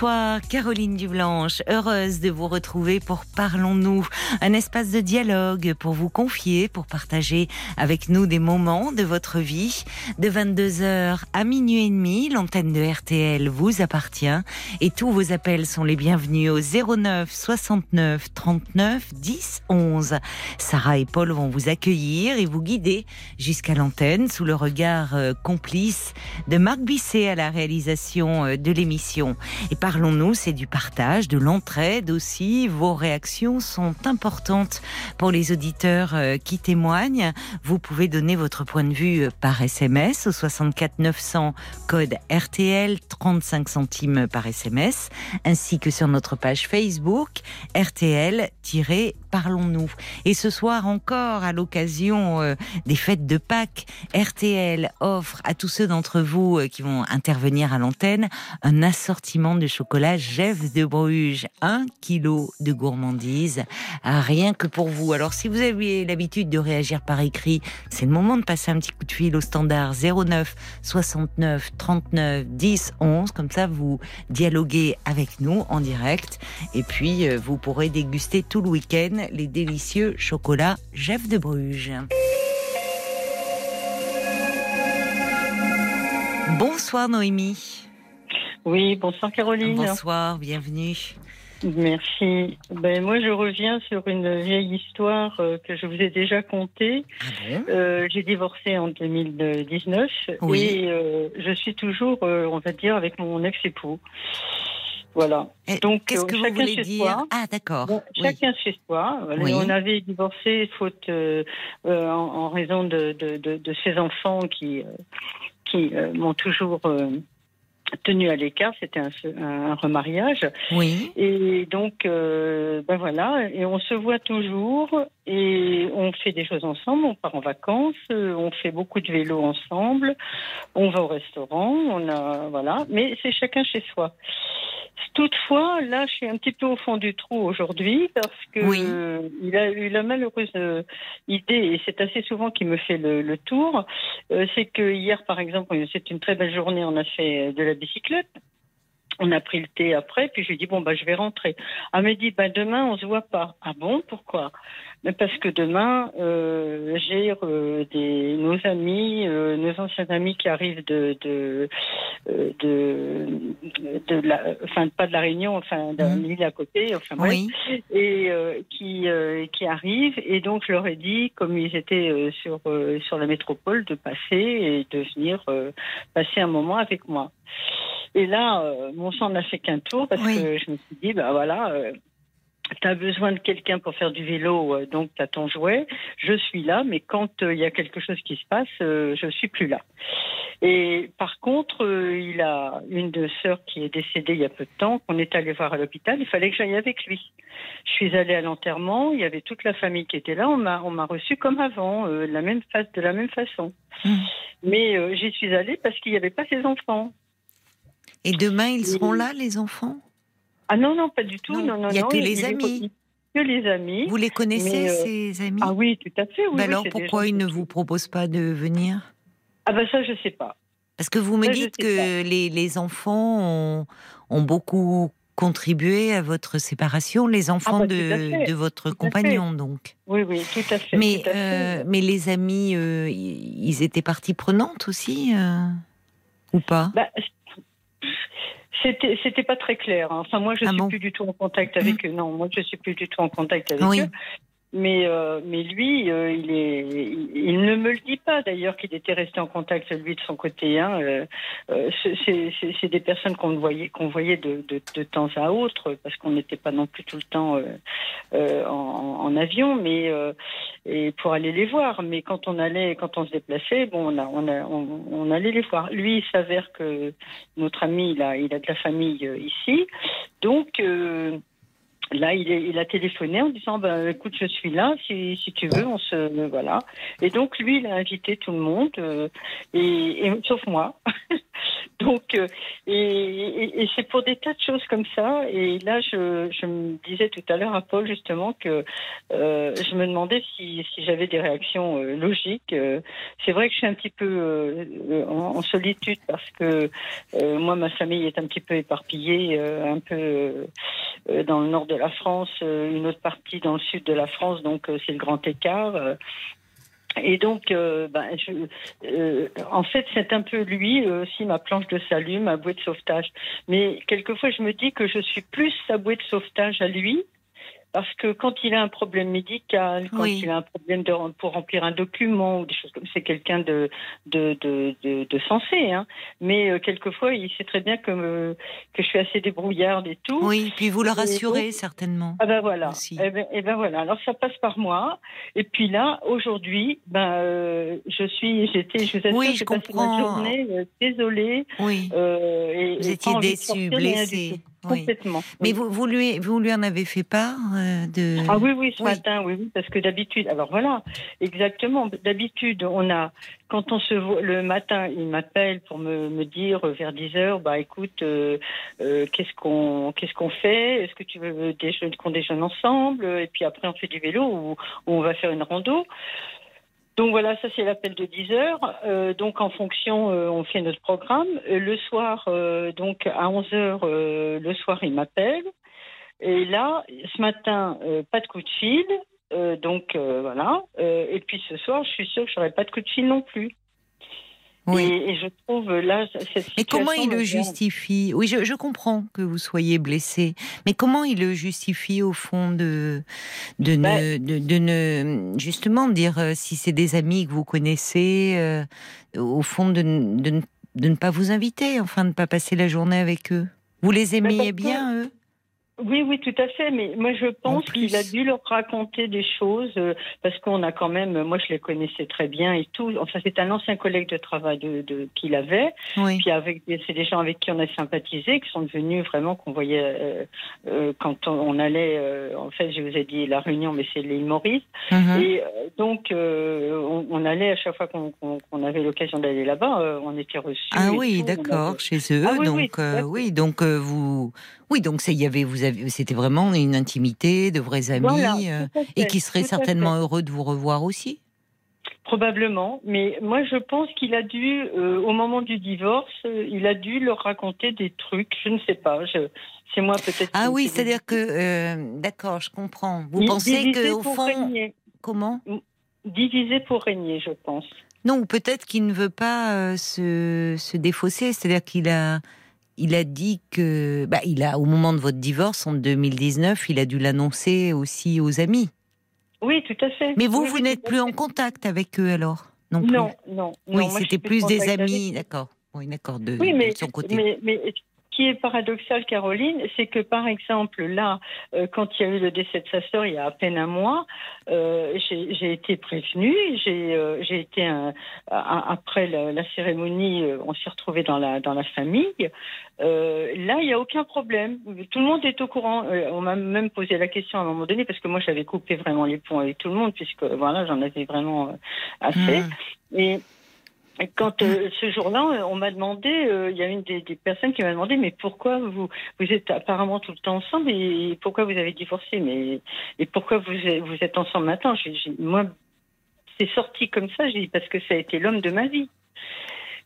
Bonsoir, Caroline Dublanche. Heureuse de vous retrouver pour Parlons-nous, un espace de dialogue pour vous confier, pour partager avec nous des moments de votre vie. De 22h à minuit et demi, l'antenne de RTL vous appartient et tous vos appels sont les bienvenus au 09 69 39 10 11. Sarah et Paul vont vous accueillir et vous guider jusqu'à l'antenne sous le regard euh, complice de Marc Bisset à la réalisation euh, de l'émission. Parlons-nous, c'est du partage, de l'entraide aussi. Vos réactions sont importantes pour les auditeurs euh, qui témoignent. Vous pouvez donner votre point de vue euh, par SMS au 64 900 code RTL 35 centimes par SMS ainsi que sur notre page Facebook RTL-Parlons-nous. Et ce soir encore à l'occasion euh, des fêtes de Pâques, RTL offre à tous ceux d'entre vous qui vont intervenir à l'antenne un assortiment de chocolat Jeff de Bruges, un kilo de gourmandise, rien que pour vous. Alors si vous avez l'habitude de réagir par écrit, c'est le moment de passer un petit coup de fil au standard 09 69 39 10 11. Comme ça, vous dialoguez avec nous en direct. Et puis, euh, vous pourrez déguster tout le week-end les délicieux chocolats Jeff de Bruges. Bonsoir Noémie. Oui, bonsoir Caroline. Bonsoir, bienvenue. Merci. Ben, moi, je reviens sur une vieille histoire euh, que je vous ai déjà contée. Ah euh, J'ai divorcé en 2019 Oui. et euh, je suis toujours, on va dire, avec mon ex-époux. Voilà. Et Donc, Qu'est-ce euh, que vous chacun voulez chez dire soi. Ah, d'accord. Bon, Oui. chacun chez soi. Oui. On avait divorcé faute euh, euh, en, en raison de, de, de, de ses enfants qui, euh, qui euh, m'ont toujours euh, tenu à l'écart. C'était un, un remariage. Oui. Et donc, euh, ben voilà, et on se voit toujours et on fait des choses ensemble, on part en vacances, euh, on fait beaucoup de vélo ensemble, on va au restaurant, on a, voilà, mais c'est chacun chez soi. Toutefois, là, je suis un petit peu au fond du trou aujourd'hui parce que Oui. euh, il a eu la malheureuse euh, idée, et c'est assez souvent qu'il me fait le, le tour, euh, c'est que hier, par exemple, c'est une très belle journée, on a fait de la bicyclette. On a pris le thé après, puis je lui ai dit, bon, bah, je vais rentrer. Elle m'a dit, bah, demain, on se voit pas. Ah bon, pourquoi? Mais Parce que demain, euh, j'ai euh, des, nos amis, euh, nos anciens amis qui arrivent de, de, euh, de, de la, enfin, pas de la Réunion, enfin, d'un Mhm. île à côté, enfin, bref Oui. et euh, qui euh, qui arrivent et donc je leur ai dit comme ils étaient euh, sur euh, sur la métropole de passer et de venir euh, passer un moment avec moi. Et là euh, mon sang n'a fait qu'un tour parce Oui. que je me suis dit bah voilà tu as besoin de quelqu'un pour faire du vélo euh, donc tu as ton jouet, je suis là mais quand euh, il y a quelque chose qui se passe euh, je suis plus là. Et par contre, euh, il a une de sœurs qui est décédée il y a peu de temps, qu'on est allé voir à l'hôpital. Il fallait que j'aille avec lui. Je suis allée à l'enterrement. Il y avait toute la famille qui était là. On m'a, on m'a reçu comme avant, de la même face, de la même façon. Mhm. Mais j'y suis allée parce qu'il n'y avait pas ses enfants. Et demain, ils seront là, les enfants? Ah non, non, pas du tout. Non, Non, non, il y a non, que les amis. Que les amis. Vous les connaissez, euh, ces amis Ah oui, tout à fait. Oui, Bah oui, Alors, pourquoi ils ne vous proposent pas de venir? Ah ben ça, je sais pas. Parce que vous me Ça, dites que les, les enfants ont, ont beaucoup contribué à votre séparation, les enfants bah, de, de votre compagnon, donc. Oui, oui, tout à fait. Mais, fait. euh, mais les amis, euh, ils étaient partie prenante aussi Ou pas? C'était c'était pas très clair. hein. Enfin, moi, je Ah suis bon plus du tout en contact avec eux. Non, moi, je suis plus du tout en contact avec Oui. eux. Mais euh, mais lui, euh, il ne me le dit pas d'ailleurs qu'il était resté en contact lui de son côté. Hein. Euh, c'est- des personnes qu'on voyait de, temps à autre parce qu'on n'était pas non plus tout le temps en, avion, mais et pour aller les voir. Mais quand on allait, quand on se déplaçait, bon, on allait les voir. Lui, il s'avère que notre ami, il a, il a de la famille ici, donc. Là, il, a téléphoné en disant ben, écoute, je suis là, si, tu veux, on se. Voilà. Et donc, lui, il a invité tout le monde, euh, et, sauf moi. donc, euh, et, c'est pour des tas de choses comme ça. Et là, je, me disais tout à l'heure à Paul, justement, que euh, je me demandais si, j'avais des réactions logiques. C'est vrai que je suis un petit peu en, solitude parce que moi, ma famille est un petit peu éparpillée, un peu. dans le nord de la France, euh, une autre partie dans le sud de la France, donc euh, c'est le grand écart. euh. Et donc, ben, en fait, c'est un peu lui aussi ma planche de salut, ma bouée de sauvetage. Mais quelquefois, je me dis que je suis plus sa bouée de sauvetage à lui, parce que quand il a un problème médical, quand Oui. il a un problème de, pour remplir un document ou des choses comme c'est quelqu'un de de, de, de, de sensé, hein. Mais euh, quelquefois, il sait très bien que me- que je suis assez débrouillarde et tout. Oui, puis vous le rassurez donc- certainement. Ah ben voilà. Eh ben, eh ben voilà. Alors ça passe par moi. Et puis là, aujourd'hui, ben euh, je suis, j'étais, je vous assure, Oui, j'ai passé ma journée euh, désolée. Oui, euh, et, vous et étiez pas envie tout. Oui. Complètement. Mais Oui. vous, vous, lui, vous lui en avez fait part euh, de. Ah oui, oui, ce Oui. matin, oui, oui, parce que d'habitude, alors voilà, exactement, d'habitude, on a, quand on se voit le matin, il m'appelle pour me, me dire euh, vers 10 heures, bah écoute, euh, euh, qu'est-ce qu'on qu'est-ce qu'on fait? Est-ce que tu veux déjeuner, qu'on déjeune ensemble? Et puis après, on fait du vélo ou, ou on va faire une rando. Donc voilà, ça c'est l'appel de 10 heures. Euh, donc en fonction, euh, on fait notre programme. Euh, le soir, donc à 11 heures, le soir, il m'appelle. Et là, ce matin, pas de coup de fil. Donc voilà. Et puis ce soir, je suis sûre que j'aurai pas de coup de fil non plus. Oui. Et, et je trouve là cette situation. Mais comment il le justifie? Oui, je, je comprends que vous soyez blessé, mais comment il le justifie au fond de de Bah- ne de, de ne justement dire euh, si c'est des amis que vous connaissez, euh, au fond de, ne- de, ne- pas vous inviter, enfin de ne pas passer la journée avec eux? Vous les aimiez parce que- bien eux? Oui, oui, tout à fait. Mais moi, je pense qu'il a dû leur raconter des choses euh, parce qu'on a quand même. Moi, je les connaissais très bien et tout. Enfin, c'est un ancien collègue de travail de, de- qu'il avait. Oui. Puis avec, c'est des gens avec qui on a sympathisé, qui sont devenus vraiment qu'on voyait euh, euh, quand on, on allait. en fait, je vous ai dit la Réunion, mais c'est l'île Maurice. Mhm. Et donc, on, on allait à chaque fois qu'on avait l'occasion d'aller là-bas, on était reçus. Ah oui, d'accord, chez eux. Ah oui, oui, donc oui, donc vous, oui, donc il y avait, vous c'était vraiment une intimité, de vrais amis, Voilà, euh, et qui à certainement heureux de vous revoir aussi. Probablement, mais moi je pense qu'il a dû, euh, au moment du divorce, euh, il a dû leur raconter des trucs, je ne sais pas, c'est moi peut-être. Ah oui, c'est-à-dire que, euh, d'accord, je comprends. Vous Il- pensez diviser que au pour fond, régner. comment? Diviser pour régner, je pense. Non, peut-être qu'il ne veut pas se, se défausser. C'est-à-dire qu'il a, il a dit que, bah, il a au moment de votre divorce en 2019, il a dû l'annoncer aussi aux amis. Oui, tout à fait. Mais vous, Oui, vous n'êtes plus en contact avec eux alors Non plus? Non, non. Oui, c'était plus des amis, d'accord. Oui, d'accord, de, Oui, mais, de son côté. mais, qui est paradoxal, Caroline, c'est que par exemple, là, euh, quand il y a eu le décès de sa sœur, il y a à peine un mois, euh, j'ai été prévenue. J'ai euh, été un- après la, la cérémonie, on s'est retrouvés dans la dans la famille. Là, il n'y a aucun problème. Tout le monde est au courant. On m'a même posé la question à un moment donné parce que moi, j'avais coupé vraiment les ponts avec tout le monde puisque voilà, j'en avais vraiment assez. Et quand euh, ce jour-là, on m'a demandé, euh, il y a une des, personnes qui m'a demandé, mais pourquoi vous vous êtes apparemment tout le temps ensemble et pourquoi vous avez divorcé, mais et pourquoi vous vous êtes ensemble maintenant? Moi, c'est sorti comme ça, j'ai dit parce que ça a été l'homme de ma vie.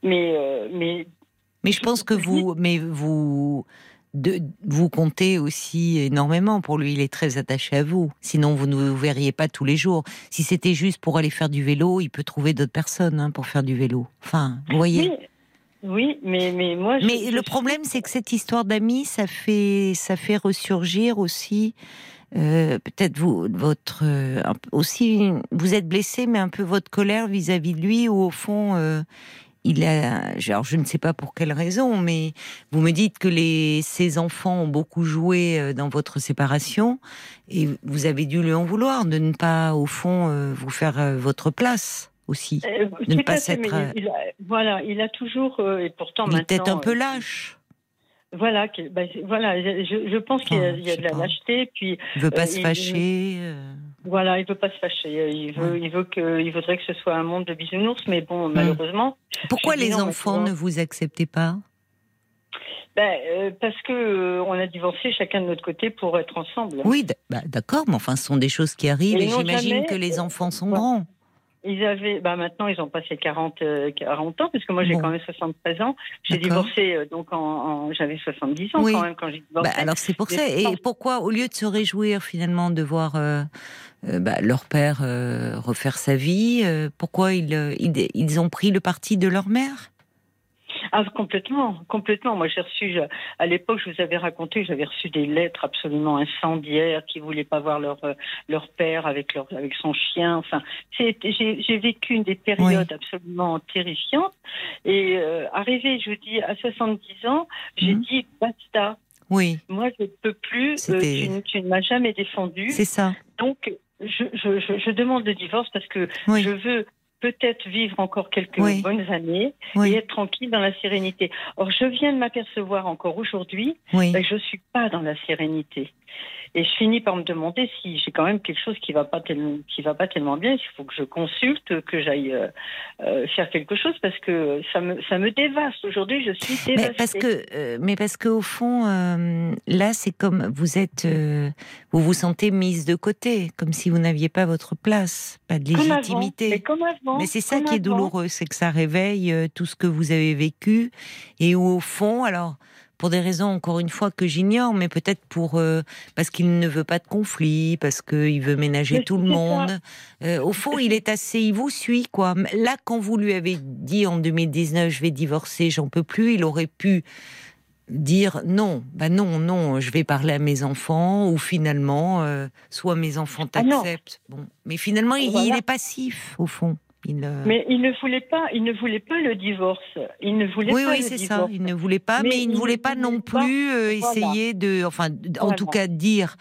Mais euh, mais Mais je pense que vous, mais vous, de, vous comptez aussi énormément pour lui. Il est très attaché à vous. Sinon, vous ne vous verriez pas tous les jours. Si c'était juste pour aller faire du vélo, il peut trouver d'autres personnes hein, pour faire du vélo. Enfin, vous voyez. oui, oui, mais mais moi. je- Mais je le problème, c'est que cette histoire d'amis, ça fait, ça fait ressurgir aussi. euh, peut-être vous, votre euh, aussi, vous êtes blessé, mais un peu votre colère vis-à-vis de lui, où au fond, euh, il a, genre, je ne sais pas pour quelle raison, mais vous me dites que les, ses enfants ont beaucoup joué euh, dans votre séparation, et vous avez dû lui en vouloir de ne pas, au fond, euh, vous faire euh, votre place aussi. Euh, de ne pas s'être, il voilà, il a toujours euh, et pourtant Il est peut-être maintenant. un peu lâche. Voilà, que- c'est- voilà, je, je pense qu'il y a, Ah, il y a de la pas. lâcheté, puis Il veut pas Euh, se il- fâcher. euh, voilà, il veut pas se fâcher. Il veut, Ouais. il veut que, il voudrait que ce soit un monde de bisounours, mais bon, malheureusement, Pourquoi les non, enfants ne vous acceptaient pas ben, euh, parce que euh, on a divorcé chacun de notre côté pour être ensemble. Oui, bah, d'accord, mais enfin, ce sont des choses qui arrivent Et et j'imagine que les enfants sont Ouais. grands. Ils avaient, bah maintenant ils ont passé 40, euh, 40 ans, parce que moi j'ai Bon. quand même 73 ans. J'ai divorcé, euh, donc en, en- j'avais 70 ans Oui. quand même quand j'ai divorcé. Bah, alors c'est pour ça. Et pourquoi, au lieu de se réjouir finalement de voir euh, euh, bah, leur père euh, refaire sa vie, euh, pourquoi ils, euh, ils, ils ont pris le parti de leur mère? Ah, complètement, complètement. Moi, j'ai reçu, à l'époque, je vous avais raconté, j'avais reçu des lettres absolument incendiaires qui voulaient pas voir leur euh, leur père avec leur avec son chien. Enfin, j'ai vécu une des périodes absolument terrifiantes. Et euh, arrivé, je vous dis, à 70 ans, j'ai Mhm. dit basta. Oui, Moi, je ne peux plus. euh, C'était- tu, ne- tu ne m'as jamais défendu. c'est ça. Donc, je, je, je, je demande le divorce parce que Oui, je veux peut-être vivre encore quelques Oui. bonnes années et être tranquille dans la sérénité. Or, je viens de m'apercevoir encore aujourd'hui ben, que je suis pas dans la sérénité. Et je finis par me demander si j'ai quand même quelque chose qui va pas tellement, qui va pas tellement bien. Il faut que je consulte, que j'aille euh, euh, faire quelque chose parce que ça me, ça me dévaste. Aujourd'hui, je suis dévastée. Mais parce que, euh, mais parce que au fond, là, c'est comme vous êtes, vous vous sentez mise de côté, comme si vous n'aviez pas votre place, pas de Comme avant. légitimité. Mais comme avant. Mais c'est ça qui est douloureux, c'est que ça réveille tout ce que vous avez vécu et où au fond, alors pour des raisons encore une fois que j'ignore, mais peut-être pour euh, parce qu'il ne veut pas de conflit, parce qu'il veut ménager Mais tout le monde. Euh, au fond, il est assez, il vous suit quoi. Là, quand vous lui avez dit en 2019, je vais divorcer, j'en peux plus, il aurait pu dire non, bah non, non, je vais parler à mes enfants ou finalement, euh, soit mes enfants Ah t'acceptent. bon, mais finalement, il, Voilà. il est passif au fond. Il, euh, Mais il ne voulait pas, il ne voulait pas le divorce. Il ne voulait oui, pas oui, c'est ça. Il ne voulait pas, mais, Mais il ne voulait pas non pas- plus euh, Voilà. essayer de, enfin, en tout cas, dire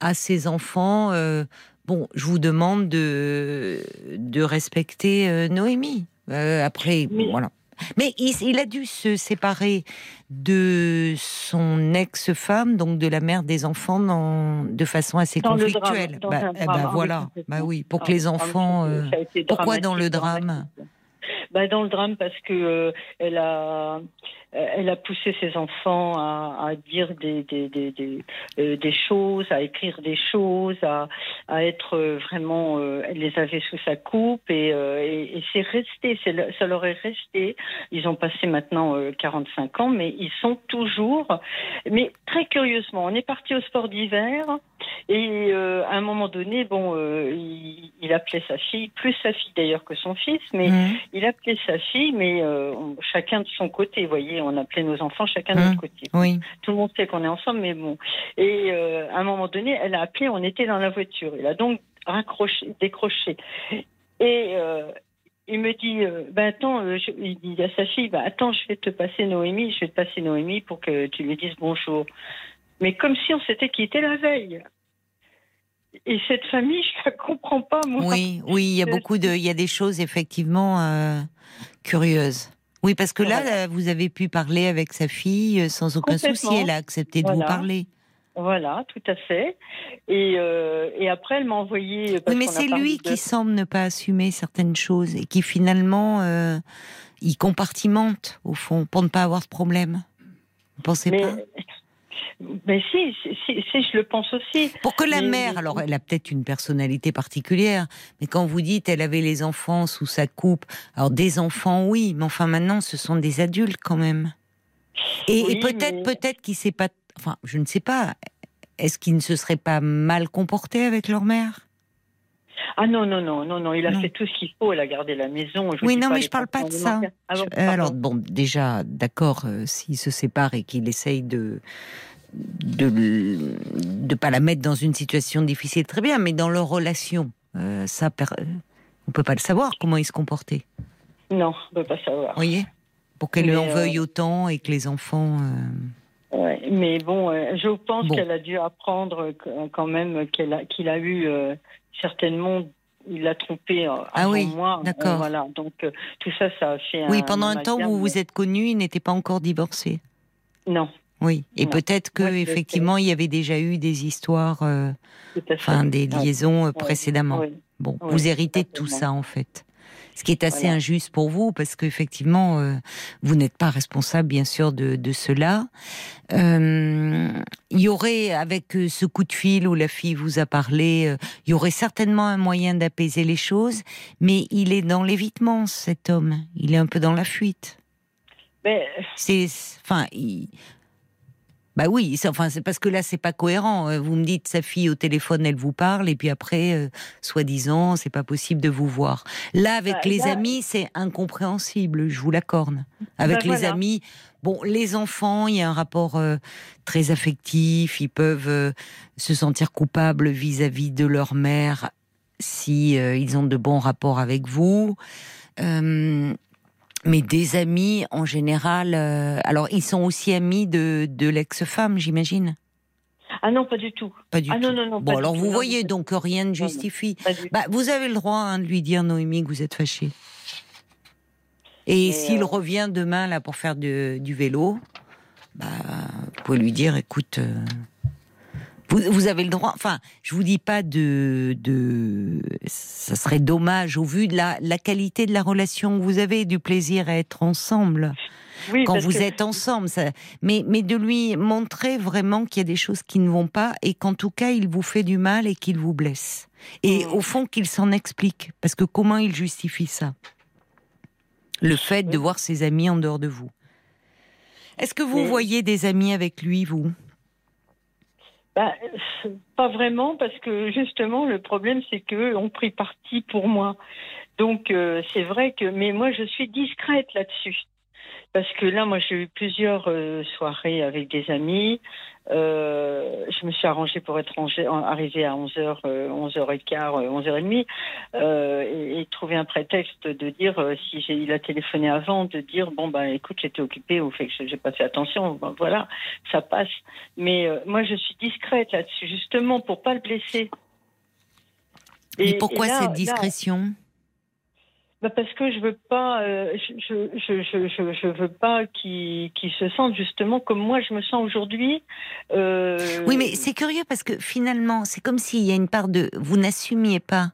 à ses enfants, euh, bon, je vous demande de de respecter euh, Noémie. Après, voilà. Mais il, il a dû se séparer de son ex-femme, donc de la mère des enfants, dans, de façon assez Dans conflictuelle. drame, bah, eh ben ah oui, voilà. Bah oui, pour que les enfants. euh, pourquoi dans le drame? Bah, dans le drame parce que euh, elle a euh, elle a poussé ses enfants à, à dire des des, des, des, euh, des choses, à écrire des choses, à, à être vraiment. euh, elle les avait sous sa coupe et, euh, et, et c'est resté, ça leur est resté. Ils ont passé maintenant euh, 45 ans, mais ils sont toujours. Mais très curieusement, on est parti au sport d'hiver et à un moment donné, bon, il, il appelait sa fille, plus sa fille d'ailleurs que son fils, mais Mhm. il appelait sa fille, mais euh, on- chacun de son côté. Vous voyez, on appelait nos enfants chacun de Hum. notre côté. Oui. Tout le monde sait qu'on est ensemble, mais bon. Et euh, à un moment donné, elle a appelé, on était dans la voiture. Il a donc raccroché, décroché. Et euh, il me dit, ben attends, je- il dit à sa fille, ben attends, je vais te passer Noémie, je vais te passer Noémie pour que tu lui dises bonjour. Mais comme si on s'était quitté la veille. Et cette famille, je la comprends pas, moi. Oui, oui, il y a C'est- beaucoup de, il y a des choses effectivement euh, curieuses. Oui, parce que là, Voilà. euh, vous avez pu parler avec sa fille euh, sans aucun souci. Elle a accepté de vous parler. Voilà, tout à fait. Et, euh, et après, elle m'a envoyé. Oui, mais c'est lui de- qui semble ne pas assumer certaines choses et qui finalement, euh, il compartimente au fond pour ne pas avoir de problème. Vous pensez Mais, pas? Mais si, si, si, si, je le pense aussi. Pour que la mais- mère, alors elle a peut-être une personnalité particulière, mais quand vous dites elle avait les enfants sous sa coupe, alors des enfants oui, mais enfin maintenant ce sont des adultes quand même. Et, Oui, et peut-être, mais- peut-être qu'il s'est pas, enfin je ne sais pas, est-ce qu'ils ne se seraient pas mal comportés avec leur mère? Ah non, non, non, non, non, il a Non. fait tout ce qu'il faut, elle a gardé la maison. je Oui, non, mais je parle pas de ça. Ah alors bon, déjà, d'accord, euh, s'il se sépare et qu'il essaye de de de pas la mettre dans une situation difficile, très bien, mais dans leur relation, euh, ça, euh, on peut pas le savoir comment ils se comportaient. Non, on peut pas savoir. Vous voyez? Pour qu'elle lui en euh, veuille autant et que les enfants. euh, Ouais, mais bon, je pense Bon. qu'elle a dû apprendre quand même a- qu'il a eu certainement. Il l'a trompé Ah oui, moi. d'accord. Voilà, donc euh, tout ça, ça a fait un. Oui, pendant un temps, amalgame. vous vous êtes connus, ils n'étaient pas encore divorcés. Non, Oui, et peut-être que effectivement il y avait déjà eu des histoires, euh, enfin des liaisons euh, Ouais. précédemment. Bon, vous héritez de tout ça en fait. Ce qui est assez Voilà. injuste pour vous parce qu'effectivement euh, vous n'êtes pas responsable bien sûr de, de cela. Euh, Il y aurait avec ce coup de fil où la fille vous a parlé, il y aurait certainement un moyen d'apaiser les choses, mais il est dans l'évitement cet homme. Il est un peu dans la fuite. Mais C'est, enfin, il- bah oui, c'est- enfin, c'est parce que là, c'est pas cohérent. Euh, Vous me dites, sa fille au téléphone, elle vous parle, et puis après, euh, soi-disant, c'est pas possible de vous voir. Là, avec Bah, les là- amis, c'est incompréhensible, je vous l'accorde. Avec Bah, les voilà. amis, bon, les enfants, il y a un rapport euh, très affectif, ils peuvent euh, se sentir coupables vis-à-vis de leur mère si ils ont de bons rapports avec vous. Mais des amis, en général, euh, alors ils sont aussi amis de, de l'ex-femme, j'imagine? Ah non, pas du tout. Pas du Ah tout. non, non, non. bon, alors vous tout. Voyez, donc rien ne justifie. Bah, vous avez le droit hein, de lui dire, Noémie, que vous êtes fâchée. Et s'il euh, revient demain là pour faire de- du vélo, bah, vous pouvez lui dire, écoute, euh, vous, vous avez le droit. Enfin, je vous dis pas de, de, ça serait dommage au vu de la, la qualité de la relation que vous avez, du plaisir à être ensemble Oui, quand vous que- êtes ensemble. Ça, mais, mais de lui montrer vraiment qu'il y a des choses qui ne vont pas et qu'en tout cas il vous fait du mal et qu'il vous blesse. Et Mm. au fond qu'il s'en explique. Parce que comment il justifie ça? Le fait de voir ses amis en dehors de vous. Est-ce que vous voyez des amis avec lui, vous? Bah, pas vraiment, parce que justement, le problème, c'est qu'eux ont pris parti pour moi. Donc, euh, c'est vrai que. Mais moi, je suis discrète là-dessus. Parce que là, moi, j'ai eu plusieurs euh, soirées avec des amis. Euh, je me suis arrangée pour être arrivée à 11h, 11h15, 11h30, euh, et, et trouver un prétexte de dire, euh, si j'ai, il a téléphoné avant, de dire, bon, ben, écoute, j'étais occupée au fait que j'ai pas fait attention, ben, voilà, ça passe. Mais euh, moi, je suis discrète là-dessus, justement, pour pas le blesser. Et, pourquoi là- cette là, discrétion? Bah parce que je veux pas, euh, je, veux pas qu'ils se sentent justement comme moi je me sens aujourd'hui. Euh, Oui, mais c'est curieux parce que finalement, c'est comme s'il y a une part de vous n'assumiez pas.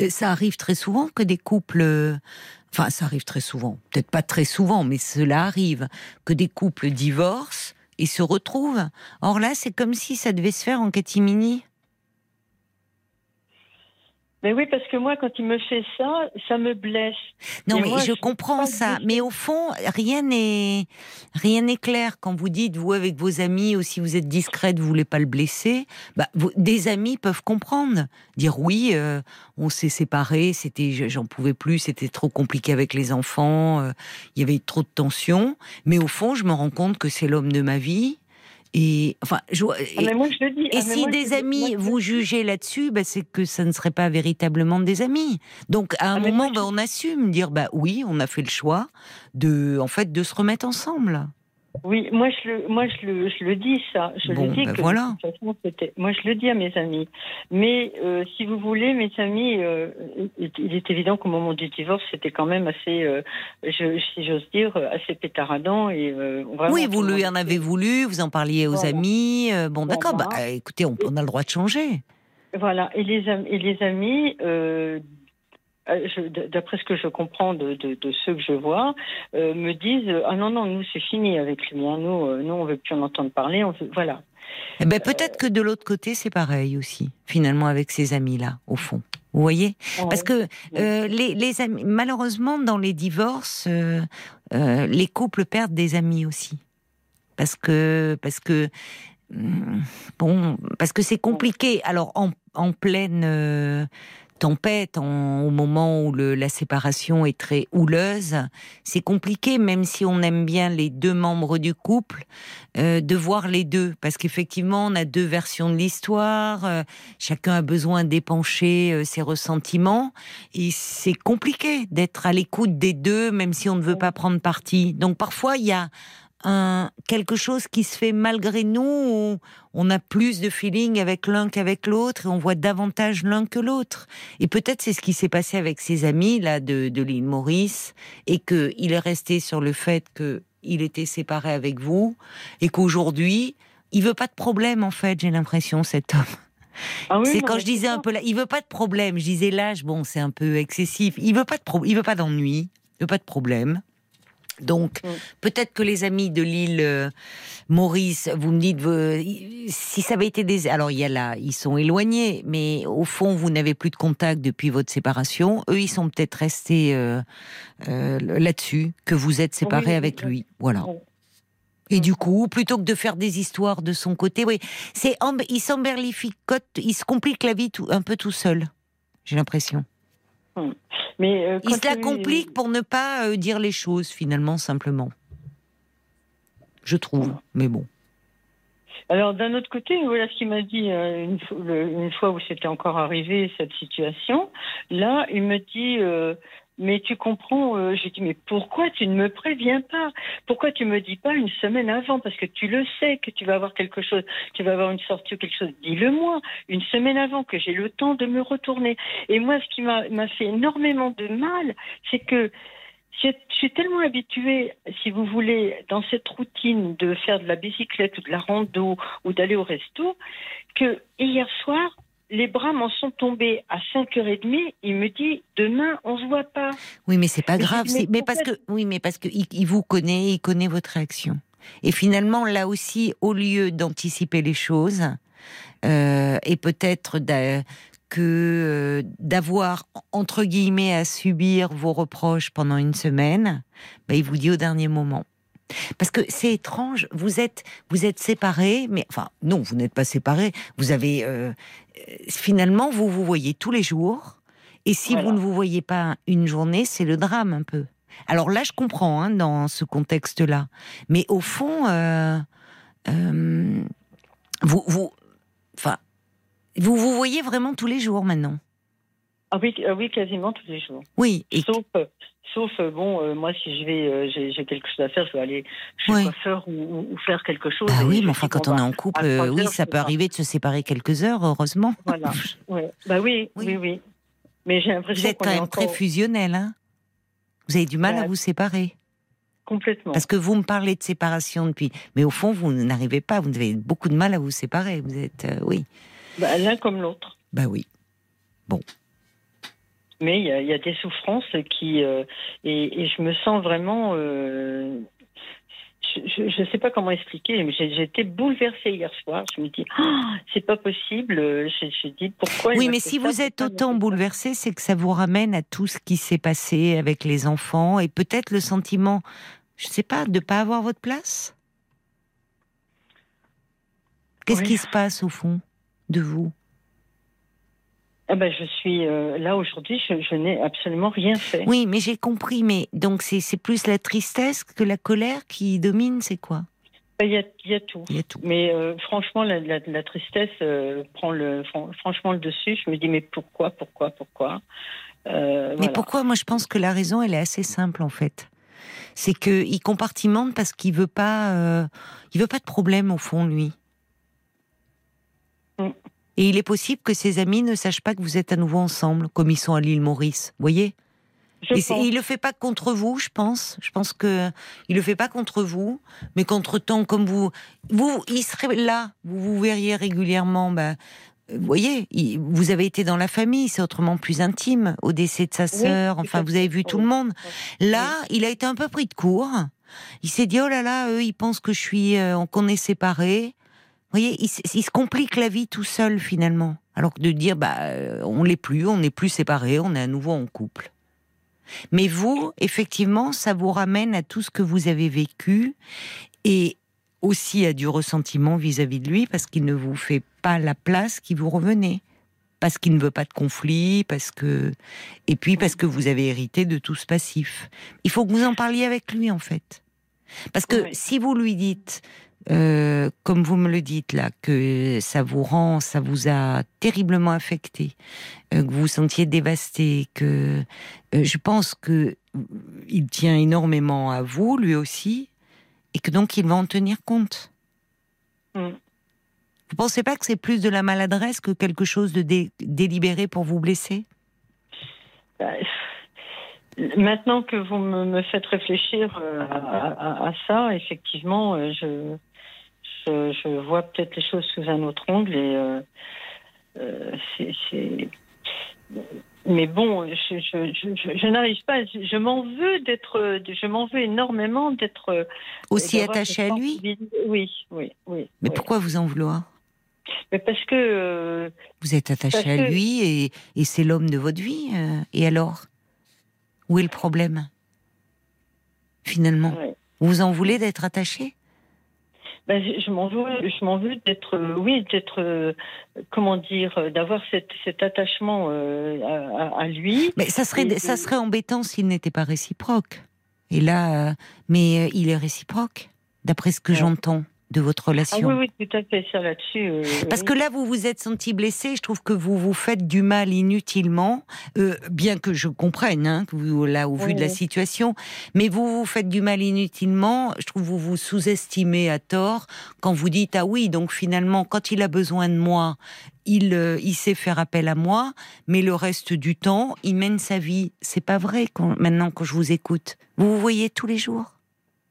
Euh, Ça arrive très souvent que des couples, enfin, ça arrive très souvent, peut-être pas très souvent, mais cela arrive que des couples divorcent et se retrouvent. Or là, c'est comme si ça devait se faire en catimini. Mais oui, parce que moi, quand il me fait ça, ça me blesse. Non, Et mais moi, je je comprends ça. Mais au fond, rien n'est rien n'est clair quand vous dites vous avec vos amis ou si vous êtes discrète, vous voulez pas le blesser. Bah, vous- des amis peuvent comprendre, dire oui, euh, on s'est séparés, c'était j'en pouvais plus, c'était trop compliqué avec les enfants, euh, il y avait trop de tensions. Mais au fond, je me rends compte que c'est l'homme de ma vie. Et enfin, je, Ah, mais moi, je le dis. et Ah, mais si moi, des amis Moi, vous jugez là-dessus, bah, c'est que ça ne serait pas véritablement des amis. Donc à un Ah, moment, bah, on assume, dire bah oui, on a fait le choix de, en fait, de se remettre ensemble. Oui, moi je le, moi je le, je le dis ça. Je Bon, le dis ben que voilà. de toute façon. Moi je le dis à mes amis. Mais euh, si vous voulez, mes amis, euh, il est évident qu'au moment du divorce, c'était quand même assez, euh, je, si j'ose dire, assez pétaradant et vraiment. oui, vous lui en avez voulu, vous en parliez aux Voilà. amis. bon, d'accord, bah, écoutez, on, on a le droit de changer. Voilà. Et les amis, et les amis. Euh, je- D'après ce que je comprends de, de, de ceux que je vois, euh, me disent ah non non nous c'est fini avec lui hein. nous euh, nous on veut plus en entendre parler on veut- voilà Eh ben, peut-être que de l'autre côté, c'est pareil aussi, finalement, avec ces amis-là, au fond. Vous voyez? Parce que euh, les, les amis, malheureusement, dans les divorces, euh, euh, les couples perdent des amis aussi. Parce que, parce que, hum, bon, parce que c'est compliqué. Alors, en, en pleine euh, tempête, au moment où la séparation est très houleuse, c'est compliqué, même si on aime bien les deux membres du couple, euh, de voir les deux. Parce qu'effectivement, on a deux versions de l'histoire, euh, chacun a besoin d'épancher euh, ses ressentiments, et c'est compliqué d'être à l'écoute des deux, même si on ne veut pas prendre parti. Donc parfois, il y a un, quelque chose qui se fait malgré nous, où on a plus de feeling avec l'un qu'avec l'autre, et on voit davantage l'un que l'autre. Et peut-être c'est ce qui s'est passé avec ses amis là de, de l'île Maurice, et qu'il est resté sur le fait que il était séparé avec vous et qu'aujourd'hui, il veut pas de problème en fait, j'ai l'impression cet homme. Ah oui, c'est quand je disais un peu là, il veut pas de problème. Je disais l'âge, bon, c'est un peu excessif. Il veut pas de pro- il veut pas d'ennui, il veut pas de problème. Donc Mm. peut-être que les amis de l'île euh, Maurice, vous me dites euh, si ça avait été des alors il y a là, ils sont éloignés, mais au fond vous n'avez plus de contact depuis votre séparation. Eux, ils sont peut-être restés euh, là-dessus que vous êtes séparés Oui, avec oui. lui. Voilà. Et du coup, plutôt que de faire des histoires de son côté, oui, c'est il s'emberlificote, il se complique la vie tout, un peu tout seul. J'ai l'impression. Mais euh, Il se la complique pour ne pas euh, dire les choses finalement simplement. Je trouve, mais bon. Alors d'un autre côté, voilà ce qu'il m'a dit euh, une, le- une fois où c'était encore arrivé cette situation. Là, il me dit, mais tu comprends. euh, J'ai mais pourquoi tu ne me préviens pas? Pourquoi tu me dis pas une semaine avant? Parce que tu le sais que tu vas avoir quelque chose, tu vas avoir une sortie ou quelque chose. Dis-le-moi une semaine avant que j'ai le temps de me retourner. Et moi, ce qui m'a fait énormément de mal, c'est que je suis tellement habituée, si vous voulez, dans cette routine de faire de la bicyclette ou de la rando ou d'aller au resto, que hier soir, les bras m'en sont tombés à 5h30. Il me dit, demain, on se voit pas. Oui, mais c'est pas Mais grave. mais Mais parce que oui, mais parce que il, il vous connaît, il connaît votre réaction. Et finalement, là aussi, au lieu d'anticiper les choses euh, et peut-être que euh, d'avoir entre guillemets à subir vos reproches pendant une semaine, bah, il vous dit au dernier moment. Parce que c'est étrange, vous êtes vous êtes séparés, mais enfin non, vous n'êtes pas séparés. Vous avez euh, euh, finalement vous vous voyez tous les jours, et si Voilà. vous ne vous voyez pas une journée, c'est le drame un peu. Alors là, je comprends hein, dans ce contexte-là, mais au fond, euh, euh, vous vous enfin vous vous voyez vraiment tous les jours maintenant. Ah oui, ah oui quasiment tous les jours. Oui, et Sauf, euh, sauf euh, bon, euh, moi, si je vais, j'ai quelque chose à faire, je vais aller chez Oui. le coiffeur ou, ou- ou faire quelque chose. bah oui, mais enfin quand bon, on est bah, en couple, oui, heures, ça peut arriver de se séparer quelques heures, heureusement. Voilà. Ouais. Bah oui, Oui. oui, oui. Mais j'ai l'impression Vous êtes qu'on quand est même encore très fusionnel, hein Vous avez du mal à Ouais. vous séparer. complètement. Parce que vous me parlez de séparation depuis. Mais au fond, vous n'arrivez pas, vous avez beaucoup de mal à vous séparer. Vous êtes. oui. Bah, L'un comme l'autre. Bah oui. Mais il y, a- il y a des souffrances qui euh, et, et je me sens vraiment. euh, je ne sais pas comment expliquer, mais été bouleversée hier soir. Je me dis, Ah, c'est pas possible. Je je dis pourquoi. Oui, m'a mais si vous êtes autant fait ça bouleversé, c'est que ça vous ramène à tout ce qui s'est passé avec les enfants et peut-être le sentiment, je sais pas, de pas avoir votre place? Qu'est-ce Oui. qui se passe au fond de vous? Ah ben, je suis euh, là aujourd'hui. Je, je n'ai absolument rien fait. Oui, mais j'ai compris. Mais donc c'est c'est plus la tristesse que la colère qui domine, c'est quoi? Il y a, il y a tout. Il y a tout. Mais euh, franchement, la, la- la tristesse euh, prend le, fran- franchement le dessus. Je me dis, mais pourquoi, pourquoi, pourquoi? Euh, Mais voilà. pourquoi? Moi, je pense que la raison, elle est assez simple en fait. C'est que il compartimente parce qu'il veut pas, il veut pas de problème au fond, lui. Et il est possible que ses amis ne sachent pas que vous êtes à nouveau ensemble, comme ils sont à l'île Maurice. Vous voyez? Je Et pense. il le fait pas contre vous, je pense. Je pense que il le fait pas contre vous, mais contre temps comme vous, vous, il serait là. Vous vous verriez régulièrement. Bah, vous voyez, il- vous avez été dans la famille, c'est autrement plus intime. Au décès de sa sœur, enfin, vous avez vu tout le monde. Là, il a été un peu pris de court. Il s'est dit oh là là, eux, ils pensent que je suis, euh, qu'on est séparés. Vous voyez, il, se complique la vie tout seul finalement. Alors que de dire bah, euh, on l'est plus, on n'est plus séparés, on est à nouveau en couple. Mais vous, effectivement, ça vous ramène à tout ce que vous avez vécu et aussi à du ressentiment vis-à-vis de lui parce qu'il ne vous fait pas la place qui vous revenait. Parce qu'il ne veut pas de conflit, parce que. Et puis parce que vous avez hérité de tout ce passif. Il faut que vous en parliez avec lui, en fait. Parce que Oui. si vous lui dites, euh, comme vous me le dites là, que ça vous rend, ça vous a terriblement affecté, euh, que vous vous sentiez dévasté, que euh, je pense que il tient énormément à vous, lui aussi, et que donc il va en tenir compte. Mm. Vous pensez pas que c'est plus de la maladresse que quelque chose de dé- délibéré pour vous blesser? Bah, Maintenant que vous me, me faites réfléchir à, à- à ça, effectivement, je, je, je vois peut-être les choses sous un autre angle et euh, euh, c'est. Mais bon, je, je, je, je- je n'arrive pas. Je, m'en veux d'être. Je m'en veux énormément d'être. euh, Aussi attaché à lui. Oui, oui, oui. Mais oui. pourquoi vous en vouloir? Mais parce que. euh, Vous êtes attaché à que- lui et, et c'est l'homme de votre vie. euh, et alors? Où est le problème? Finalement ouais. Vous en voulez d'être attaché? Ben, je m'en veux, je m'en veux d'être, euh, oui, d'être, euh, comment dire, euh, d'avoir cet, cet attachement à, lui. Mais ça serait, Et- ça serait embêtant s'il n'était pas réciproque. Et là, mais il est réciproque, d'après ce que Ouais. j'entends de votre Ah relation. oui, oui, tout à fait, ça là-dessus. euh, Parce oui. que là, vous vous êtes senti blessé. Je trouve que vous vous faites du mal inutilement, euh, bien que je comprenne, hein, que vous, là, au vu de la situation. Mais vous vous faites du mal inutilement. Je trouve que vous vous sous-estimez à tort quand vous dites ah oui, donc finalement, quand il a besoin de moi, il, euh, il sait faire appel à moi, mais le reste du temps, il mène sa vie. C'est pas vrai quand, maintenant que je vous écoute. Vous vous voyez tous les jours?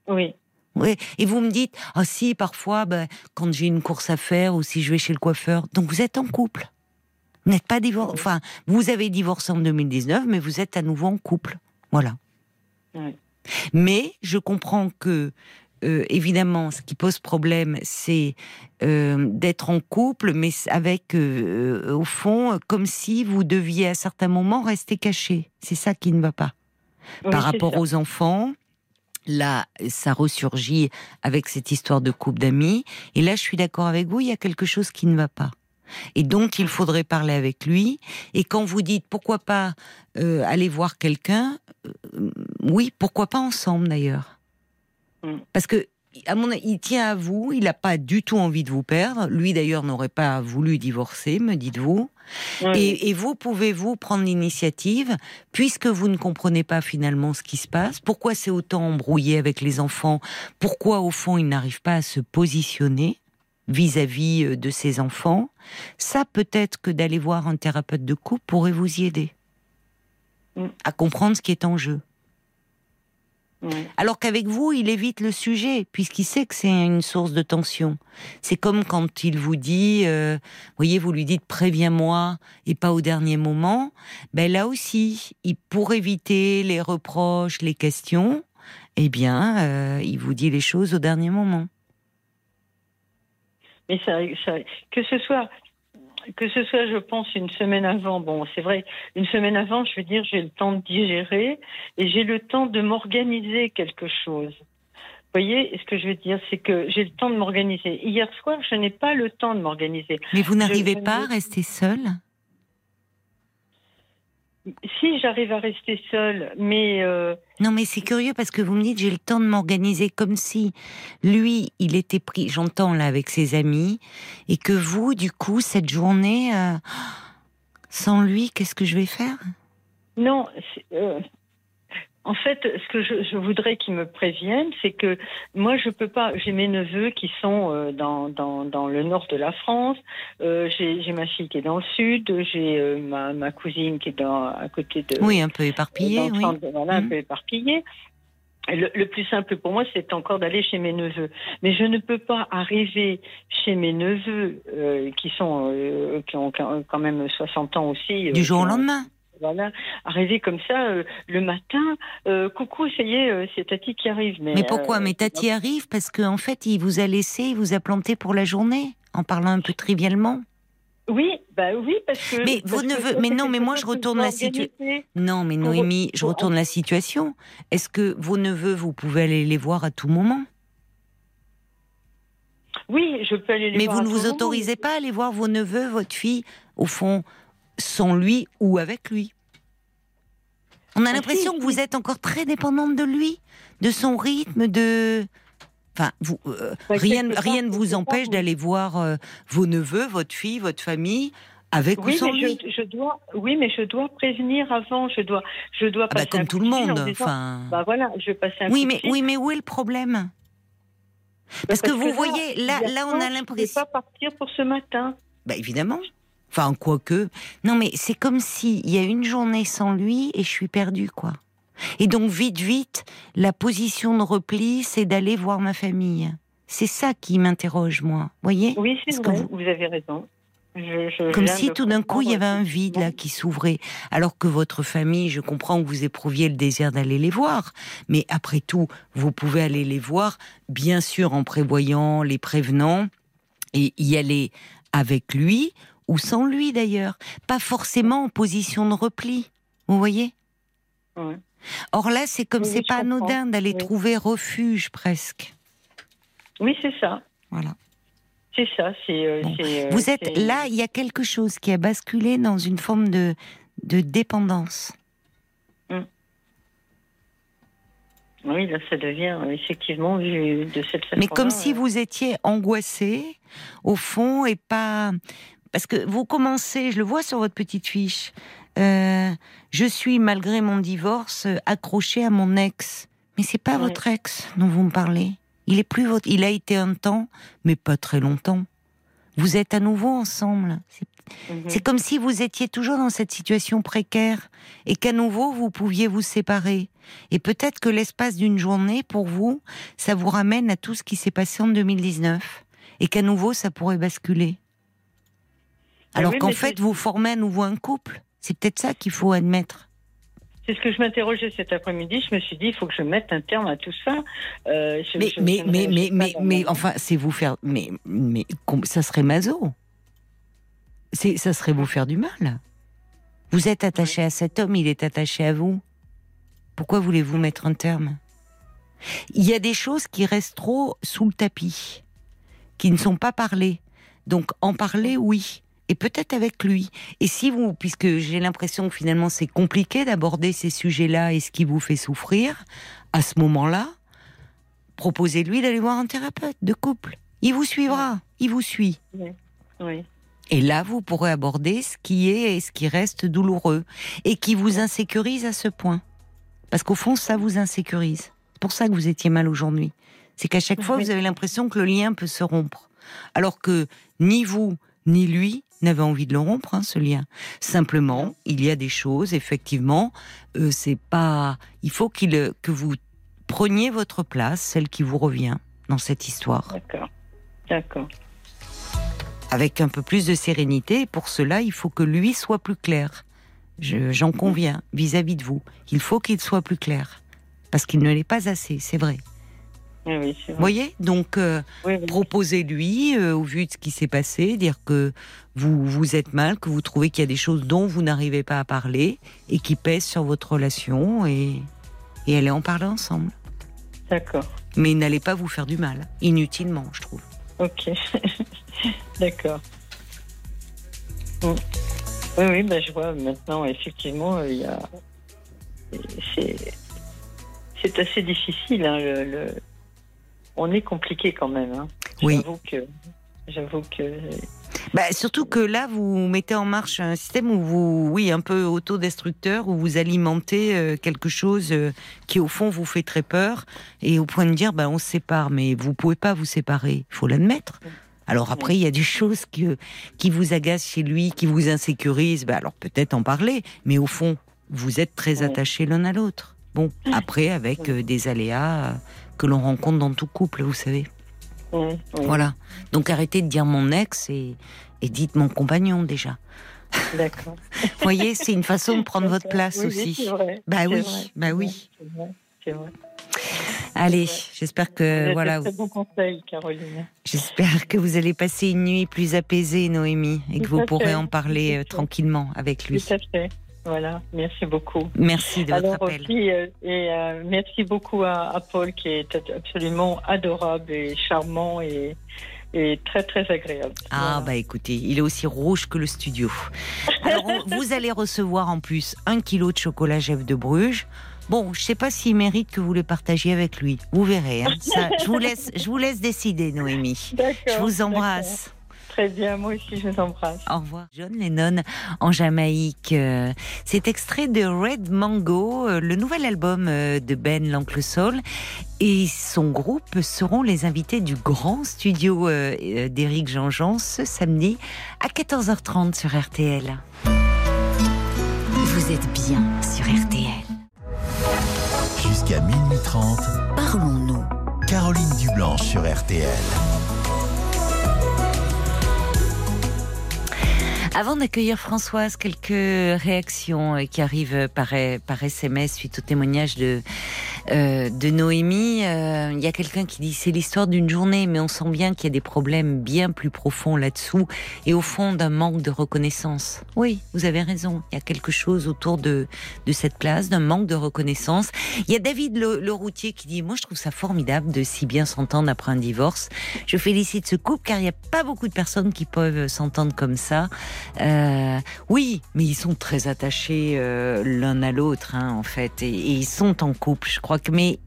Oui, Oui, et vous me dites, ah si, parfois, ben, quand j'ai une course à faire ou si je vais chez le coiffeur. Donc vous êtes en couple. Vous n'êtes pas divorcé. Enfin, vous avez divorcé en 2019, mais vous êtes à nouveau en couple. Voilà. Oui. Mais je comprends que, euh, évidemment, ce qui pose problème, c'est euh, d'être en couple, mais avec, euh, au fond, comme si vous deviez à certains moments rester caché. C'est ça qui ne va pas Oui, par rapport ça. aux enfants. Là, ça ressurgit avec cette histoire de couple d'amis. Et là, je suis d'accord avec vous, il y a quelque chose qui ne va pas. Et donc, il faudrait parler avec lui. Et quand vous dites pourquoi pas euh, aller voir quelqu'un, euh, oui, pourquoi pas ensemble d'ailleurs. Mm. Parce que, à mon avis, il tient à vous, il n'a pas du tout envie de vous perdre. Lui d'ailleurs n'aurait pas voulu divorcer, me dites-vous. Oui, Et, et vous, pouvez-vous prendre l'initiative, puisque vous ne comprenez pas finalement ce qui se passe, pourquoi c'est autant embrouillé avec les enfants, pourquoi au fond ils n'arrivent pas à se positionner vis-à-vis euh, de ses enfants, ça peut-être que d'aller voir un thérapeute de couple pourrait vous y aider Mm. à comprendre ce qui est en jeu. Alors qu'avec vous, il évite le sujet, puisqu'il sait que c'est une source de tension. C'est comme quand il vous dit, euh, voyez, vous lui dites préviens-moi et pas au dernier moment. Ben là aussi, il, pour éviter les reproches, les questions, eh bien, euh, il vous dit les choses au dernier moment. Mais ça, ça- que ce soit, que ce soit, je pense, une semaine avant. Bon, c'est vrai, une semaine avant, je veux dire, j'ai le temps de digérer et j'ai le temps de m'organiser quelque chose. Vous voyez, ce que je veux dire, c'est que j'ai le temps de m'organiser. Hier soir, je n'ai pas le temps de m'organiser. Mais vous n'arrivez je pas à rester seul Si j'arrive à rester seule, mais euh, Non, mais c'est curieux parce que vous me dites j'ai le temps de m'organiser comme si lui, il était pris, j'entends là avec ses amis, et que vous, du coup, cette journée, euh, sans lui, qu'est-ce que je vais faire? Non, c'est, euh, en fait, ce que je, je voudrais qu'ils me préviennent, c'est que moi, je peux pas. J'ai mes neveux qui sont euh, dans, dans, dans le nord de la France. Euh, j'ai ma fille qui est dans le sud. J'ai euh, ma, ma cousine qui est dans, à côté de. Oui, un peu éparpillé, dans le oui. centre, voilà, un Mhm. peu éparpillé. Le, le plus simple pour moi, c'est encore d'aller chez mes neveux. Mais je ne peux pas arriver chez mes neveux euh, qui sont euh, qui ont quand même 60 ans aussi. euh, Du jour au lendemain. Voilà, arriver comme ça euh, le matin. euh, coucou, ça y est, euh, c'est Tati qui arrive. Mais, Mais pourquoi Mais Tati arrive parce qu'en en fait, il vous a laissé, il vous a planté pour la journée, en parlant un peu trivialement. Oui, bah oui, parce que. Mais parce vos neveux- mais non, mais moi, je retourne la situ- organiser. Non, mais Noémie, je retourne la situation. Est-ce que vos neveux, vous pouvez aller les voir à tout moment? Oui, je peux aller les Mais voir vous à ne vous moment. autorisez pas à aller voir vos neveux, votre fille, au fond, sans lui ou avec lui. On a l'impression si, que vous êtes encore très dépendante de lui, de son rythme, de. Enfin, vous, euh, Bah, rien, rien ne vous empêche d'aller voir euh, vos neveux, votre fille, votre famille, avec ou sans mais lui. je, je dois, oui, mais je dois prévenir avant. Je dois, je dois Ah bah, passer comme un tout le monde. disant, Enfin. Bah voilà, je vais passer un oui, mais fil. oui, mais où est le problème? Parce que vous voyez, là- là, on a Je ne l'impression- pas partir pour ce matin. Bah évidemment. Enfin, quoique. Non, mais c'est comme si il y a une journée sans lui et je suis perdue, quoi. Et donc, vite, vite, la position de repli, c'est d'aller voir ma famille. C'est ça qui m'interroge, moi. Voyez? Oui, c'est vrai, vous- vous... avez raison. Je- je Comme si tout d'un coup, il y avait un vide là qui s'ouvrait. Alors que votre famille, je comprends que vous éprouviez le désir d'aller les voir. Mais après tout, vous pouvez aller les voir, bien sûr, en prévoyant, les prévenant, et y aller avec lui, ou sans lui d'ailleurs. Pas forcément en position de repli. Vous voyez? Ouais. Or là, c'est comme Oui, c'est pas comprends. anodin d'aller Oui. trouver refuge presque. Oui, c'est ça. Voilà. C'est ça. C'est. euh, Bon. euh, Vous êtes là, il y a quelque chose qui a basculé dans une forme de, de dépendance. Oui, là, ça devient effectivement vu de cette façon. Mais comme si vous étiez angoissé, au fond, et pas. Parce que vous commencez, je le vois sur votre petite fiche, euh, je suis, malgré mon divorce, euh, accroché à mon ex. Mais c'est pas votre ex dont vous me parlez. Il est plus votre. Il a été un temps, mais pas très longtemps. Vous êtes à nouveau ensemble. C'est Mhm. c'est comme si vous étiez toujours dans cette situation précaire et qu'à nouveau vous pouviez vous séparer. Et peut-être que l'espace d'une journée, pour vous, ça vous ramène à tout ce qui s'est passé en 2019 et qu'à nouveau ça pourrait basculer. Ah Alors oui, qu'en fait vous formez à nouveau un couple. C'est peut-être ça qu'il faut admettre. C'est ce que je m'interrogeais cet après-midi. Je me suis dit, il faut que je mette un terme à tout ça. Euh, je- Mais je- enfin c'est vous faire mais mais ça serait maso. C'est ça serait vous faire du mal. Vous êtes attaché à cet homme, il est attaché à vous. Pourquoi voulez-vous mettre un terme? Il y a des choses qui restent trop sous le tapis, qui ne sont pas parlées. Donc en parler, oui. Et peut-être avec lui. Et si vous, puisque j'ai l'impression que finalement c'est compliqué d'aborder ces sujets-là et ce qui vous fait souffrir, à ce moment-là, proposez-lui d'aller voir un thérapeute de couple. Il vous suivra, il vous suit. Oui. Et là, vous pourrez aborder ce qui est et ce qui reste douloureux et qui vous insécurise à ce point. Parce qu'au fond, ça vous insécurise. C'est pour ça que vous étiez mal aujourd'hui. C'est qu'à chaque fois, vous avez l'impression que le lien peut se rompre. Alors que ni vous, ni lui n'avez envie de le rompre, hein, ce lien. Simplement, il y a des choses, effectivement, euh, c'est pas. Il faut qu'il, euh, que vous preniez votre place, celle qui vous revient dans cette histoire D'accord. D'accord. avec un peu plus de sérénité. Et pour cela, il faut que lui soit plus clair. Je- J'en conviens vis-à-vis de vous. Il faut qu'il soit plus clair. Parce qu'il ne l'est pas assez, c'est vrai. Oui, Vous voyez Donc, euh, Oui, oui. proposez-lui, euh, au vu de ce qui s'est passé, dire que vous, vous êtes mal, que vous trouvez qu'il y a des choses dont vous n'arrivez pas à parler et qui pèsent sur votre relation et, et allez en parler ensemble. D'accord. Mais n'allez pas vous faire du mal, inutilement, je trouve. Ok. D'accord. Oui, oui, bah, je vois maintenant, effectivement, euh, il y a. C'est. C'est assez difficile, hein, le, le- On est compliqué quand même. Hein. Oui. J'avoue que. J'avoue que. Bah, surtout que là, vous mettez en marche un système où vous, oui, un peu autodestructeur, où vous alimentez euh, quelque chose euh, qui, au fond, vous fait très peur, et au point de dire, bah, on se sépare, mais vous pouvez pas vous séparer, il faut l'admettre. Alors après, il y a des choses que, qui vous agacent chez lui, qui vous insécurisent, bah, alors peut-être en parler, mais au fond, vous êtes très attachés l'un à l'autre. Bon, après, avec euh, des aléas euh, que l'on rencontre dans tout couple, vous savez. Voilà. Donc arrêtez de dire mon ex et, et dites mon compagnon déjà. D'accord. Vous voyez, c'est une façon de prendre votre place Oui, aussi. vrai. Bah oui, vrai. bah oui. C'est vrai. C'est vrai. Allez, j'espère que voilà, très bons conseils, Caroline. j'espère que vous allez passer une nuit plus apaisée, Noémie, et que Tout vous pourrez fait, en parler tout euh, tranquillement avec lui. Tout à fait. Voilà. Merci beaucoup. Merci de votre Alors appel. aussi, euh, et euh, merci beaucoup à, à Paul qui est absolument adorable et charmant et, et très très agréable. Ah Voilà. bah écoutez, il est aussi rouge que le studio. Alors on- vous allez recevoir en plus un kilo de chocolat Jeff de Bruges. Bon, je sais pas s'il mérite que vous le partagiez avec lui. Vous verrez. hein. Ça, je vous laisse, je vous laisse décider, Noémie. Je vous embrasse. Très bien, moi aussi je vous embrasse. Au revoir. John Lennon en Jamaïque. Euh, C'est extrait de Red Mango, euh, le nouvel album euh, de Ben l'Oncle Soul. Et son groupe seront les invités du grand studio d'Éric Jean-Jean ce samedi à 14h30 sur RTL. Vous êtes bien sur RTL. 12h30. Parlons-nous. Caroline Dublanche sur RTL. Avant d'accueillir Françoise, quelques réactions euh, qui arrivent par, SMS suite au témoignage de, euh, de Noémie. Euh, il y a quelqu'un qui dit c'est l'histoire d'une journée, mais on sent bien qu'il y a des problèmes bien plus profonds là-dessous et au fond d'un manque de reconnaissance. Oui, vous avez raison. Il y a quelque chose autour de, de cette place, d'un manque de reconnaissance. Il y a David le, le, routier qui dit moi je trouve ça formidable de si bien s'entendre après un divorce. Je félicite ce couple car il n'y a pas beaucoup de personnes qui peuvent s'entendre comme ça. Euh, oui, mais ils sont très attachés euh, l'un à l'autre, hein, en fait, et, et, ils sont en couple, je crois que. Mais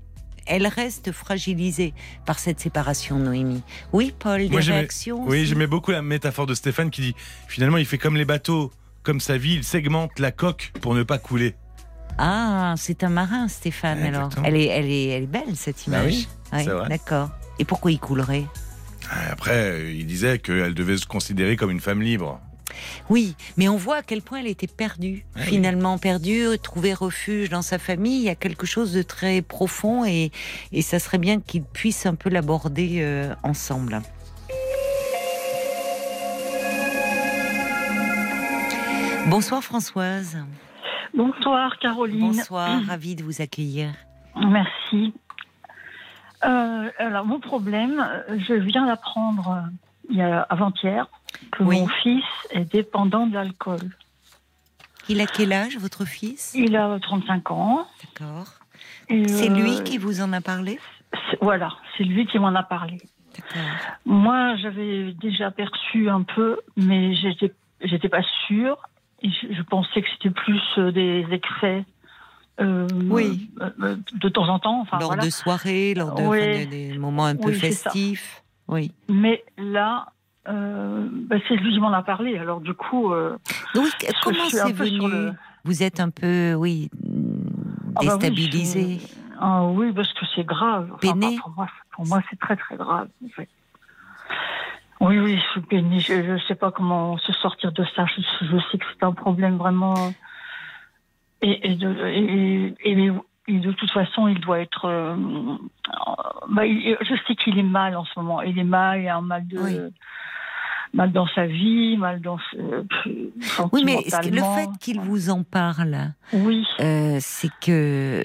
elle reste fragilisée par cette séparation, Noémie. Oui, Paul, des Moi, réactions Oui, j'aimais beaucoup la métaphore de Stéphane qui dit finalement, il fait comme les bateaux, comme sa vie, il segmente la coque pour ne pas couler. Ah, c'est un marin, Stéphane. Alors, elle est, elle est, elle est belle cette Bah image. oui, Ouais. D'accord. Et pourquoi il coulerait? Après, euh, il disait qu'elle devait se considérer comme une femme libre. Oui, mais on voit à quel point elle était perdue. Ouais, Finalement perdue, trouver refuge dans sa famille. Il y a quelque chose de très profond et, et ça serait bien qu'ils puissent un peu l'aborder euh, ensemble. Bonsoir Françoise. Bonsoir Caroline. Bonsoir, ravie de vous accueillir. Merci. Euh, alors mon problème, je viens d'apprendre euh, avant-hier que Oui. mon fils est dépendant de l'alcool. Il a quel âge votre fils? Il a 35 ans. D'accord. C'est euh, lui qui vous en a parlé? Voilà, c'est lui qui m'en a parlé. D'accord. Moi, j'avais déjà perçu un peu, mais j'étais, j'étais pas sûre. Je, je pensais que c'était plus euh, des excès. euh, Oui. euh, euh, de temps en temps. Enfin, lors voilà. de soirées, lors de, Oui. enfin, des, moments un peu Oui, festifs. Oui. Mais là, euh, bah, c'est lui qui m'en a parlé. Alors du coup, euh, comment suis un c'est venu le- Vous êtes un peu, oui, Ah bah oui, déstabilisé. Ah oui, parce que c'est grave. Enfin, Peiné Pour moi, c'est très très grave. en fait. Oui, oui, je suis peinée. Je ne sais pas comment se sortir de ça. Je, je sais que c'est un problème vraiment. Et, et, de, et, et- et de toute façon, il doit être. euh, bah, il- je sais qu'il est mal en ce moment. Il est mal, il a un mal de. Oui. Mal dans sa vie, mal dans ce, Oui, mais le fait qu'il vous en parle, Oui, euh, c'est que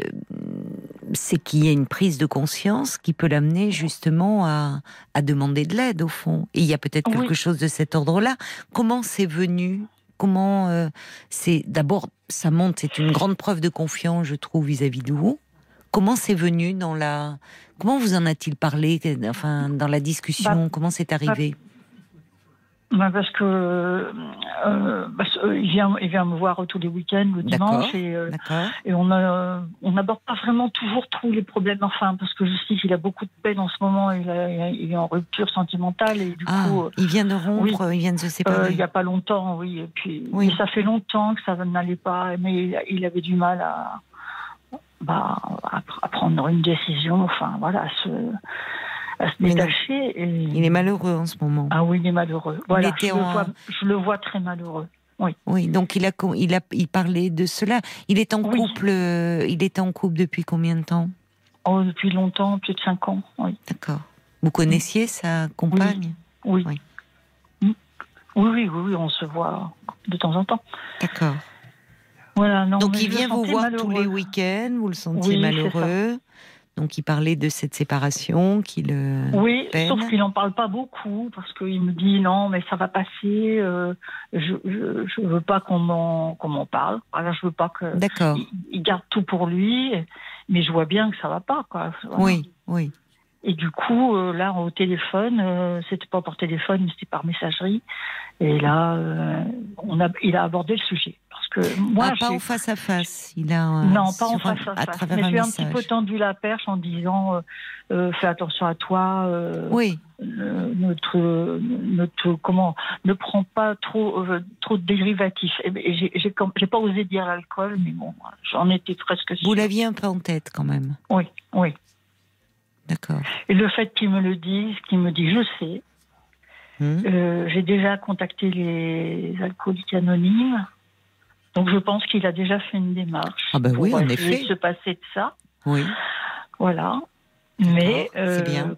c'est qu'il y a une prise de conscience qui peut l'amener justement à, à demander de l'aide au fond. Et il y a peut-être Oui. quelque chose de cet ordre-là. Comment c'est venu? Comment euh, c'est D'abord, ça montre, c'est une grande preuve de confiance, je trouve, vis-à-vis de vous. Comment c'est venu dans la Comment vous en a-t-il parlé Enfin, dans la discussion, Bah, comment c'est arrivé? Bah, parce que euh, parce que, euh, il vient, il vient me voir tous les week-ends le dimanche et, euh, et on n'aborde pas vraiment toujours tous les problèmes. Enfin, parce que je sais qu'il a beaucoup de peine en ce moment. Il, a- il est en rupture sentimentale et du Ah, coup, euh, il vient de rompre, il vient de se euh, séparer. il n'y a pas longtemps, oui. Et puis, Oui. ça fait longtemps que ça n'allait pas, mais il, avait du mal à, bah, à, à prendre une décision. Enfin, voilà, se, à se détacher. Et... Il est malheureux en ce moment. Ah oui, il est malheureux. Voilà, je, le vois, je le vois très malheureux. Oui, donc il a, il a, il parlait de cela. Il est en Oui. couple, euh, il est en couple depuis combien de temps? Oh, depuis longtemps, plus de 5 ans, oui. D'accord. Vous connaissiez sa compagne? Oui. Oui. Mm. Oui, oui, oui, oui, on se voit de temps en temps. D'accord. Voilà, non, Donc il vient vous voir malheureux. tous les week-ends, vous le sentiez Oui, malheureux. Donc il parlait de cette séparation qu'il. Oui, peine. sauf qu'il n'en parle pas beaucoup parce qu'il me dit non, mais ça va passer. euh, je, je, je veux pas qu'on m'en parle. Voilà, je veux pas que D'accord. il, il garde tout pour lui, mais je vois bien que ça va pas, quoi. Oui, oui. Et du coup, euh, là, au téléphone, euh, c'était pas par téléphone, mais c'était par messagerie. Et là, euh, on a, il a abordé le sujet. Parce que moi, ah, pas j'ai- en face à face. Il a. non, pas en un- face à face. travers Mais un je lui ai un message. petit peu tendu la perche en disant euh, euh, fais attention à toi. euh, Oui, euh, notre, notre, comment, ne prends pas trop, euh, trop de dérivatifs. Et, et j'ai, j'ai, j'ai pas osé dire l'alcool, mais bon, j'en étais presque vous sûre. l'aviez un peu en tête quand même. Oui, oui. D'accord. Et le fait qu'il me le dise, qu'il me dit je sais. Euh, j'ai déjà contacté les alcooliques anonymes. Donc je pense qu'il a déjà fait une démarche Ah bah pour oui, en effet. se passer de ça. Oui. Voilà. Mais. c'est bien. euh,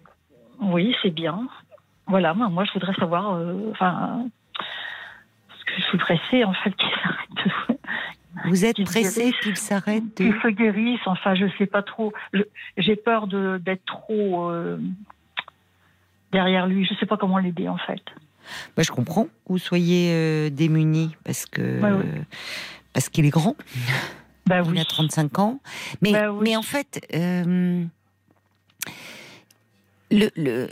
Oui, c'est bien. Voilà, moi, moi, je voudrais savoir. euh, Enfin. parce que je suis pressée, en fait, qu'il s'arrête de. Vous êtes Qu'il pressé guérisse. qu'il s'arrête de... Qu'il se guérisse. Enfin, je sais pas trop. J'ai peur de- d'être trop. euh, derrière lui. Je sais pas comment l'aider, en fait. Bah, je comprends que vous soyez euh, démuni parce que parce qu'il est grand. Bah Il a 35 ans. Mais, Bah oui. mais en fait, euh, le, le-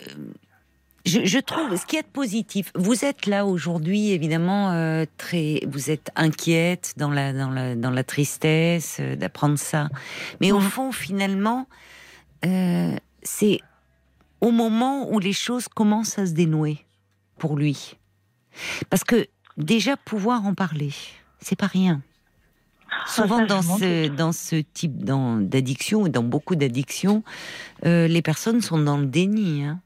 je, je trouve ce qui est positif. Vous êtes là aujourd'hui, évidemment, euh, très. Vous êtes inquiète dans la, dans la, dans la tristesse euh, d'apprendre ça. Mais au fond, finalement, euh, c'est au moment où les choses commencent à se dénouer pour lui. Parce que déjà pouvoir en parler, c'est pas rien. Souvent ça, dans ce, dans ce type d'addiction, et dans beaucoup d'addictions, euh, les personnes sont dans le déni. hein.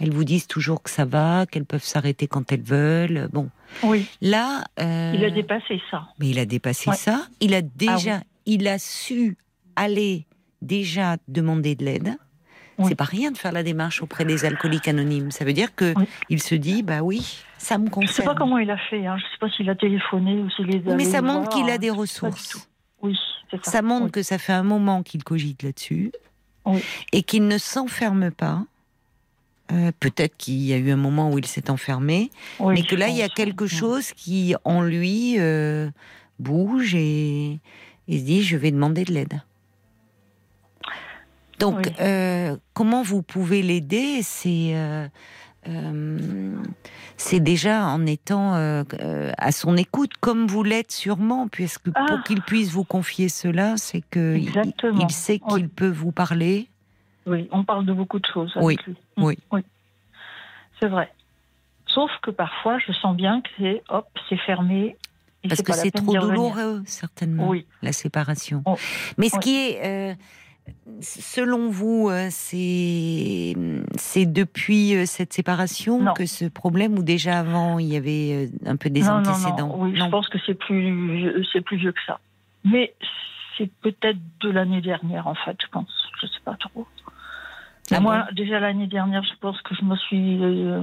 Elles vous disent toujours que ça va, qu'elles peuvent s'arrêter quand elles veulent. Bon, Oui, là, euh, il a dépassé ça. mais il a dépassé Ouais. ça. Il a déjà, Ah il a su aller déjà demander de l'aide. Oui. C'est pas rien de faire la démarche auprès des alcooliques anonymes. Ça veut dire que Oui. il se dit, bah oui, ça me Je sais concerne. pas comment il a fait. Hein. Je sais pas s'il a téléphoné ou s'il les a. Mais ça montre qu'il a hein. des ressources. Oui, c'est ça. Ça montre Oui. que ça fait un moment qu'il cogite là-dessus et qu'il ne s'enferme pas. Euh, Peut-être qu'il y a eu un moment où il s'est enfermé, mais que là, il y a quelque chose qui, en lui, euh, bouge et, et se dit je vais demander de l'aide. Donc, Oui. euh, comment vous pouvez l'aider? C'est euh, euh, c'est déjà en étant euh, à son écoute, comme vous l'êtes sûrement, puisque Ah. pour qu'il puisse vous confier cela, c'est que il, Exactement. il sait qu'il Oui. peut vous parler. Oui, on parle de beaucoup de choses avec Oui, lui. oui. Oui. C'est vrai. Sauf que parfois, je sens bien que c'est hop, c'est fermé. Parce que c'est trop douloureux, certainement, Oui. la séparation. Oh, Mais ce oui. qui est, euh, selon vous, euh, c'est c'est depuis euh, cette séparation Non. que ce problème, ou déjà avant, il y avait euh, un peu des non, antécédents non. Oui, je pense que c'est plus, c'est plus vieux que ça. Mais c'est peut-être de l'année dernière, en fait, je pense. Je sais pas trop. Ah Moi, déjà l'année dernière, je pense que je me suis euh,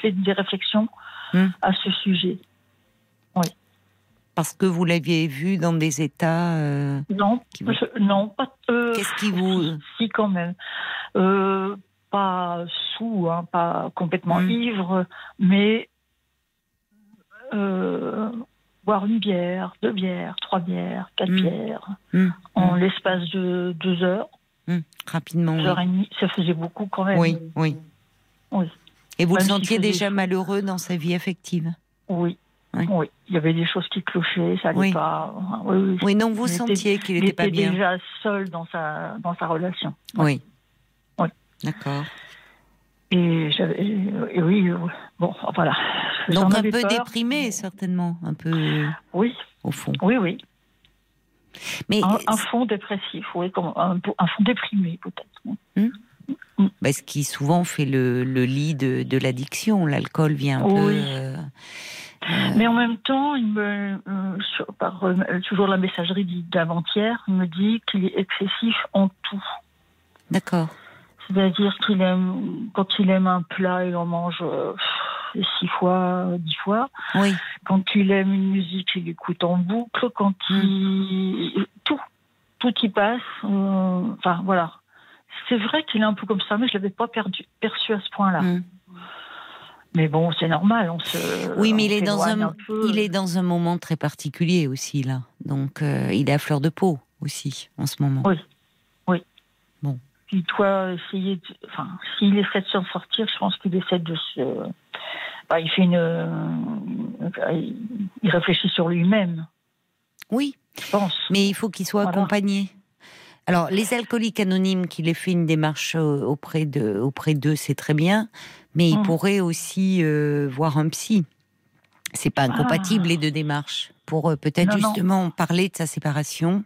fait des réflexions Hmm. à ce sujet. Parce que vous l'aviez vu dans des états. euh, Non, Qui vous- je- non, pas. euh, Qu'est-ce qui vous. Si, quand même. Euh, pas sous, hein, pas complètement Mm. ivre, mais euh, boire une bière, deux bières, trois bières, quatre Mm. bières, Hum, en hum, l'espace de deux heures, rapidement. deux oui. heures et demie, ça faisait beaucoup quand même. Oui, oui. Oui. Et vous le Même s'il sentiez déjà malheureux dans sa vie affective? Oui. Oui. Oui. Il y avait des choses qui clochaient, ça allait Oui. pas. Oui, oui. Oui, non, vous Il était- sentiez qu'il Il n'était pas était bien. déjà seul dans sa, dans sa relation. Oui. Oui. D'accord. Et, et oui, euh, bon, voilà. Donc un peu peur. déprimé, certainement, un peu Oui, au fond. oui, oui. Mais Un, un fond dépressif, oui, comme un, un fond déprimé peut-être. bah, ce qui souvent fait le, le lit de, de l'addiction, l'alcool vient un peu. Oui. euh, Mais en même temps, il me, euh, sur- par euh, toujours la messagerie d'avant-hier, il me dit qu'il est excessif en tout. D'accord. C'est-à-dire qu'il aime, quand il aime un plat, il en mange euh, six fois, euh, dix fois. Oui. Quand il aime une musique, il écoute en boucle. Quand Hmm. il. Tout. Tout y passe. euh, Enfin, voilà. C'est vrai qu'il est un peu comme ça, mais je ne l'avais pas perdu, perçu à ce point-là. Mm. Mais bon, c'est normal. On se, Oui, mais il est dans un, il est dans un moment très particulier aussi là. Donc euh, il est à fleur de peau aussi en ce moment. Oui. Mm. Il doit essayer de. Enfin, s'il essaie de s'en sortir, je pense qu'il essaie de se. Bah, il fait une. Il réfléchit sur lui-même, Oui, je pense. mais il faut qu'il soit Voilà. accompagné. Alors les alcooliques anonymes qui les fait une démarche euh, auprès de auprès d'eux, c'est très bien, mais il Mm. pourrait aussi euh, voir un psy. C'est pas incompatible Ah. les deux démarches pour euh, peut-être non. justement parler de sa séparation.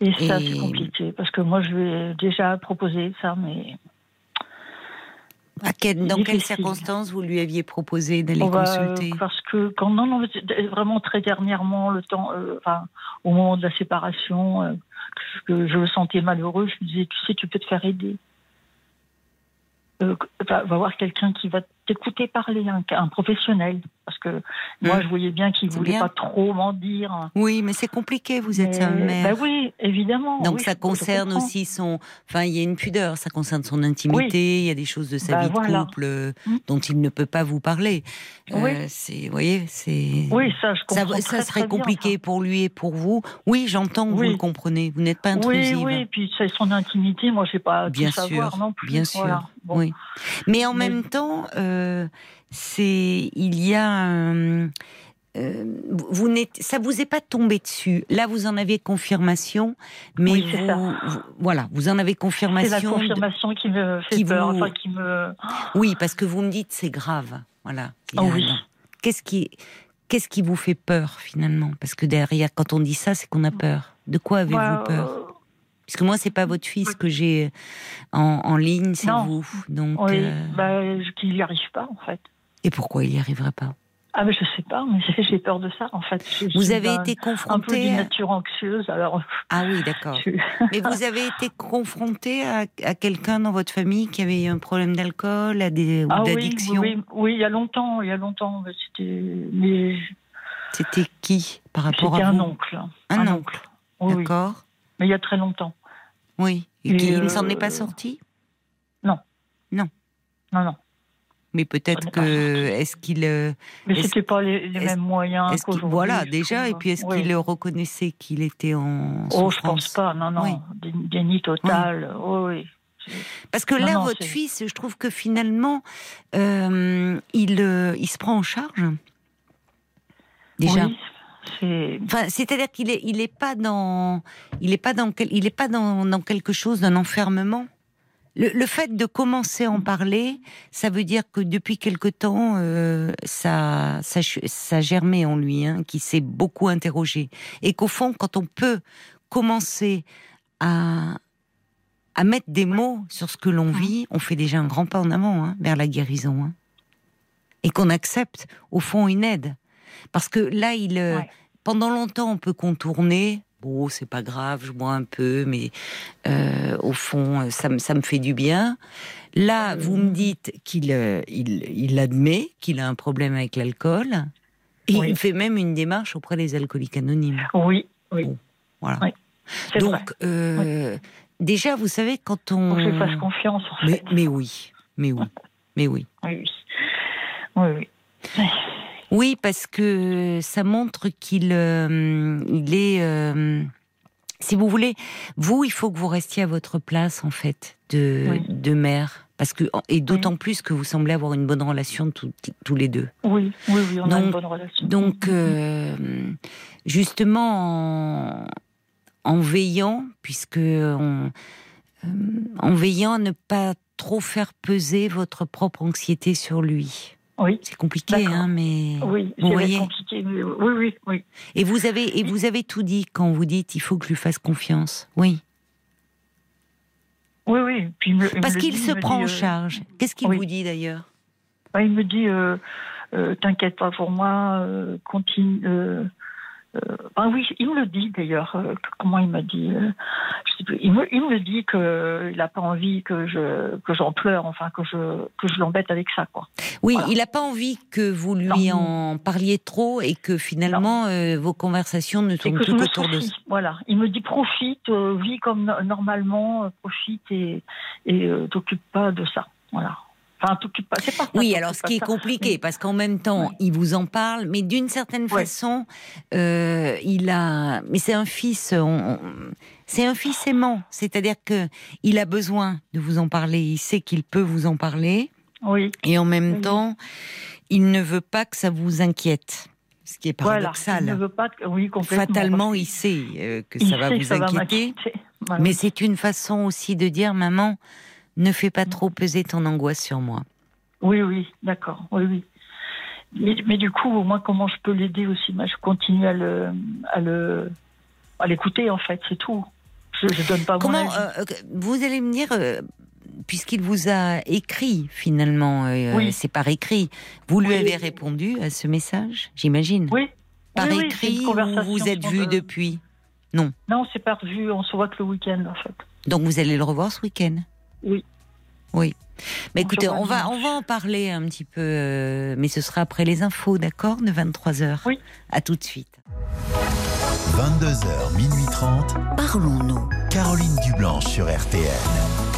Et ça, Et- c'est compliqué, parce que moi, je lui ai déjà proposé ça, mais. À quel- dans quelles circonstances vous lui aviez proposé d'aller On va- consulter? parce que quand non, non, vraiment très dernièrement, le temps, euh, enfin, au moment de la séparation, euh, que je le sentais malheureux, je lui disais, tu sais, tu peux te faire aider. Euh, va, va voir quelqu'un qui va t'écouter parler, un, un professionnel. Parce que moi, Mm. je voyais bien qu'il C'est voulait bien. pas trop m'en dire. Oui, mais c'est compliqué, vous êtes Mais- un mère. Bah oui, évidemment. Donc oui, ça concerne aussi son... Enfin, il y a une pudeur, ça concerne son intimité, il y a des choses de sa Bah, vie de voilà. couple euh, Mm. dont il ne peut pas vous parler. Euh, Oui. c'est, vous voyez, c'est... Oui, ça, je comprends. ça très, serait très compliqué pour lui et pour vous. Oui, j'entends que vous Oui. le comprenez. Vous n'êtes pas Oui, intrusive. oui, puis c'est son intimité, moi, je sais pas Bien tout savoir sûr, non plus. bien sûr. Bon. Oui. Mais en Mais- même temps, euh, c'est il y a euh, vous- n'êtes, ça vous est pas tombé dessus. Là, vous en avez confirmation, mais Oui, vous, voilà, vous en avez C'est la confirmation. de- confirmation qui me fait qui peur, vous- enfin qui me. Oui, parce que vous me dites c'est grave. Voilà. Ah oui. Qu'est-ce qui, qu'est-ce qui vous fait peur finalement? Parce que derrière, quand on dit ça, c'est qu'on a peur. De quoi avez-vous Bah, peur? euh, Parce que moi, c'est pas votre fils que j'ai en, en ligne, c'est vous. Donc, oui, euh, bah, qu'il n'y arrive pas, en fait. et pourquoi il y arriverait pas? Ah, mais je sais pas, mais j'ai- peur de ça, en fait. Je Vous avez un- été Un peu confronté d'une nature anxieuse, alors. Ah oui, d'accord. je- Mais vous avez été confronté à, à quelqu'un dans votre famille qui avait eu un problème d'alcool, à des, ou Ah d'addiction? oui, oui, oui, il y a longtemps, il y a longtemps, c'était. Mais C'était qui par rapport c'était à un vous? oncle. Un oncle. Oui, oui. D'accord. Mais il y a très longtemps. Oui. Et, Et, ne euh, s'en est pas sorti Non, non. Mais peut-être On n'est que. Est-ce qu'il. euh, Mais c'était pas les, mêmes moyens qu'aujourd'hui. voilà, je déjà. Et trouve. puis est-ce Oui. qu'il reconnaissait qu'il était en. Oh, je souffrance pense pas, non, non. Oui. Déni total. Oui, oui. Parce que Non, là, non, votre fils, je trouve que finalement, euh, il, euh, il se prend en charge. Déjà. Oui. Enfin, c'est-à-dire qu'il est, il est pas dans, il est pas dans, il est pas dans, dans quelque chose d'un enfermement. Le, le fait de commencer à en parler, ça veut dire que depuis quelque temps, euh, ça, ça, ça germait en lui, hein, qui s'est beaucoup interrogé, et qu'au fond, quand on peut commencer à à mettre des mots sur ce que l'on vit, on fait déjà un grand pas en avant hein, vers la guérison, hein. et qu'on accepte au fond une aide, parce que là, il euh, Ouais. pendant longtemps, on peut contourner. Bon, c'est pas grave, je bois un peu, mais euh, au fond, ça me, ça me fait du bien. Là, vous me dites qu'il euh, il, il admet qu'il a un problème avec l'alcool. Et Oui. il fait même une démarche auprès des alcooliques anonymes. Oui, oui. Voilà. Oui. Donc, euh, déjà, vous savez, quand on. Faut que je fasse confiance, en mais, fait. mais oui, mais oui, mais oui. Oui, oui. Oui, oui. Oui, parce que ça montre qu'il euh, il est. euh, si vous voulez, vous, il faut que vous restiez à votre place en fait de, Oui. de mère, parce que et d'autant plus que vous semblez avoir une bonne relation tous tous les deux. Oui, oui, oui, on a Donc- une bonne relation. Donc, euh, justement, en, en veillant, puisque on, en veillant à ne pas trop faire peser votre propre anxiété sur lui. Oui, C'est compliqué, hein, mais oui, vous c'est voyez. compliqué. mais oui, oui, oui. Et vous avez et vous avez tout dit quand vous dites il faut que je lui fasse confiance. Oui, Oui, oui. Puis me- parce qu'il se prend dit, en euh, charge. Qu'est-ce qu'il oui. vous dit d'ailleurs? Bah, il me dit, euh, euh, t'inquiète pas pour moi, continue. Euh, ah oui, il me le dit d'ailleurs. euh, comment il m'a dit euh, je sais plus, il, me, il me dit qu'il n'a pas envie que je que j'en pleure, enfin que je que je l'embête avec ça, quoi. Oui, Voilà. il n'a pas envie que vous lui Non. en parliez trop et que finalement euh, vos conversations ne tournent que je tout me autour de soucie. Voilà, il me dit profite, vis comme no- normalement, profite et et t'occupe pas de ça. Voilà. Enfin, pas. Oui, alors ce qui est ça. compliqué, parce qu'en même temps, il vous en parle, mais d'une certaine façon, euh, il a. Mais c'est un fils. on- C'est un fils aimant, c'est-à-dire que il a besoin de vous en parler. Il sait qu'il peut vous en parler, Oui, et en même Oui. temps, il ne veut pas que ça vous inquiète. Ce qui est voilà. paradoxal. Il ne veut pas. que- Oui, complètement. Fatalement, il sait euh, que ça va vous ça va inquiéter. m'inquiéter. Voilà. Mais c'est une façon aussi de dire, maman, ne fais pas trop peser ton angoisse sur moi. Oui, oui, d'accord. Oui, oui. Mais, mais du coup, moi, comment je peux l'aider aussi? Moi, je continue à le, à le, à l'écouter en fait, c'est tout. Je, je donne pas mon Comment avis. euh, vous allez me dire, euh, puisqu'il vous a écrit finalement, euh, Oui. c'est par écrit, vous lui Oui. avez répondu à ce message, j'imagine? Oui. Par oui, écrit ou vous êtes vu euh, depuis? Non. Non, c'est pas revu. On se voit que le week-end, en fait. Donc vous allez le revoir ce week-end? Oui. Oui. Mais On écoutez, on va, on va en parler un petit peu, euh, mais ce sera après les infos, d'accord De 23h. Oui. À tout de suite. 22h, minuit 30. Parlons-nous. Caroline Dublanche sur RTN.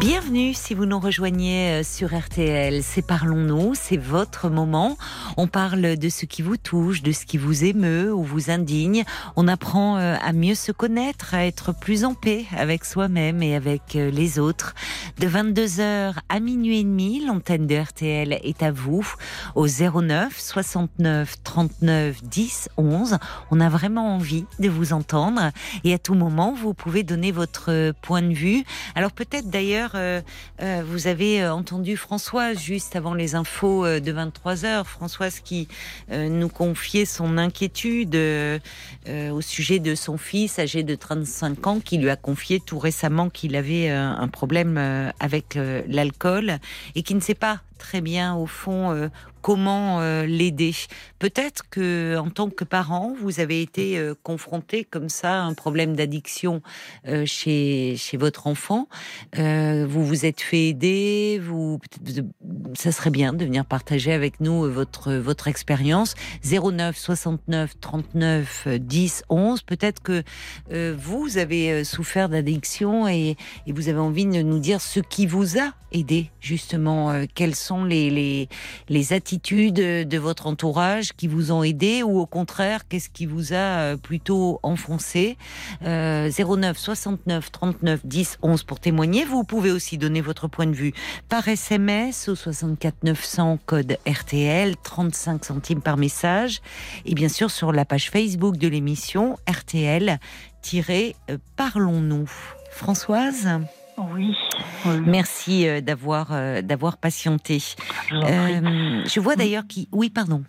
Bienvenue si vous nous rejoignez euh, sur RTL. C'est Parlons-nous, c'est votre moment. On parle de ce qui vous touche, de ce qui vous émeut ou vous indigne. On apprend euh, à mieux se connaître, à être plus en paix avec soi-même et avec euh, les autres. De 22h à minuit et demi, l'antenne de RTL est à vous au 09 69 39 10 11. On a vraiment envie de vous entendre et à tout moment, vous pouvez donner votre point de vue. Alors peut-être d'ailleurs, euh, euh, vous avez euh, entendu Françoise juste avant les infos de 23 heures. Françoise qui nous confiait son inquiétude au sujet de son fils âgé de 35 ans qui lui a confié tout récemment qu'il avait un problème avec l'alcool et qui ne sait pas très bien au fond euh, comment euh, l'aider. Peut-être que en tant que parent, vous avez été euh, confronté comme ça à un problème d'addiction chez chez votre enfant. Vous vous êtes fait aider. Vous, ça serait bien de venir partager avec nous votre votre expérience. 09 69 39 euh, 10 11. Peut-être que vous avez souffert d'addiction et, et vous avez envie de nous dire ce qui vous a aidé justement. euh, quelles les, attitudes de votre entourage qui vous ont aidé ou au contraire qu'est-ce qui vous a euh, plutôt enfoncé euh, 09 69 39 10 11 pour témoigner. Vous pouvez aussi donner votre point de vue par SMS au 64 900 code RTL 35 centimes par message et bien sûr sur la page Facebook de l'émission RTL euh. Françoise, Oui. oui. merci euh, d'avoir euh, d'avoir patienté. Je. Euh, je vois d'ailleurs qui. Oui, pardon.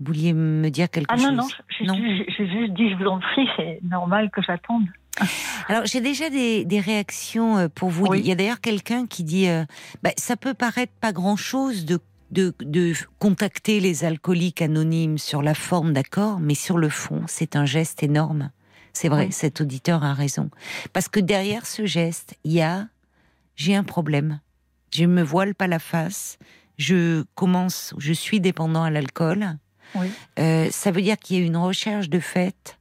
Vous vouliez me dire quelque Ah chose? non, non, j'ai Non? j'ai- j'ai juste dit, je vous en prie, c'est normal que j'attende. Alors j'ai déjà des, des réactions pour vous. Oui. Il y a d'ailleurs quelqu'un qui dit, euh, bah, ça peut paraître pas grand-chose de, de, de contacter les alcooliques anonymes sur la forme, d'accord, mais sur le fond, c'est un geste énorme. C'est vrai, Oui. cet auditeur a raison. Parce que derrière ce geste, il y a, j'ai un problème. Je me voile pas la face. Je commence, je suis dépendant à l'alcool. Oui. Euh, ça veut dire qu'il y a une recherche de fait.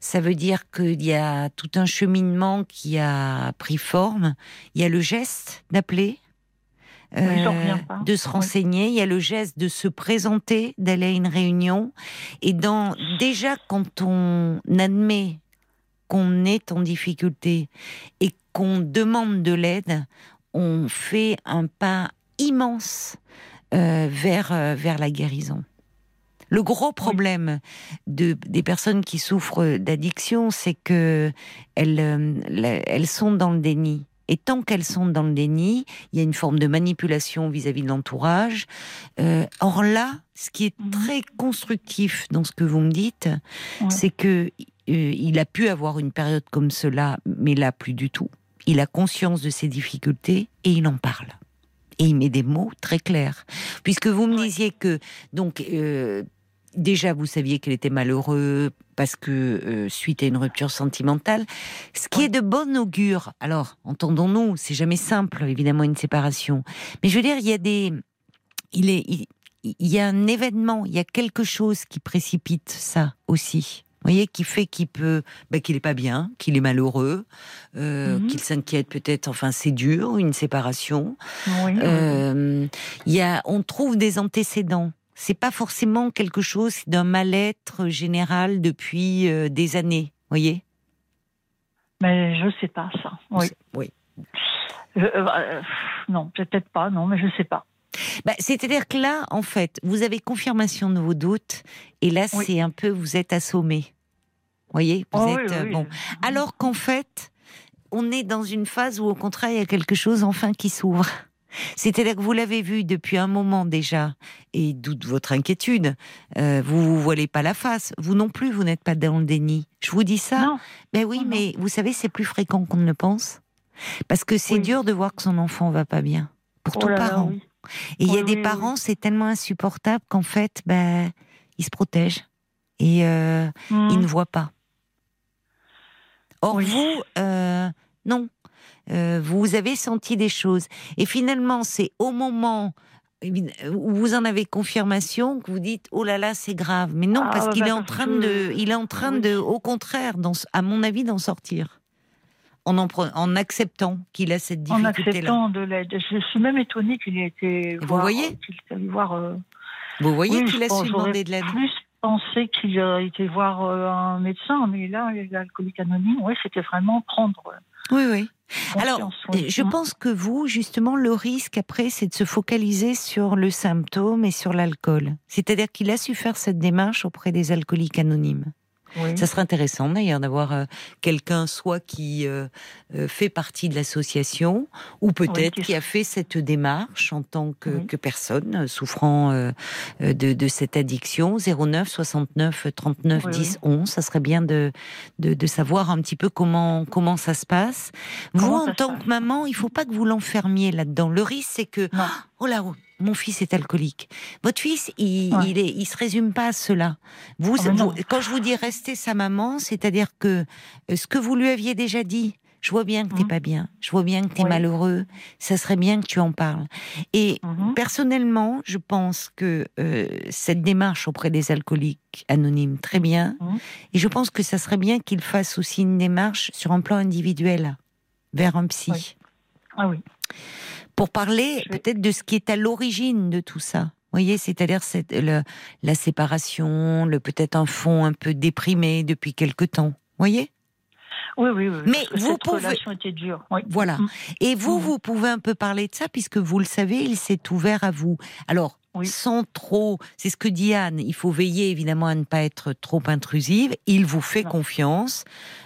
Ça veut dire qu'il y a tout un cheminement qui a pris forme. Il y a le geste d'appeler, euh, Oui, de se Oui. renseigner. Il y a le geste de se présenter, d'aller à une réunion. Et dans déjà quand on admet qu'on est en difficulté et qu'on demande de l'aide, on fait un pas immense euh, vers euh, vers la guérison. Le gros problème de, des personnes qui souffrent d'addiction, c'est que elles, euh, elles sont dans le déni. Et tant qu'elles sont dans le déni, il y a une forme de manipulation vis-à-vis de l'entourage. Euh, or là, ce qui est Mhm. très constructif dans ce que vous me dites, Ouais. c'est que il a pu avoir une période comme cela, mais là plus du tout. Il a conscience de ses difficultés et il en parle. Et il met des mots très clairs. Puisque vous me disiez que, donc, euh, déjà, vous saviez qu'il était malheureux parce que, euh, suite à une rupture sentimentale, ce qui est de bon augure. Alors, entendons-nous, c'est jamais simple, évidemment, une séparation. Mais je veux dire, il y a des. Il, est, il, il y a un événement, il y a quelque chose qui précipite ça aussi. Vous voyez, qui fait qu'il peut, bah, qu'il est pas bien, qu'il est malheureux, euh, Mhm. qu'il s'inquiète peut-être. Enfin, c'est dur, une séparation. Oui. Euh, y a, on trouve des antécédents. C'est pas forcément quelque chose d'un mal-être général depuis euh, des années. Voyez? Mais je sais pas ça. Oui. Oui. Je- euh, euh, non, peut-être pas, non, mais je sais pas. Bah, C'est-à-dire que là, en fait, vous avez confirmation de vos doutes, et là, Oui. c'est un peu, vous êtes assommé. Voyez, vous Oh, êtes oui, euh, oui. bon. Alors qu'en fait, on est dans une phase où, au contraire, il y a quelque chose enfin qui s'ouvre. C'est-à-dire que vous l'avez vu depuis un moment déjà, et d'où votre inquiétude. Euh, vous vous voilez pas la face. Vous non plus, vous n'êtes pas dans le déni. Je vous dis ça. Non, Ben oui, Non, non. mais vous savez, c'est plus fréquent qu'on ne le pense. Parce que c'est Oui. dur de voir que son enfant va pas bien. Pour oh tout parent. oui. Et il y a des parents, c'est tellement insupportable qu'en fait, ben, ils se protègent. et euh, Mhm. il ne voit pas. Or, Oui. vous, euh, non. Euh, vous avez senti des choses. Et finalement, c'est au moment où vous en avez confirmation que vous dites oh là là c'est grave mais non Ah, parce ouais, qu'il bah, est en train que- de il est en train de au contraire dans, à mon avis d'en sortir en en, en acceptant qu'il a cette En difficulté là acceptant de l'aide. Je suis même étonnée qu'il ait été vous voir. voyez voir. euh, vous voyez oui, qu'il a su demander de l'aide plus pensé qu'il a été voir euh, un médecin, mais là, l'alcoolique anonyme, oui, c'était vraiment prendre. euh, oui oui Alors, oui. je pense que vous, justement, le risque après, c'est de se focaliser sur le symptôme et sur l'alcool. C'est-à-dire qu'il a su faire cette démarche auprès des alcooliques anonymes. Oui. Ça serait intéressant d'ailleurs d'avoir euh, quelqu'un soit qui euh, euh, fait partie de l'association ou peut-être qui- qui a fait cette démarche en tant que, Oui. que personne souffrant euh, de, de cette addiction 09 69 39 Oui, 10 11 ça serait bien de, de, de savoir un petit peu comment comment ça se passe vous en tant que maman il faut pas que vous l'enfermiez là-dedans le risque c'est que Non. oh là mon fils est alcoolique. Votre fils, il, Ouais. il, est, il se résume pas à cela. Vous, Ah, vous- quand je vous dis rester sa maman, c'est-à-dire que euh, ce que vous lui aviez déjà dit, je vois bien que t'es Mhm. pas bien, je vois bien que t'es Oui. malheureux, ça serait bien que tu en parles. Et Mhm. personnellement, je pense que euh, cette démarche auprès des alcooliques anonymes, très bien. Mhm. Et je pense que ça serait bien qu'il fasse aussi une démarche sur un plan individuel vers un psy Oui. Ah oui. Pour parler vais- peut-être de ce qui est à l'origine de tout ça. Vous voyez, c'est-à-dire la séparation, le peut-être un fond un peu déprimé depuis quelque temps. Vous voyez? Oui, oui, oui. Mais vous cette pouvez- relation était dure. Oui. Voilà. Mm. Et vous, Mhm. vous pouvez un peu parler de ça puisque vous le savez, il s'est ouvert à vous. Alors, Oui. sans trop, c'est ce que dit Anne, il faut veiller évidemment à ne pas être trop intrusive. Il vous fait Non. confiance,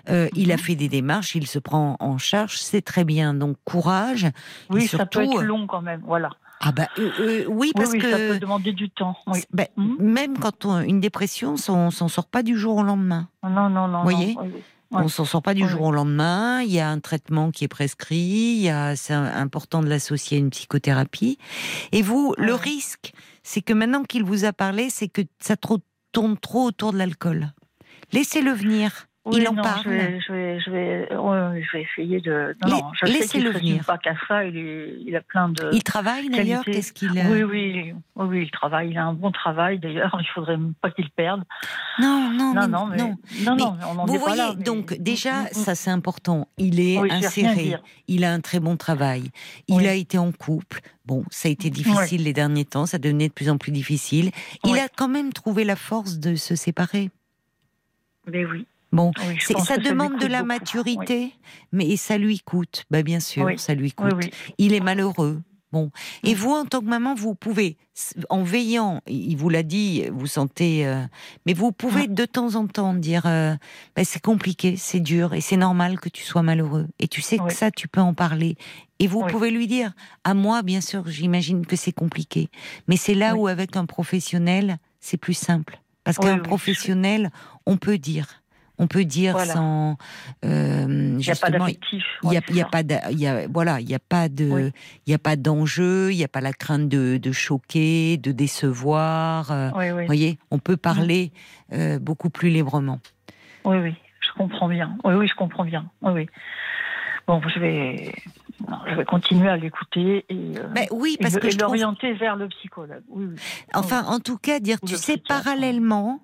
euh, il a Mhm. fait des démarches, il se prend en charge, c'est très bien. Donc courage. Oui, Et ça peut surtout, être euh, long quand même. Voilà. Ah bah euh, euh, oui, parce oui, que ça peut demander du temps. Oui. Ben, Mhm. Même quand on, une dépression, on s'en sort pas du jour au lendemain. Non, non, non. Voyez? Non. Oui. On Ouais. s'en sort pas du jour au lendemain. Il y a un traitement qui est prescrit. Il y a, c'est important de l'associer à une psychothérapie. Et vous, le Ouais. risque, c'est que maintenant qu'il vous a parlé, c'est que ça trop- tourne trop autour de l'alcool. Laissez-le venir. Oui, il en non, parle. Je vais, je vais, je vais, ouais, je vais essayer de. Non, je sais qu'il ne pas qu'à ça. Il, est, il a plein de. Il travaille d'ailleurs. Qu'est-ce qu'il Oui, oui, oui, oui, il travaille. Il a un bon travail d'ailleurs. Il faudrait même pas qu'il perde. Non, non, Non, mais- non, mais, non. non, Mais non, mais on n'en Vous est pas voyez, là. donc déjà, Mm, mm, ça c'est important. Il est Oui, inséré, il a un très bon travail, il Oui. a été en couple. Bon, ça a été difficile les derniers temps, ça devenait de plus en plus difficile. Il a quand même trouvé la force de se séparer. Mais oui. Bon, oui ça demande de la beaucoup. maturité, mais ça lui coûte. Bah bien sûr, Oui. ça lui coûte. Il est malheureux. Bon, et Mm. vous en tant que maman, vous pouvez, en veillant, il vous l'a dit, vous sentez, euh, mais vous pouvez Mm. de temps en temps dire, euh, Ben, c'est compliqué, c'est dur, et c'est normal que tu sois malheureux. Et tu sais que ça, tu peux en parler. Et vous pouvez lui dire, à moi, bien sûr, j'imagine que c'est compliqué, mais c'est là où avec un professionnel, c'est plus simple, parce qu'un professionnel, on peut dire, on peut dire Voilà. sans, euh, Il n'y a pas d'affectif. il y a, pas, il y a, voilà, il y a pas de, Oui. il y a pas d'enjeu, il y a pas la crainte de, de choquer, de décevoir. euh. Oui, voyez, on peut parler euh, beaucoup plus librement. Oui, oui, je comprends bien. Oui, oui, je comprends bien. Oui, oui. Bon, je vais, non, je vais continuer à l'écouter et, euh, Ben oui, parce que et je trouve, l'orienter vers le psychologue. Oui, oui. enfin, en tout cas, dire, tu sais, psychiatre, parallèlement,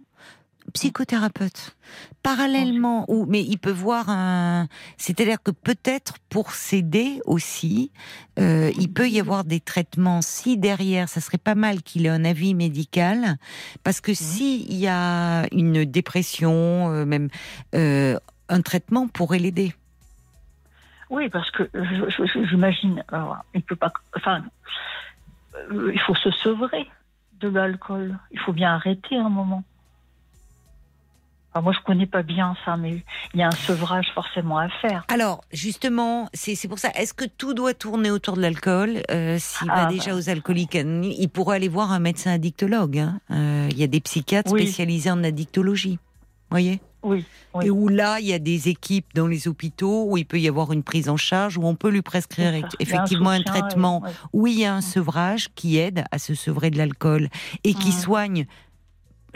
psychothérapeute, parallèlement, ou mais il peut voir un, c'est-à-dire que peut-être pour s'aider aussi, euh, il peut y avoir des traitements. Si derrière, ça serait pas mal qu'il ait un avis médical, parce que si il y a une dépression, euh, même euh, un traitement pourrait l'aider. Oui, parce que j'imagine, il peut pas, enfin, il faut se sevrer de l'alcool. Il faut bien arrêter un moment. Enfin, moi, je connais pas bien ça, mais il y a un sevrage forcément à faire. Alors, justement, c'est pour ça. Est-ce que tout doit tourner autour de l'alcool euh, S'il va Ah, déjà bah. aux alcooliques? Il pourrait aller voir un médecin addictologue. hein. Euh, Il y a des psychiatres Oui. spécialisés en addictologie. Voyez? Oui, oui. Et où là, il y a des équipes dans les hôpitaux où il peut y avoir une prise en charge, où on peut lui prescrire effectivement un, soutien et- traitement, ouais. où il y a un sevrage qui aide à se sevrer de l'alcool et qui Mhm. soigne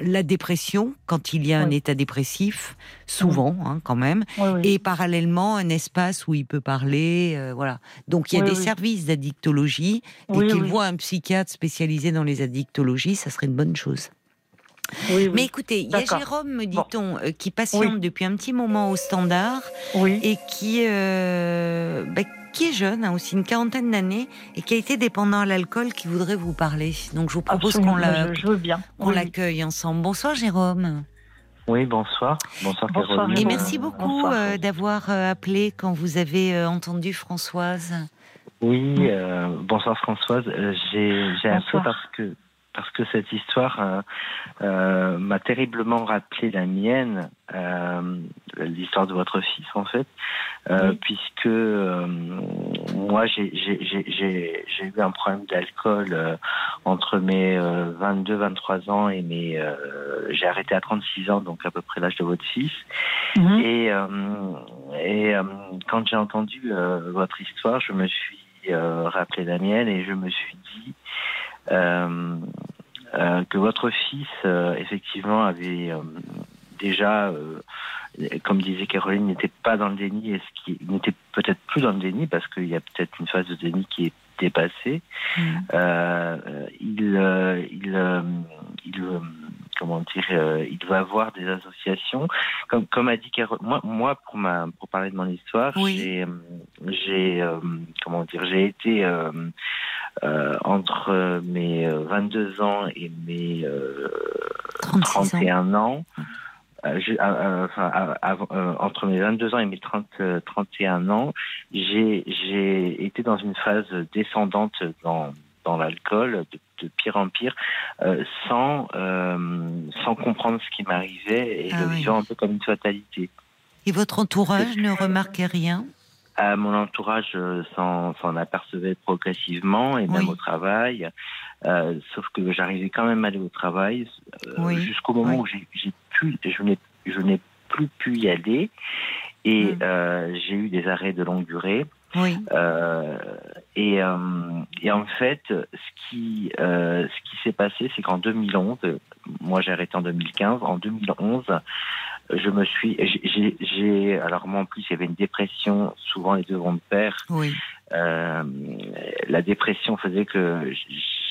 la dépression, quand il y a un état dépressif, souvent hein, quand même, Oui, et parallèlement un espace où il peut parler, euh, voilà. Donc il y a des services d'addictologie, et qu'il voit un psychiatre spécialisé dans les addictologies, ça serait une bonne chose. Oui, oui. Mais écoutez, il y a. Jérôme, me dit-on, euh, qui patiente Oui. depuis un petit moment au standard et qui, euh, bah, qui est jeune, hein, aussi une quarantaine d'années, et qui a été dépendant à l'alcool, qui voudrait vous parler. Donc je vous propose qu'on la- je, je veux bien. qu'on Oui. l'accueille ensemble. Bonsoir Jérôme. Oui, bonsoir. Bonsoir, Bonsoir, Caroline. Et merci beaucoup euh, d'avoir euh, appelé quand vous avez euh, entendu Françoise. Oui, euh, bonsoir Françoise. J'ai j'ai un peu Bonsoir. parce que parce que cette histoire euh, euh, m'a terriblement rappelé la mienne, euh, l'histoire de votre fils en fait, Oui. puisque moi j'ai eu un problème d'alcool entre mes 22-23 ans et mes j'ai arrêté à 36 ans, donc à peu près l'âge de votre fils. Mhm. Et, et quand j'ai entendu votre histoire, je me suis rappelé la mienne et je me suis dit que votre fils, euh, effectivement, avait euh, déjà, euh, comme disait Caroline, n'était pas dans le déni et ce qui il n'était peut-être plus dans le déni parce qu'il y a peut-être une phase de déni qui est dépassée. Euh, il, euh, il, euh, il, euh, comment dire, euh, il doit avoir des associations. Comme, comme a dit Carole, moi, moi pour ma, pour parler de mon histoire, Oui. j'ai, euh, euh, comment dire, j'ai été euh, euh, entre mes euh, 22 ans et mes euh, 36 ans. 31 ans. euh, je- euh, euh, enfin, euh, avant- euh, entre mes 22 ans et mes 30, euh, 31 ans, j'ai j'ai été dans une phase descendante dans, dans l'alcool, de, de pire en pire, euh, sans, euh, sans comprendre ce qui m'arrivait et Ah le oui. vivant un peu comme une fatalité. Et votre entourage ne remarquait rien? À mon entourage euh, s'en apercevait progressivement et même Oui. au travail. Euh, sauf que j'arrivais quand même à aller au travail euh, Oui. jusqu'au moment Oui. où j'ai j'ai pu, je n'ai je n'ai plus pu y aller et Mm. euh, j'ai eu des arrêts de longue durée. Oui. Euh, et, euh, et en fait, ce qui, euh, ce qui s'est passé, c'est qu'en 2011, moi j'ai arrêté en 2015, en 2011, je me suis, j'ai- alors moi en plus il y avait une dépression, souvent les deux vont de pair. Oui. Euh, la dépression faisait que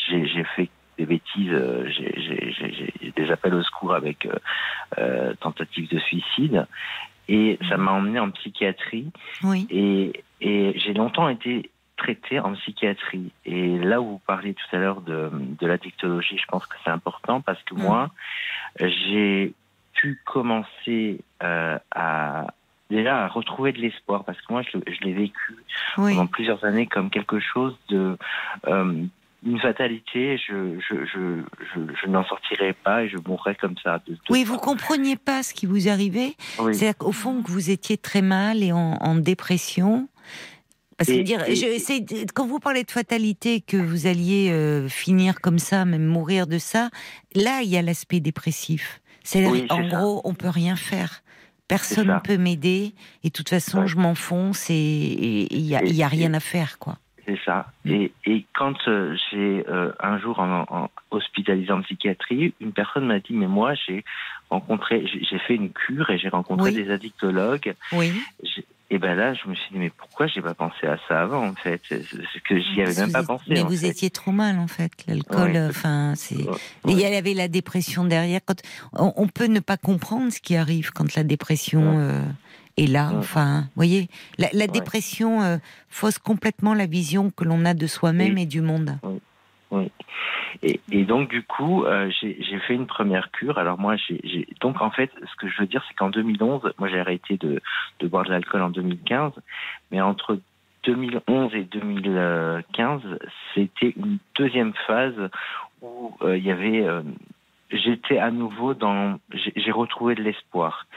j'ai, fait des bêtises, euh, j'ai des appels au secours avec euh, euh, tentative de suicide, et ça m'a emmené en psychiatrie. Oui. Et, et j'ai longtemps été traité en psychiatrie. Et là où vous parliez tout à l'heure de, de l'addictologie, je pense que c'est important parce que Mm. moi, j'ai pu commencer euh, à déjà à retrouver de l'espoir? Parce que moi, je, je l'ai vécu Oui. pendant plusieurs années comme quelque chose de euh, une fatalité. Je, je, je, je, n'en sortirai pas et je mourrai comme ça. De, de- Oui, vous compreniez pas ce qui vous arrivait. Oui. C'est-à-dire qu'au fond, que vous étiez très mal et en, en dépression. Parce que dire, et- je- c'est- quand vous parlez de fatalité, que vous alliez euh, finir comme ça, même mourir de ça, là, il y a l'aspect dépressif. C'est Oui, en ça. gros, on peut rien faire. Personne ne peut m'aider. Et de toute façon, Ouais. je m'enfonce et il y a, y a rien à faire, quoi. C'est ça. Mm. Et, et quand euh, j'ai euh, un jour en, en hospitalisé en psychiatrie, une personne m'a dit mais moi j'ai rencontré, j'ai j'ai fait une cure et j'ai rencontré Oui. des addictologues. Oui. Et ben là je me suis dit mais pourquoi j'ai pas pensé à ça avant en fait? C'est que j'y avais même pas pensé. Mais vous fait. étiez trop mal, en fait. L'alcool, Ouais. enfin, c'est. Ouais. Et il y avait la dépression derrière. Quand on, peut ne pas comprendre ce qui arrive quand la dépression euh, est là. Enfin, vous voyez, la, dépression euh, fausse complètement la vision que l'on a de soi-même Oui. et du monde. Et, et donc du coup, euh, j'ai fait une première cure. Alors moi, j'ai donc en fait, ce que je veux dire, c'est qu'en 2011, moi j'ai arrêté de, boire de l'alcool en 2015, mais entre 2011 et 2015, c'était une deuxième phase où euh, il y avait euh, J'étais à nouveau dans. J'ai retrouvé de l'espoir.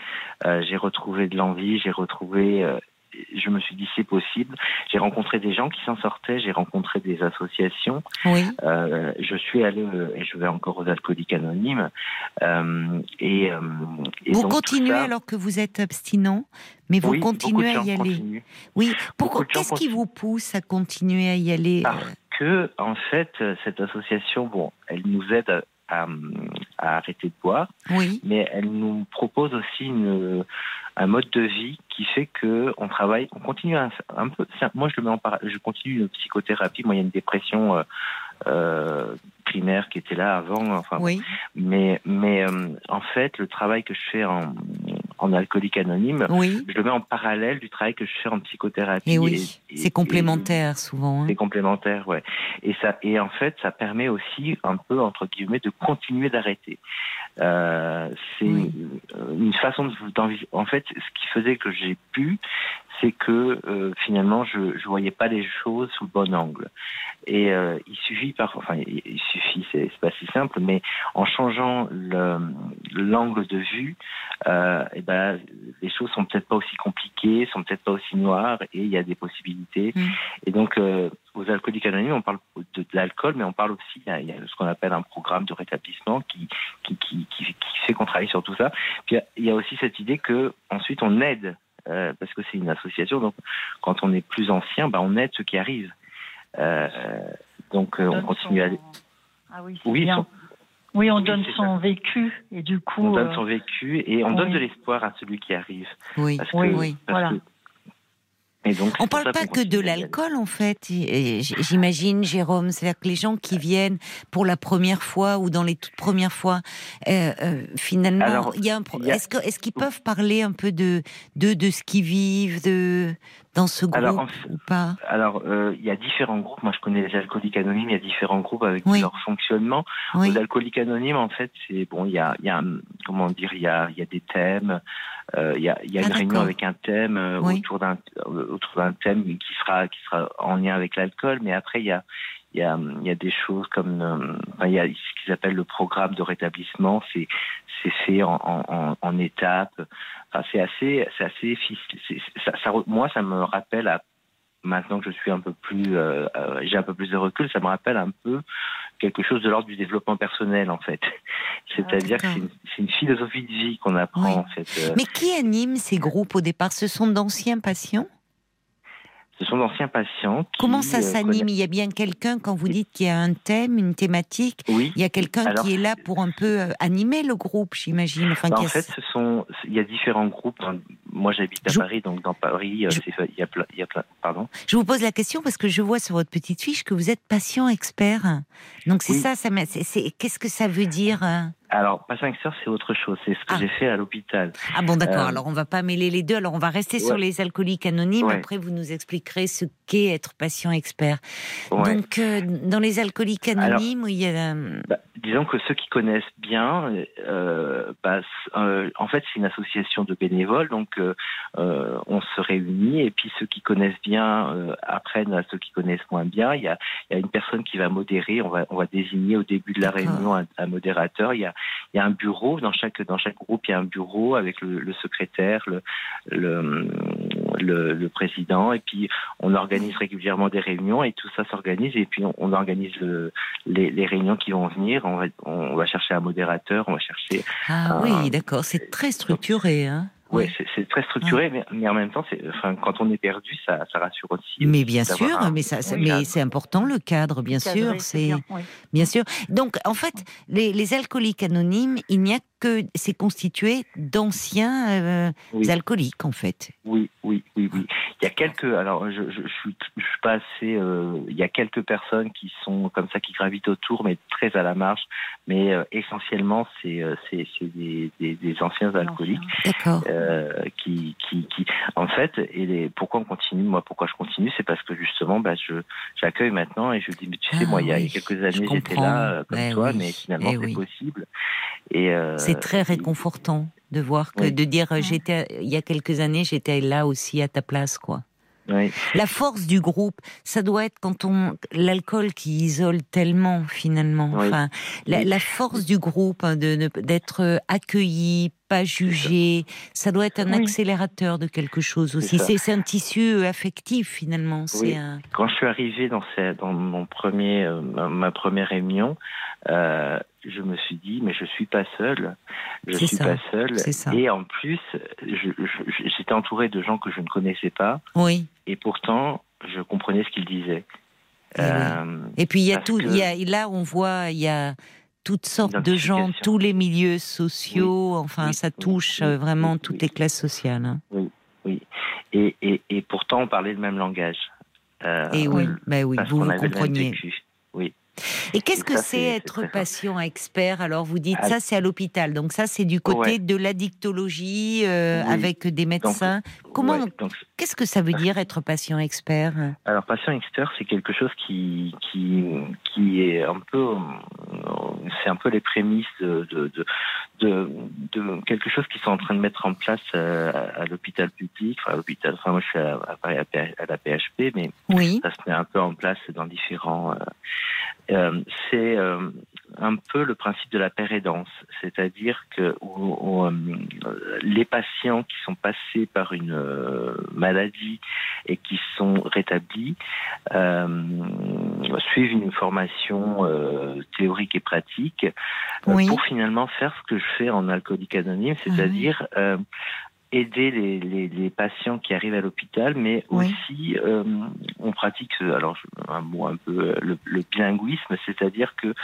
J'ai retrouvé de l'envie. J'ai retrouvé. Je me suis dit c'est possible. J'ai rencontré des gens qui s'en sortaient. J'ai rencontré des associations. Oui. Euh, je suis allé euh, et je vais encore aux alcooliques anonymes. Euh, et, euh, et vous donc, continuez ça- alors que vous êtes abstinent, mais vous Oui, continuez à y aller. continuent. Oui. Pourquoi Qu'est-ce qui vous pousse à continuer à y aller Parce que, en fait, cette association, bon, elle nous aide à, arrêter de boire, Oui. mais elle nous propose aussi une, un mode de vie qui fait que on travaille, on continue un, un peu. Moi, je le mets en je continue une psychothérapie. Moi, il y a une dépression euh, euh, primaire qui était là avant. Enfin, Oui. mais mais euh, en fait, le travail que je fais en, en alcoolique anonyme, Oui. je le mets en parallèle du travail que je fais en psychothérapie. Et oui. C'est et- complémentaire souvent. hein. c'est complémentaire, ouais. Et ça, et en fait, ça permet aussi un peu entre guillemets de continuer d'arrêter. Euh, c'est Oui. une, façon de d'envis- En fait, ce qui faisait que j'ai pu, c'est que euh, finalement, je je voyais pas les choses sous le bon angle. Et euh, il suffit parfois, enfin, il, suffit, c'est c'est pas si simple, mais en changeant le- l'angle de vue, euh, et ben, les choses sont peut-être pas aussi compliquées, sont peut-être pas aussi noires, et il y a des possibilités. Mm. Et donc, euh, aux alcooliques anonymes, on parle de, de l'alcool, mais on parle aussi, il y, a, il y a ce qu'on appelle un programme de rétablissement qui, qui, qui, qui, qui fait qu'on travaille sur tout ça. Puis il y a- il y a aussi cette idée que ensuite on aide, euh, parce que c'est une association, donc quand on est plus ancien, bah, on aide ceux qui arrivent. Euh, donc euh, on continue à... Ah oui, c'est Oui, bien. son- Oui, on Oui, donne son vécu et du coup. on donne son vécu et on donne de l'espoir à celui qui arrive. Oui. Parce Oui, que, oui, parce voilà. que- Et donc, c'est On pour parle pas que de l'alcool en fait. J'imagine, Jérôme, c'est-à-dire que les gens qui viennent pour la première fois ou dans les toutes premières fois, euh, euh, finalement, Alors, il y a un. a- est-ce qu'ils peuvent parler un peu de de, de ce qu'ils vivent de dans ce groupe Alors, en fait- ou pas Alors, euh, il y a différents groupes. Moi, je connais les alcooliques anonymes. Il y a différents groupes avec Oui. leur fonctionnement. Oui. Aux alcooliques anonymes, en fait, c'est bon. Il y a, y a, comment dire, il y a, il y a des thèmes. euh, il y a, y a Ah, une réunion avec un thème euh, Oui. autour d'un euh, autour d'un thème qui sera qui sera en lien avec l'alcool. Mais après, il y a il y a, il y a des choses comme euh, enfin, il y a ce qu'ils appellent le programme de rétablissement. C'est c'est fait en, en, en, étapes. Enfin, c'est assez c'est assez ça, ça, moi, ça me rappelle à maintenant que je suis un peu plus, euh, euh, j'ai un peu plus de recul, ça me rappelle un peu quelque chose de l'ordre du développement personnel en fait. C'est-à-dire que c'est une, philosophie de vie qu'on apprend Oui. en fait. Euh, Mais qui anime ces groupes au départ? Ce sont d'anciens patients? Ce sont d'anciens patients. Qui, Comment ça euh, s'anime Il y a bien quelqu'un quand vous dites qu'il y a un thème, une thématique. Oui. Il y a quelqu'un qui est là pour un peu euh, animer le groupe, j'imagine. Enfin, Bah, en a- fait, ce sont, il y a différents groupes. Dans- Moi, j'habite à Je- Paris, donc dans Paris, euh, Je- il y a plein, il y a plein, pardon. Je vous pose la question parce que je vois sur votre petite fiche que vous êtes patient expert. Donc c'est Oui. ça, ça qu'est-ce que ça veut dire Alors, patient expert, c'est autre chose. C'est ce que Ah. j'ai fait à l'hôpital. Ah bon, d'accord. Euh, Alors on va pas mêler les deux. Alors on va rester sur les alcooliques anonymes. Ouais. Après vous nous expliquerez ce qu'est être patient expert. Ouais. Donc euh, dans les alcooliques anonymes, il y a Bah, disons que ceux qui connaissent bien, euh, bah, en fait, c'est une association de bénévoles, donc on se réunit et puis ceux qui connaissent bien apprennent à ceux qui connaissent moins bien. Il y a, il y a une personne qui va modérer. On va, on va désigner au début de la réunion un, un modérateur. Il y a, il y a un bureau dans chaque dans chaque groupe. Il y a un bureau avec le, le secrétaire, le, le président, et puis on organise régulièrement des réunions et tout ça s'organise et puis on, on organise le, les, les réunions qui vont venir. On va, on va chercher un modérateur, on va chercher. ah Ah. oui, d'accord. C'est très structuré, hein. Ouais, Oui. c'est- c'est très structuré, mais, mais en même temps, enfin, quand on est perdu, ça, ça rassure aussi. Mais bien sûr, un- mais ça, mais c'est important le cadre, bien sûr. C'est bien, oui. Bien sûr. Donc, en fait, les, les alcooliques anonymes, il n'y a que. C'est constitué d'anciens euh, Oui. alcooliques, en fait. Oui, oui, oui, oui. Il y a quelques. Alors, je, je, je suis, je suis pas assez. euh, il y a quelques personnes qui sont comme ça, qui gravitent autour, mais très à la marge. Mais euh, essentiellement, c'est, c'est, des, des, des anciens alcooliques. D'accord. qui, qui, qui, en fait, et les, pourquoi on continue Moi, pourquoi je continue C'est parce que justement, bah, je, j'accueille maintenant et je dis, mais tu sais, Ah moi, il y a quelques années, j'étais là comme Eh toi, oui, mais finalement, eh c'est possible. Et C'est très réconfortant de voir que oui. de dire j'étais il y a quelques années j'étais là aussi à ta place quoi. oui, La force du groupe, ça doit être quand on l'alcool qui isole tellement finalement. Oui. Enfin, la, la force du groupe hein, de ne- d'être euh, accueilli, pas jugé, ça doit être un Oui. accélérateur de quelque chose aussi. C'est un tissu euh, affectif finalement. C'est Oui. un... quand je suis arrivé dans, ces, dans mon premier, euh, ma, première réunion, euh, je me suis dit, mais je suis pas seul. Je suis ça, pas seul. Et en plus, j'étais entouré de gens que je ne connaissais pas, Oui. et pourtant, je comprenais ce qu'ils disaient. Eh oui. Et puis il y a tout. que- y a, là, on voit, il y a toutes sortes de gens, tous les milieux sociaux, enfin, Oui, ça oui, touche oui, euh, vraiment oui, toutes oui. les classes sociales. hein. Oui. Et, et, et pourtant, on parlait le même langage. Euh, Et oui, bah oui, vous vous compreniez. Oui. Et qu'est-ce Et que c'est être patient expert? Alors vous dites Ah. ça, c'est à l'hôpital. Donc ça, c'est du côté Ouais. de l'addictologie euh, Oui. avec des médecins. Comment Ouais, donc, Qu'est-ce que ça veut dire être patient expert? Alors, patient expert, c'est quelque chose qui, qui, qui est un peu, c'est un peu les prémices de, de, de, de, de quelque chose qu'ils sont en train de mettre en place euh, à, à l'hôpital public. Enfin, à l'hôpital, enfin, moi, je suis à, à, à la PHP, mais Oui. ça se met un peu en place dans différents. euh, euh, c'est euh, un peu le principe de la pérédance, c'est-à-dire que euh, les patients qui sont passés par une euh, maladie et qui sont rétablis euh, suivent une formation euh, théorique et pratique Oui. pour finalement faire ce que je fais en alcoolique anonyme, Ah oui. Aider les, les, les patients qui arrivent à l'hôpital, mais Oui. aussi euh, on pratique alors un mot un peu euh, le, le bilinguisme, c'est-à-dire que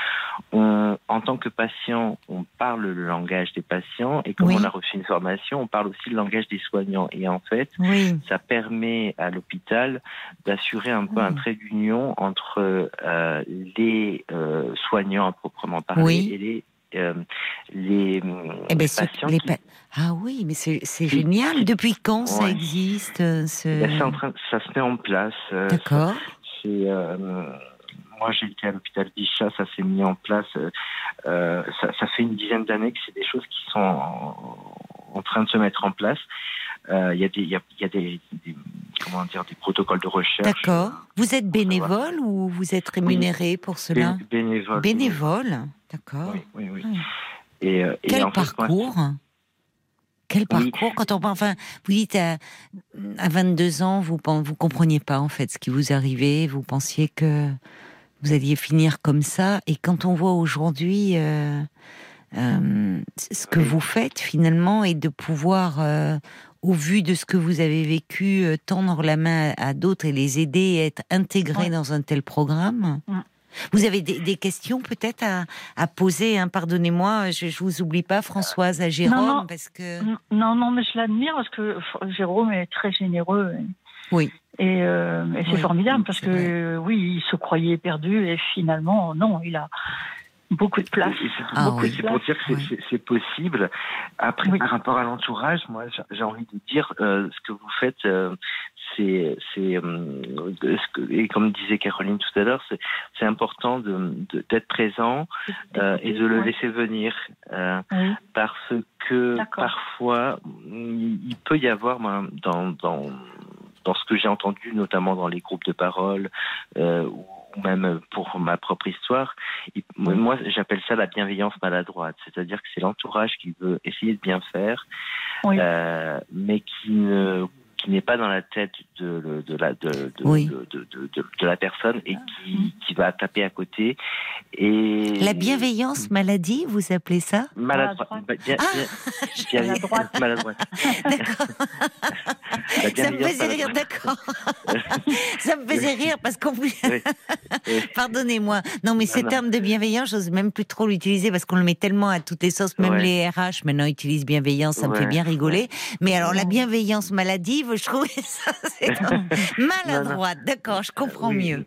on, en tant que patient, on parle le langage des patients et comme Oui. on a reçu une formation, on parle aussi le langage des soignants. Et en fait, Oui. ça permet à l'hôpital d'assurer un peu un trait d'union entre euh, les euh, soignants à proprement parler et les euh, les, Eh ben, les patients les qui- pa- Ah oui, mais c'est qui- génial. Depuis quand ça existe euh, ce- Ben, c'est en train, ça se met en place. euh, D'accord. C'est, euh, moi, j'ai été à l'hôpital Bichat, ça s'est mis en place. euh, euh, ça, ça fait une dizaine d'années que c'est des choses qui sont en, en train de se mettre en place. Euh, Il y a des, il y a, il y a des, des- comment dire, des protocoles de recherche. D'accord. Vous êtes bénévole ou vous êtes rémunéré pour cela? Bé- bénévole. Bénévole. D'accord. Oui, oui, oui. Oui. Et, euh, et Quel en fait, moi, parcours Quel Oui. parcours Quand on enfin, vous dites à, à 22 ans, vous vous compreniez pas en fait ce qui vous arrivait, vous pensiez que vous alliez finir comme ça, et quand on voit aujourd'hui euh, euh, ce que Oui. vous faites finalement, et de pouvoir, euh, au vu de ce que vous avez vécu, euh, tendre la main à, à d'autres et les aider et être intégrés dans un tel programme. Vous avez des, des questions peut-être à, à poser, hein, pardonnez-moi, je, je vous oublie pas, Françoise, à Jérôme, Non, non. parce que Non, non, mais je l'admire parce que Jérôme est très généreux. Oui, et, euh, et c'est Oui, formidable parce que, euh, oui, il se croyait perdu et finalement, non, il a beaucoup de place. Ah beaucoup oui. de C'est pour dire que c'est- Oui. possible. Après, Oui. par rapport à l'entourage, moi, j'ai- j'ai envie de dire euh, ce que vous faites, euh, c'est, c'est, euh, et comme disait Caroline tout à l'heure, c'est, c'est important de, de- d'être présent euh, et de le laisser venir, euh, Oui. parce que D'accord. parfois, il, peut y avoir moi, dans, dans dans ce que j'ai entendu, notamment dans les groupes de parole, euh, même pour ma propre histoire, moi j'appelle ça la bienveillance maladroite, c'est-à-dire que c'est l'entourage qui veut essayer de bien faire, Oui. euh, mais qui ne qui n'est pas dans la tête de, de la de, de, Oui. de, de, de- de- de la personne et qui, qui va taper à côté et la bienveillance maladie, vous appelez ça? Maladroite Maladroite. bien, Ah bien- bien- Maladroite. maladroite. D'accord. Ça me faisait rire, d'accord. ça me faisait rire parce qu'on Oui, oui. Pardonnez-moi. Non, mais ce terme de bienveillance, j'ose même plus trop l'utiliser parce qu'on le met tellement à toutes les sauces. Même Ouais. les RH maintenant utilisent bienveillance, ça me fait bien rigoler. Mais alors, la bienveillance maladive, je trouve ça, c'est maladroite. D'accord, je comprends Oui, mieux.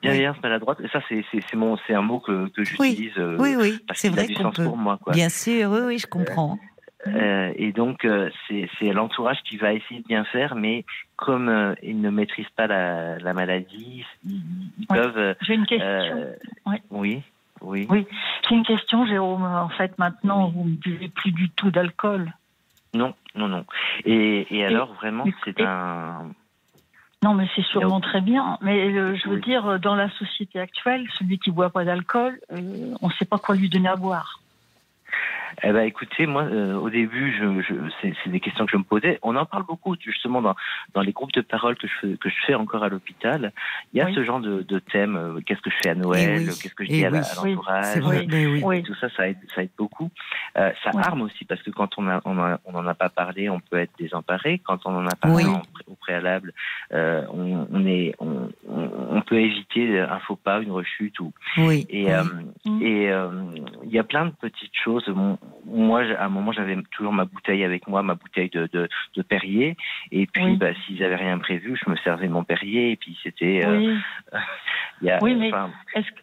Bienveillance maladroite, ça c'est un mot que, que j'utilise euh, Oui, oui, parce c'est vrai qu'on peut. pour moi quoi. Bien sûr, oui, oui, je comprends. Euh, et donc euh, c'est l'entourage qui va essayer de bien faire, mais comme euh, ils ne maîtrisent pas la, la maladie, ils, peuvent. J'ai une question. Ouais. Oui, oui. Oui. J'ai une question, Jérôme. En fait, maintenant, vous ne buvez plus du tout d'alcool. Non, non, non. Et, et alors vraiment c'est un. Non, mais c'est sûrement très bien. Mais je veux Oui. dire, dans la société actuelle, celui qui boit pas d'alcool, on ne sait pas quoi lui donner à boire. Eh ben, écoutez, moi, euh, au début, je, je, c'est des questions que je me posais. On en parle beaucoup, justement, dans, dans les groupes de parole que je fais, que je fais encore à l'hôpital. Il y a Oui. ce genre de, de thème. euh, Qu'est-ce que je fais à Noël Eh oui. Qu'est-ce que je Eh dis à la- oui. à Oui, l'entourage. Oui. Tout ça, ça aide, ça aide beaucoup. Euh, ça arme aussi parce que quand on a, on a- on n'en a pas parlé, on peut être désemparé. Quand on en a parlé en pré- au préalable, euh, on, on est, on, on, peut éviter un faux pas, une rechute ou Oui. et euh, Mm. et euh, il y a plein de petites choses. Moi, à un moment, j'avais toujours ma bouteille avec moi, ma bouteille de, de, de Perrier. Et puis, Oui. bah, s'ils avaient rien prévu, je me servais mon Perrier. Et puis, c'était. euh, Oui. il y a- Oui, mais- enfin, Est-ce que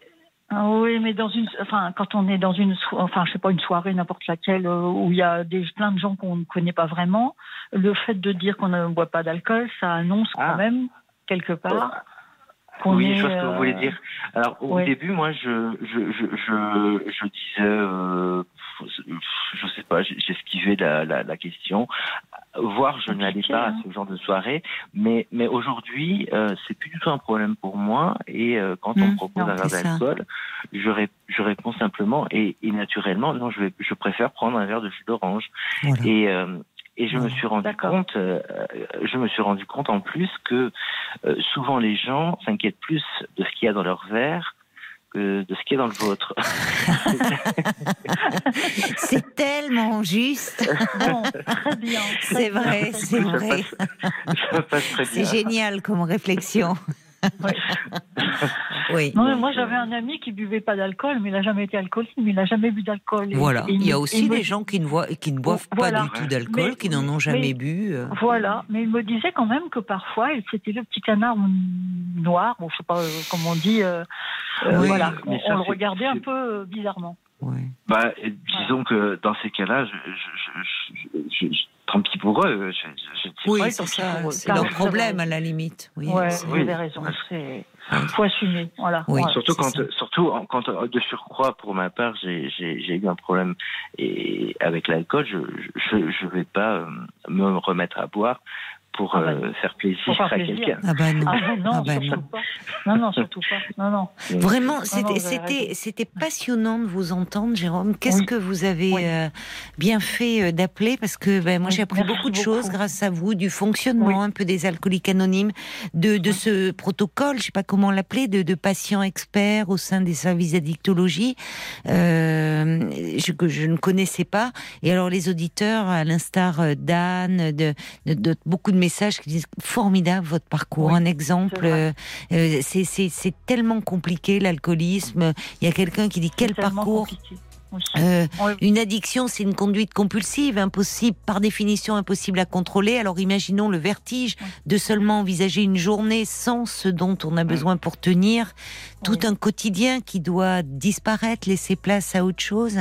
Ah oui, mais dans une, enfin, quand on est dans une, enfin, je sais pas, une soirée, n'importe laquelle, euh, où il y a des, plein de gens qu'on ne connaît pas vraiment, le fait de dire qu'on ne boit pas d'alcool, ça annonce Ah. quand même, quelque part, qu'on oui, est, je vois ce que vous voulez dire. Alors, au ouais. début, moi, je, je, je, je, je disais, euh, je sais pas, j'ai- j'esquivais la, la, la question. Voire, je n'allais pas hein. à ce genre de soirée. Mais, mais aujourd'hui, euh, c'est plus du tout un problème pour moi. Et euh, quand on Mmh, me propose non, un verre d'alcool, je, ré- je réponds simplement et, et naturellement, non, je, vais, je préfère prendre un verre de jus d'orange. Voilà. Et, euh, et je me suis rendu compte, euh, je me suis rendu compte en plus que euh, souvent les gens s'inquiètent plus de ce qu'il y a dans leur verre que de ce qu'il y a dans le vôtre. C'est tellement juste. Bon, très bien. C'est vrai, c'est Ça vrai. passe, ça passe très bien. C'est génial comme réflexion. Oui. Non, mais moi, j'avais un ami qui buvait pas d'alcool, mais il n'a jamais été alcoolique, mais il n'a jamais bu d'alcool. Voilà. et Il y a aussi me- des gens qui ne, voient, qui ne boivent Voilà. pas du tout d'alcool, qui n'en ont jamais mais- bu. euh. Voilà, mais il me disait quand même que parfois, il- c'était le petit canard noir, bon, je sais pas euh, comment on dit, euh, euh, voilà, mais on, ça, on le regardait un peu euh, bizarrement. Ouais. Bah, disons que dans ces cas-là, je, je, je, je, je- tant pis pour eux. Je, je, je- Oui, c'est ça. C'est leur problème à la limite. Oui, ouais, vous oui. avez raison, c'est faut assumer, voilà. Oui. voilà. Surtout quand, ça. surtout quand euh, de surcroît, pour ma part, j'ai eu un problème et avec l'alcool, je je je vais pas euh, me remettre à boire pour Ah bah, euh, faire plaisir pour faire à plaisir. quelqu'un. Ah bah non. Ah non, Ah bah surtout non. pas. Non, non, surtout pas. Non, non. Vraiment, c'était passionnant de vous entendre, Jérôme. Qu'est-ce Oui. que vous avez Oui. euh, bien fait euh, d'appeler? Parce que ben, moi, j'ai appris merci beaucoup de beaucoup. choses grâce à vous, du fonctionnement Oui. un peu des alcooliques anonymes, de, de Oui. ce protocole, je sais pas comment l'appeler, de, de patients experts au sein des services d'addictologie euh, je, que je ne connaissais pas. Et alors, les auditeurs, à l'instar d'Anne, de, de, de beaucoup de messages qui disent formidable votre parcours, Oui, un exemple. euh, euh, c'est- tellement compliqué l'alcoolisme. Il y a quelqu'un qui dit quel parcours. compliqué. Euh, une addiction, c'est une conduite compulsive, impossible, par définition impossible à contrôler. Alors imaginons le vertige de seulement envisager une journée sans ce dont on a besoin pour tenir, tout un quotidien qui doit disparaître, laisser place à autre chose.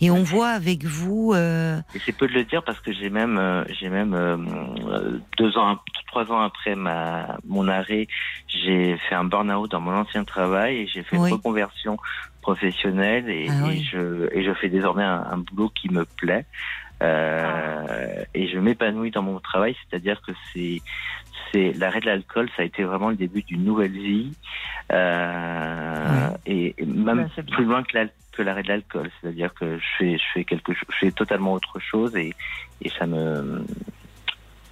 Et on voit avec vous, euh, Et c'est peu de le dire parce que j'ai même, euh, j'ai même euh, deux ans, trois ans après ma mon arrêt, j'ai fait un burn-out dans mon ancien travail et j'ai fait Oui. une reconversion professionnelle et, Ah et je et je fais désormais un, un boulot qui me plaît. Euh, et je m'épanouis dans mon travail, c'est-à-dire que c'est c'est l'arrêt de l'alcool, ça a été vraiment le début d'une nouvelle vie. Euh, et, et même Ouais, bien. plus loin que l'alcool que l'arrêt de l'alcool, c'est-à-dire que je fais, je fais quelque chose, je fais totalement autre chose et, et ça me,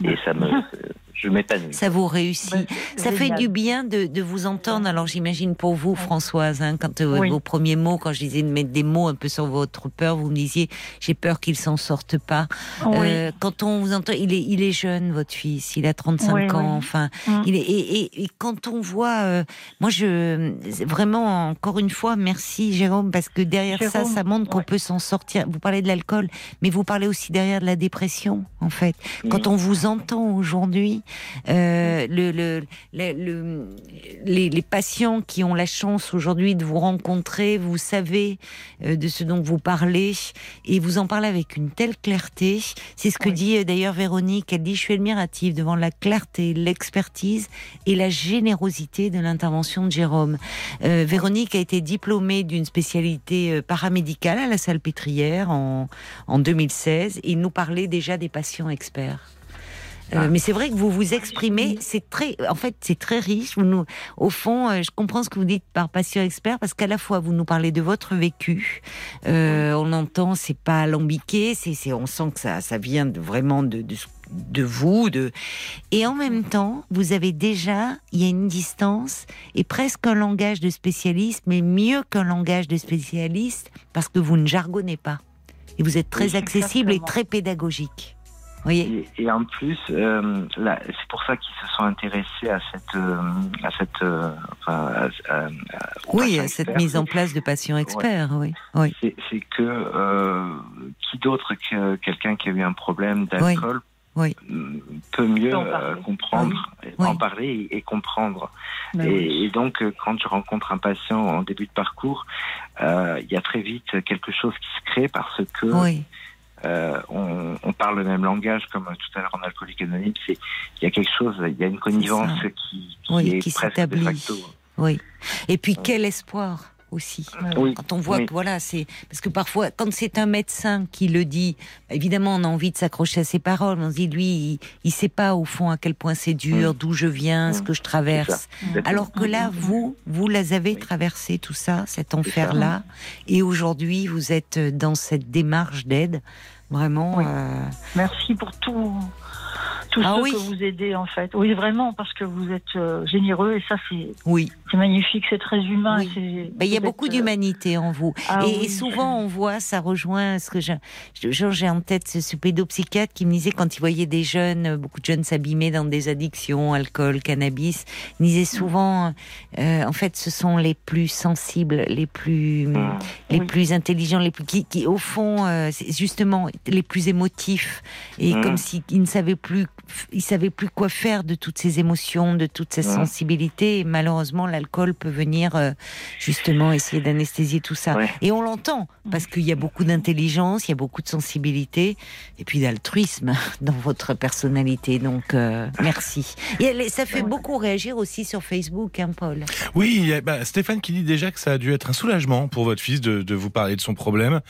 et ça me, je m'épanouis. ça vous réussit. Ouais, Ça fait du bien de, de vous entendre. Alors j'imagine pour vous, Françoise, hein, quand euh, Oui. vos premiers mots, quand je disais de mettre des mots un peu sur votre peur, vous me disiez j'ai peur qu'il s'en sorte pas. Oui. Euh, quand on vous entend, il est, il est jeune, votre fils, il a 35 Oui, ans, oui. enfin, Mm. il est, et, et- et quand on voit, euh, moi je, vraiment encore une fois, merci Jérôme, parce que derrière ça, Jérôme, ça montre qu'on ouais. peut s'en sortir. Vous parlez de l'alcool, mais vous parlez aussi derrière de la dépression, en fait. Quand on vous entend aujourd'hui, euh, le, le, le- le- les, les patients qui ont la chance aujourd'hui de vous rencontrer, vous savez euh, de ce dont vous parlez et vous en parlez avec une telle clarté. C'est ce que Oui. dit euh, d'ailleurs Véronique. Elle dit Je suis admirative devant la clarté, l'expertise et la générosité de l'intervention de Jérôme. Euh, Véronique a été diplômée d'une spécialité paramédicale à la Salpêtrière en, en 2016 et il nous parlait déjà des patients experts. Euh, Ah. mais c'est vrai que vous vous exprimez, c'est très, en fait, c'est très riche. Vous nous, au fond, euh, je comprends ce que vous dites par patient expert parce qu'à la fois vous nous parlez de votre vécu, euh, on entend, c'est pas alambiqué, c'est, on sent que ça, ça vient de, vraiment de, de, de vous, de, et en même temps, vous avez déjà, il y a une distance et presque un langage de spécialiste, mais mieux qu'un langage de spécialiste parce que vous ne jargonnez pas et vous êtes très Oui, accessible et très pédagogique. Et, et en plus, euh, c'est pour ça qu'ils se sont intéressés à cette, euh, à cette, euh, enfin, à- à- à- au Oui, patient cette expert. mise en place de patients experts, oui. oui. C'est que euh, qui d'autre que quelqu'un qui a eu un problème d'alcool Oui. peut mieux en euh, parler. comprendre, Oui. en parler et, et comprendre. Oui. Et, donc, quand je rencontre un patient en début de parcours, euh, il y a très vite quelque chose qui se crée parce que Oui, euh, on, on parle le même langage, comme tout à l'heure en alcoolique anonyme. C'est il y a quelque chose, il y a une connivence qui, qui Oui, est qui presque de s'établit. facto. oui. Et puis quel espoir aussi. Oui. Quand on voit Oui. que voilà, c'est parce que parfois, quand c'est un médecin qui le dit, évidemment, on a envie de s'accrocher à ses paroles. On se dit, lui, il, il sait pas au fond à quel point c'est dur, Mm. d'où je viens, ce Mm. que je traverse. Alors que là, Mm. vous, vous les avez Oui. traversé tout ça, cet ça. enfer-là, et aujourd'hui, vous êtes dans cette démarche d'aide. Vraiment, Oui. euh, Merci pour tout, Ah oui. que vous aidez en fait. Oui, vraiment, parce que vous êtes euh, généreux et ça c'est oui. c'est magnifique, c'est très humain. Oui. et c'est- Ben, il y a beaucoup euh, d'humanité en vous. ah et, souvent, on voit, ça rejoint ce que j'ai- j'ai en tête, ce, ce pédopsychiatre qui me disait quand il voyait des jeunes, euh, beaucoup de jeunes s'abîmer dans des addictions, alcool, cannabis, il disait souvent, euh, en fait, ce sont les plus sensibles, les plus, Mm. les plus intelligents, les plus, qui, qui, au fond, euh, justement les plus émotifs. Et Mm. comme s'ils ne savaient plus, ils savaient plus quoi faire de toutes ces émotions, de toute Mm. sensibilité. Et malheureusement, l'alcool peut venir euh, justement essayer d'anesthésier tout ça. Ouais. Et on l'entend parce qu'il y a beaucoup d'intelligence, il y a beaucoup de sensibilité et puis d'altruisme dans votre personnalité. Donc euh, merci. Et ça fait beaucoup réagir aussi sur Facebook, hein, Paul? Oui, il bah, Stéphane qui dit déjà que ça a dû être un soulagement pour votre fils de, de vous parler de son problème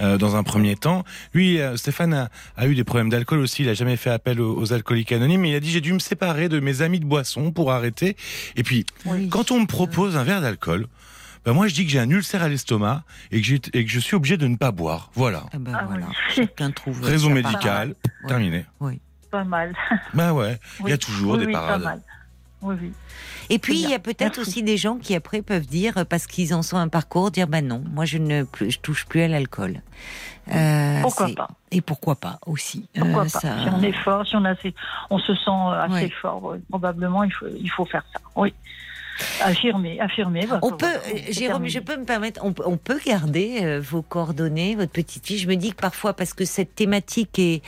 euh, dans un premier temps. Lui, Stéphane a, a eu des problèmes d'alcool aussi. Il a jamais fait appel aux, aux alcooliques anonymes. Il a dit j'ai dû me séparer de mes amis de boisson pour arrêter. Et puis Oui. quand on me propose un verre d'alcool. bah, moi, je dis que j'ai un ulcère à l'estomac et que, j'ai- et que je suis obligé de ne pas boire. Voilà. Ah ben Ah voilà, oui. chacun trouve Raison médicale, terminé. pas mal. Bah ouais, il y a Oui. toujours Oui, des oui, parades. Pas mal. Oui, oui. Et puis, il y a peut-être aussi des gens qui après peuvent dire, parce qu'ils en sont un parcours, dire bah non, moi je ne je touche plus à l'alcool. Euh, Pourquoi pas? Et pourquoi pas aussi. Pourquoi Euh, pas? ça- Si on est fort, si on, a assez, on se sent assez Ouais. fort, ouais, probablement il faut, il faut faire ça. Oui. Affirmer, affirmer. votre- On peut, euh, Jérôme, je peux me permettre, on, peut- on peut garder euh, vos coordonnées, votre petite fille. Je me dis que parfois, parce que cette thématique est,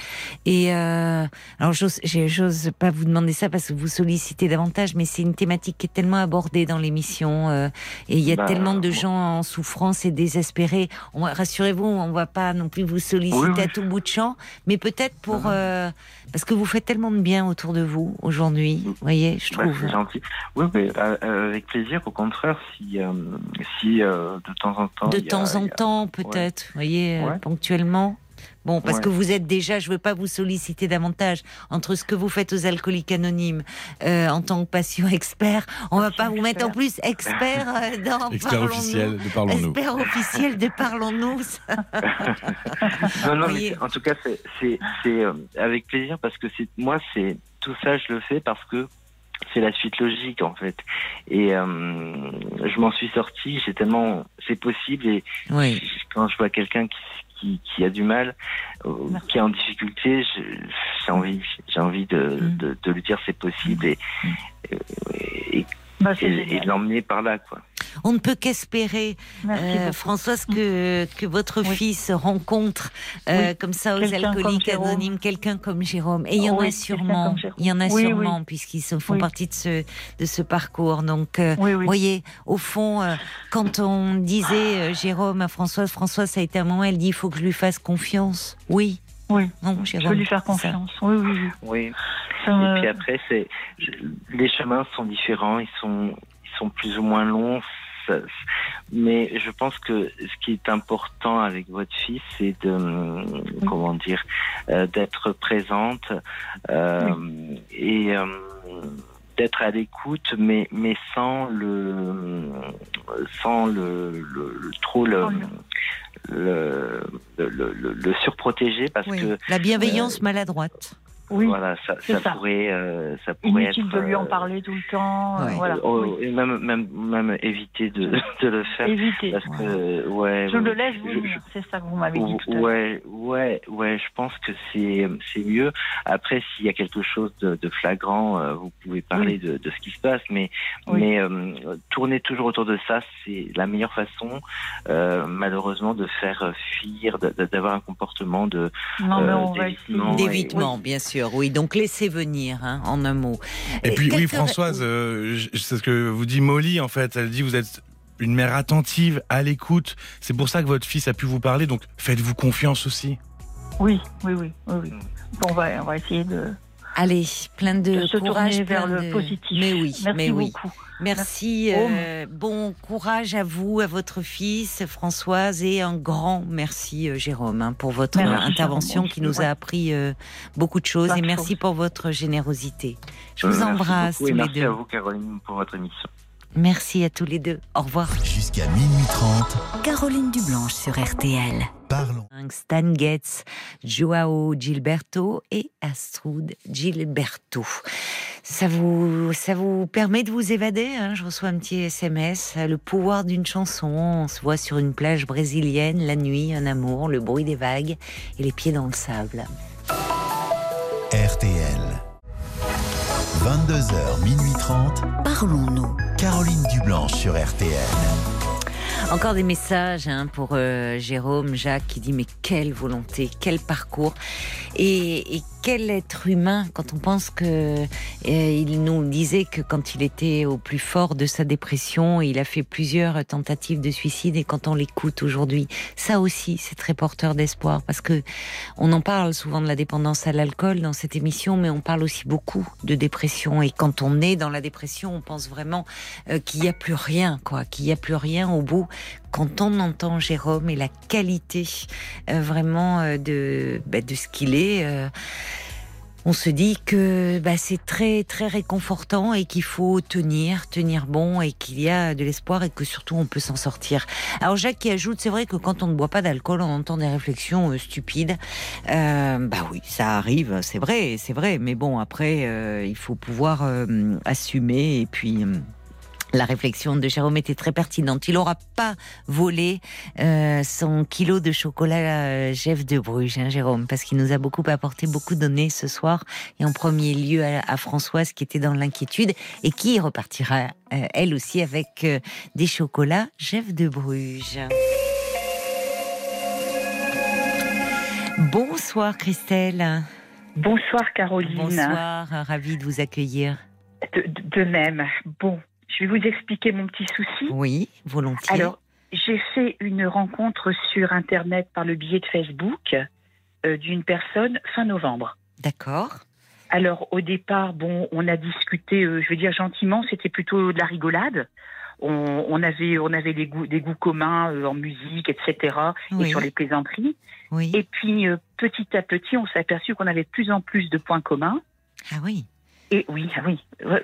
est euh, alors j'ose, pas vous demander ça parce que vous sollicitez davantage, mais c'est une thématique qui est tellement abordée dans l'émission euh, et il y a Bah, tellement de bon. gens en souffrance et désespérés. On, rassurez-vous, on va pas non plus vous solliciter Oui, oui. à tout bout de champ, mais peut-être pour euh, parce que vous faites tellement de bien autour de vous aujourd'hui. Vous voyez, je Bah, trouve. c'est gentil. Oui, mais euh, euh, avec plaisir. Au contraire, si, euh, si euh, de temps en temps. de a- temps en a- temps, peut-être, vous voyez, euh, Ouais. ponctuellement. Bon, parce Ouais. que vous êtes déjà, je veux pas vous solliciter davantage entre ce que vous faites aux alcooliques anonymes euh, en tant que patient expert. On va pas vous mettre en plus expert euh, dans Expert Parlons-nous. officiel de Parlons-nous. Expert officiel de Parlons-nous. ça. Non, non, mais en tout cas, c'est euh, avec plaisir parce que moi, c'est tout ça, je le fais parce que c'est la suite logique en fait. Et euh, je m'en suis sorti. J'ai tellement, c'est possible. Et Oui. quand je vois quelqu'un qui, qui, qui a du mal, euh, qui est en difficulté, j'ai envie, j'ai envie de, Mm. de, de lui dire c'est possible et, et, Bah, c'est et- et génial. de l'emmener par là, quoi. On ne peut qu'espérer, euh. Françoise, que, que votre Oui. fils rencontre euh, Oui. comme ça aux alcooliques anonymes quelqu'un comme Jérôme. Et il y en Oui, a sûrement, il y en a Oui, sûrement, puisqu'ils font Oui. partie de ce, de ce parcours. Donc, euh, Oui, Vous oui. voyez, au fond, euh, quand on disait euh, Jérôme à Françoise, Françoise, ça a été un moment, elle dit il faut que je lui fasse confiance. Oui. Oui. Non, Je peux lui faire ça. confiance. Oui, oui, oui. Ça Et puis après, c'est les chemins sont différents, ils sont ils sont plus ou moins longs. Mais je pense que ce qui est important avec votre fils, c'est de, comment dire, euh, d'être présente euh, et euh, d'être à l'écoute, mais mais sans le sans le, le- trop le le, le, le- le surprotéger parce Oui. que La bienveillance maladroite. Oui, voilà ça, ça, ça. pourrait euh, ça pourrait inutile être de lui en euh, parler tout le temps. euh, Ouais. Voilà. oh, oui. même même même éviter de, de le faire Évitez. parce que ouais Je le laisse venir, c'est ça que vous m'avez dit tout à l'heure. Ouais, ouais, ouais, je pense que c'est c'est mieux. Après, s'il y a quelque chose de, de flagrant, euh, vous pouvez parler de, de ce qui se passe, mais Oui. mais euh, tourner toujours autour de ça, c'est la meilleure façon, euh, malheureusement, de faire fuir, d'avoir un comportement de Non, mais on va d'évitement essayer. et- D'évitement, bien sûr. Oui, donc laissez venir, hein, en un mot. Et puis, oui, Françoise, euh, je- c'est ce que vous dit Molly, en fait. Elle dit vous êtes une mère attentive, à l'écoute. C'est pour ça que votre fils a pu vous parler, donc faites-vous confiance aussi. Oui, oui, oui, oui, oui. Bon, on va, on va essayer de. Allez, plein de, De se courage, tourner vers plein le de- positif. Mais oui, Merci mais oui. beaucoup. Merci. euh, bon courage à vous, à votre fils, Françoise, et un grand merci, euh, Jérôme, hein, pour votre Merci, intervention Jérôme. qui nous a appris euh, beaucoup de choses. Et de merci pour votre générosité. Je Euh, vous merci embrasse beaucoup et tous les merci deux. à vous, Caroline, pour votre émission. Merci à tous les deux. Au revoir. Jusqu'à minuit 30, Caroline Dublanche sur RTL. parlons. Stan Getz, Joao Gilberto et Astrud Gilberto. Ça vous, ça vous permet de vous évader hein? Je reçois un petit SMS. Le pouvoir d'une chanson. On se voit sur une plage brésilienne, la nuit, un amour, le bruit des vagues et les pieds dans le sable. RTL. 22h, minuit 30, Parlons-nous. Caroline Dublanche sur RTL. Encore des messages hein, pour euh, Jérôme, Jacques qui dit mais quelle volonté, quel parcours et quel être humain quand on pense que euh, il nous disait que quand il était au plus fort de sa dépression, il a fait plusieurs tentatives de suicide et quand on l'écoute aujourd'hui, ça aussi c'est très porteur d'espoir parce que on en parle souvent de la dépendance à l'alcool dans cette émission, mais on parle aussi beaucoup de dépression et quand on est dans la dépression, on pense vraiment euh, qu'il n'y a plus rien, quoi, qu'il n'y a plus rien au bout. Quand on entend Jérôme et la qualité euh, vraiment euh, de, bah, de ce qu'il est, euh, on se dit que bah, c'est très très réconfortant et qu'il faut tenir, tenir bon et qu'il y a de l'espoir et que surtout on peut s'en sortir. Alors Jacques qui ajoute, c'est vrai que quand on ne boit pas d'alcool, on entend des réflexions stupides. Euh, bah oui, ça arrive, c'est vrai, c'est vrai. Mais bon, après, il faut pouvoir assumer et puis. La réflexion de Jérôme était très pertinente. Il n'aura pas volé euh, son kilo de chocolat euh, Jeff de Bruges, hein, Jérôme, parce qu'il nous a beaucoup apporté, beaucoup donné ce soir, et en premier lieu à, à Françoise qui était dans l'inquiétude et qui repartira euh, elle aussi avec euh, des chocolats Jeff de Bruges. Bonsoir Christelle. Bonsoir Caroline. Bonsoir, ravie de vous accueillir. De même. Bon, je vais vous expliquer mon petit souci. Oui, volontiers. Alors, j'ai fait une rencontre sur Internet par le biais de Facebook euh, d'une personne fin novembre. D'accord. Alors, au départ, bon, on a discuté, euh, je veux dire gentiment, c'était plutôt de la rigolade. On, on avait, on avait des goûts, des goûts communs euh, en musique, etc. Oui. Et sur les plaisanteries. Oui. Et puis, euh, petit à petit, on s'est aperçu qu'on avait de plus en plus de points communs. Ah oui. Et oui, ah oui,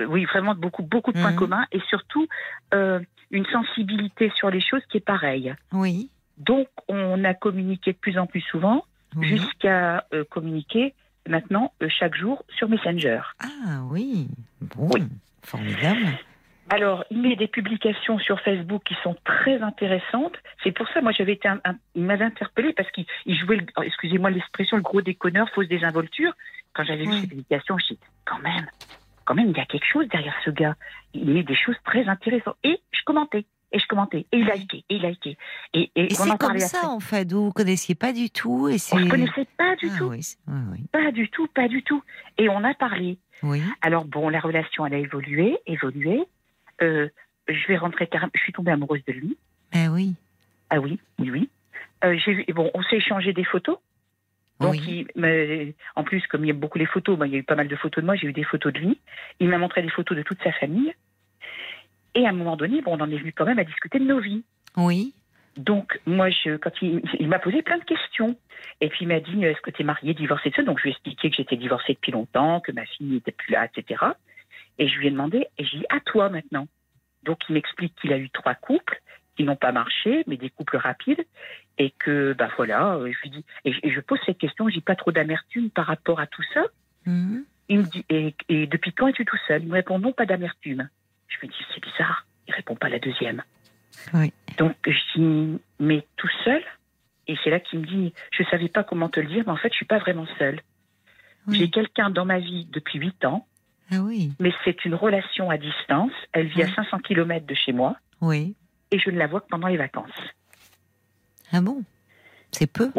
oui, vraiment beaucoup, beaucoup de points Mhm. communs et surtout euh, une sensibilité sur les choses qui est pareille. Oui. Donc, on a communiqué de plus en plus souvent, oui. jusqu'à euh, communiquer maintenant euh, chaque jour sur Messenger. Ah oui. Bon. Oui. Formidable. Alors, il met des publications sur Facebook qui sont très intéressantes. C'est pour ça, moi, j'avais été, un- un- il m'avait interpellé parce qu'il il jouait, oh, excusez-moi l'expression, le gros déconneur, fausse désinvolture. Quand j'avais vu ces publications, je me suis dit, quand même, quand même, il y a quelque chose derrière ce gars. Il met des choses très intéressantes. Et je commentais, et je commentais, et il likait, et il likait. Et, et, Et on c'est comme ça après. en fait. Vous vous connaissiez pas du tout et c'est. On ne connaissait pas du Ah tout, oui, oui, pas du tout, pas du tout. Et on a parlé. Oui. Alors bon, la relation, elle a évolué, évolué. Euh, je vais rentrer, je suis tombée amoureuse de lui. Ah oui. Ah oui, oui, oui. Euh, j'ai bon, on s'est échangé des photos. Donc, oui. il en plus, comme il aime beaucoup les photos, moi, il y a eu pas mal de photos de moi, j'ai eu des photos de lui. Il m'a montré des photos de toute sa famille. Et à un moment donné, bon, on en est venu quand même à discuter de nos vies. Oui. Donc, moi, je, quand il, il m'a posé plein de questions. Et puis, il m'a dit Est-ce que tu es marié, divorcé de ça Donc, je lui ai expliqué que j'étais divorcée depuis longtemps, que ma fille n'était plus là, etc. Et je lui ai demandé Et j'ai dit À toi maintenant. Donc, il m'explique qu'il a eu trois couples qui n'ont pas marché, mais des couples rapides. Et que, ben voilà, euh, je lui dis Et je, et je pose cette question J'ai pas trop d'amertume par rapport à tout ça. Mhm. Il me dit et, et depuis quand es-tu tout seul? Il me répond Non, pas d'amertume. Je lui dis C'est bizarre. Il répond pas la deuxième. Oui. Donc je dis mais tout seul? Et c'est là qu'il me dit je savais pas comment te le dire, mais en fait je suis pas vraiment seule. Oui. J'ai quelqu'un dans ma vie depuis 8 ans, Ah oui. mais c'est une relation à distance. Elle vit Oui. à 500 km de chez moi Oui. et je ne la vois que pendant les vacances. Ah bon? C'est peu?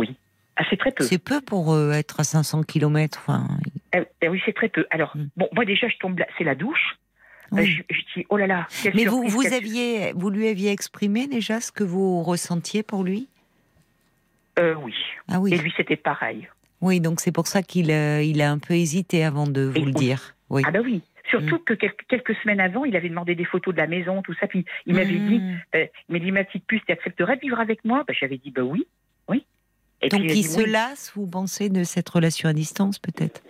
Ah c'est très peu. C'est peu pour euh, être à 500 km. Enfin, eh oui c'est très peu. Alors Mm. bon moi déjà je tombe là, c'est la douche. oui. Euh, je, je dis oh là là. Mais vous, vous aviez, vous lui aviez exprimé déjà ce que vous ressentiez pour lui? Euh, oui. Ah oui. Et lui c'était pareil. Oui, donc c'est pour ça qu'il euh, il a un peu hésité avant de vous Et le oui. dire. Oui. Ah bah oui. Surtout que quelques, semaines avant, il avait demandé des photos de la maison, tout ça. Puis il m'avait dit, Mmh. euh, il m'a dit ma petite puce, tu accepterais de vivre avec moi? Bah, J'avais dit bah oui, oui. Et Donc puis, il dit, se oui. lasse, vous pensez, de cette relation à distance, peut-être?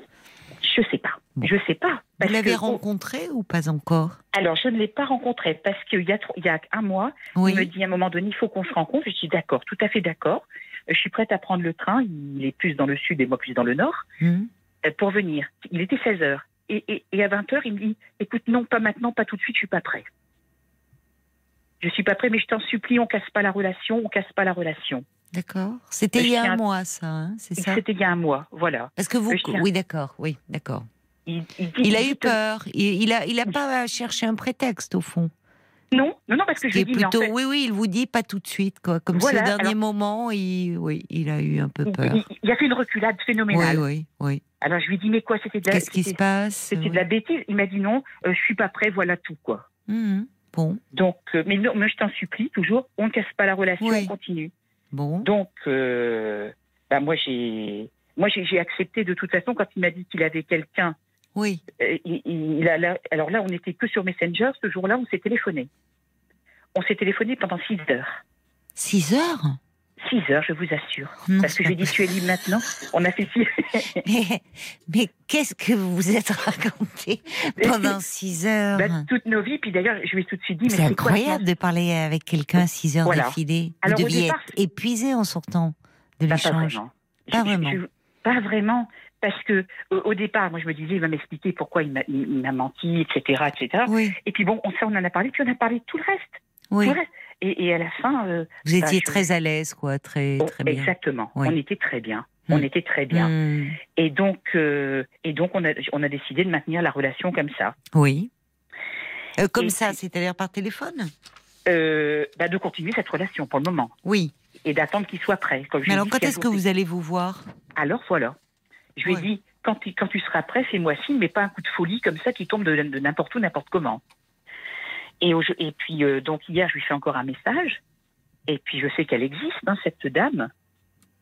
Je sais pas. Bon. Je sais pas. Vous l'avez que- oh, rencontré ou pas encore? Alors je ne l'ai pas rencontré parce qu'il y y a un mois, Oui. il me dit à un moment donné, il faut qu'on se rencontre. Je dis d'accord, tout à fait d'accord. Je suis prête à prendre le train. Il est plus dans le sud et moi plus dans le nord Hum. euh, pour venir. Il était 16 heures. Et, et- et à 20 heures, il me dit, écoute, non, pas maintenant, pas tout de suite, je suis pas prêt. Je suis pas prêt, mais je t'en supplie, on casse pas la relation, on casse pas la relation. D'accord. C'était il y a un mois, ça, hein, c'est ça? C'était il y a un mois, voilà. Parce que vous, oui, d'accord, oui, d'accord. Il, il dit- Il a eu peur. Il, il a, il a pas cherché un prétexte au fond. Non, non, non, parce que lui est dis, mais en plutôt, fait, oui, oui, il vous dit pas tout de suite, quoi. Comme Voilà, ce dernier alors- moment, il, oui, il a eu un peu peur. il- il a fait une reculade Oui, phénoménale. oui, oui. Alors je lui dis, mais quoi, c'était de la, Qu'est-ce qui se passe c'était de Oui? la bêtise? Il m'a dit non, euh, je suis pas prêt, voilà tout, quoi. Mhm. Bon, Donc, euh, mais non, mais je t'en supplie, toujours, on ne casse pas la relation, Oui. on continue. bon. Donc, euh, bah, moi, j'ai, moi, j'ai, j'ai accepté de toute façon quand il m'a dit qu'il avait quelqu'un. Oui. il, il a là- alors là, on n'était que sur Messenger. Ce jour-là, on s'est téléphoné. On s'est téléphoné pendant 6 heures. 6 heures 6 heures, je vous assure. Non, Parce que c'est je lui ai dit, tu es libre maintenant. On a fait six. Mais, mais qu'est-ce que vous vous êtes raconté pendant 6 heures Bah, toutes nos vies. Puis d'ailleurs, je lui ai tout de suite dit, C'est quoi incroyable de parler avec quelqu'un 6 heures Voilà. d'affilée. Vous Alors, au deviez départ, être épuisé en sortant de Bah, pas l'échange. vraiment. Pas Je- je- vraiment. je- pas vraiment. Parce que au, au départ, moi, je me disais, il va m'expliquer pourquoi il m'a, menti, etc., etc. Oui, Et puis bon, on, ça, on en a parlé, puis on a parlé de tout le reste. oui. Tout le reste. Et, et à la fin, euh, Vous bah, étiez je- très à l'aise, quoi, très, oh, très bien. exactement, Oui. on était très bien. Hmm. On était très bien. Hmm. Et donc, euh, et donc, on a, on a décidé de maintenir la relation comme ça, Oui. Euh, comme Et ça, c'est-à-dire par téléphone? Euh, bah, de continuer cette relation pour le moment Oui. et d'attendre qu'il soit prêt. Comme Mais alors, quand est-ce que vous allez vous voir? Alors voilà. Je lui ai dit quand, tu- quand tu seras prêt, fais-moi signe, mais pas un coup de folie comme ça qui tombe de, de n'importe où, n'importe comment. Et, puis euh, donc hier, je lui fais encore un message. Et puis je sais qu'elle existe, hein, cette dame.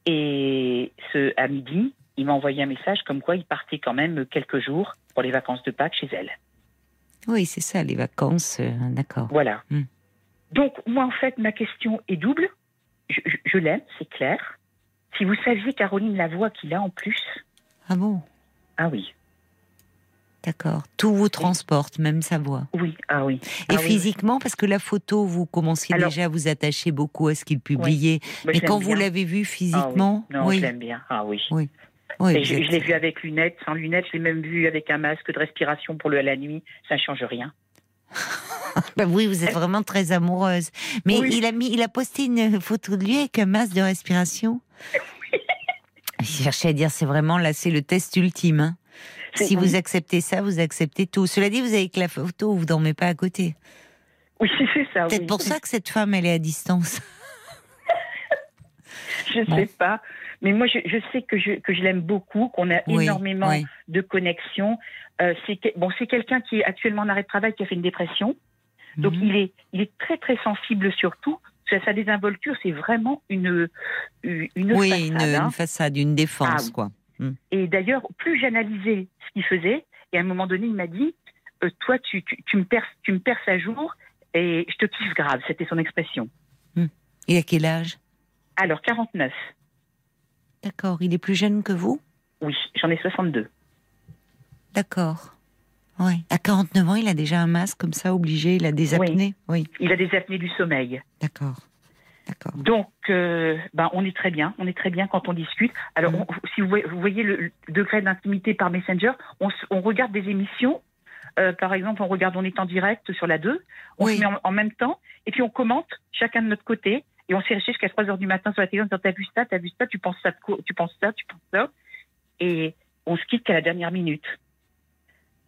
Et ce, à midi, il m'a envoyé un message comme quoi il partait quand même quelques jours pour les vacances de Pâques chez elle. Oui, c'est ça, les vacances, euh, d'accord. Voilà. Hmm. Donc, moi, en fait, ma question est double. Je, je- je l'aime, c'est clair. Si vous saviez, Caroline, la voix qu'il a en plus. Ah bon Ah oui, D'accord. Tout vous transporte, même sa voix. oui, ah oui. Et Ah oui, physiquement, parce que la photo, vous commenciez Alors- déjà à vous attacher beaucoup à ce qu'il publiait. oui. Mais quand vous l'avez vu Ah oui. physiquement, Non, oui. je l'aime bien. Ah oui. Oui, Et je, je l'ai vu avec lunettes, sans lunettes. Je l'ai même vu avec un masque de respiration pour le à la nuit. Ça ne change rien. Bah oui, vous êtes vraiment très amoureuse. Mais il a mis, il a posté une photo de lui avec un masque de respiration. Je cherchais à dire, c'est vraiment là, c'est le test ultime. hein. Si oui. vous acceptez ça, vous acceptez tout. Cela dit, vous avez que la photo, vous dormez pas à côté. Oui, c'est ça. Peut-être oui. pour ça que cette femme, elle est à distance. Je ne Bon. sais pas. Mais moi, je, je sais que je, que je l'aime beaucoup, qu'on a Oui, énormément de connexions. Euh, c'est que- bon, c'est quelqu'un qui est actuellement en arrêt de travail, qui a fait une dépression. Donc Mhm. il est, il est très très sensible surtout. Sa, désinvolture, c'est vraiment une une, oui, façade. une, hein. une façade, une défense, Ah quoi. Et d'ailleurs, plus j'analysais ce qu'il faisait, et à un moment donné, il m'a dit euh, "Toi, tu, tu, tu me perces, tu me perces à jour, et je te kiffe grave." C'était son expression. Hmm. Et à quel âge? Alors, 49. D'accord. Il est plus jeune que vous? Oui, j'en ai 62. D'accord. Oui. À 49 ans, il a déjà un masque comme ça, obligé. Il a des apnées. Oui. Il a des apnées du sommeil. D'accord. D'accord. Donc, euh, ben, on est très bien. On est très bien quand on discute. Alors, on- si vous voyez, vous voyez le, le degré d'intimité par Messenger, on, regarde des émissions. Euh, par exemple, on regarde, on est en direct sur la 2. On Oui. se met en, en même temps. Et puis, on commente chacun de notre côté. Et on s'est resté jusqu'à 3 heures du matin sur la télévision en disant T'as vu ça, t'as vu ça, tu penses ça, tu penses ça, tu penses ça. Et on se quitte qu'à la dernière minute.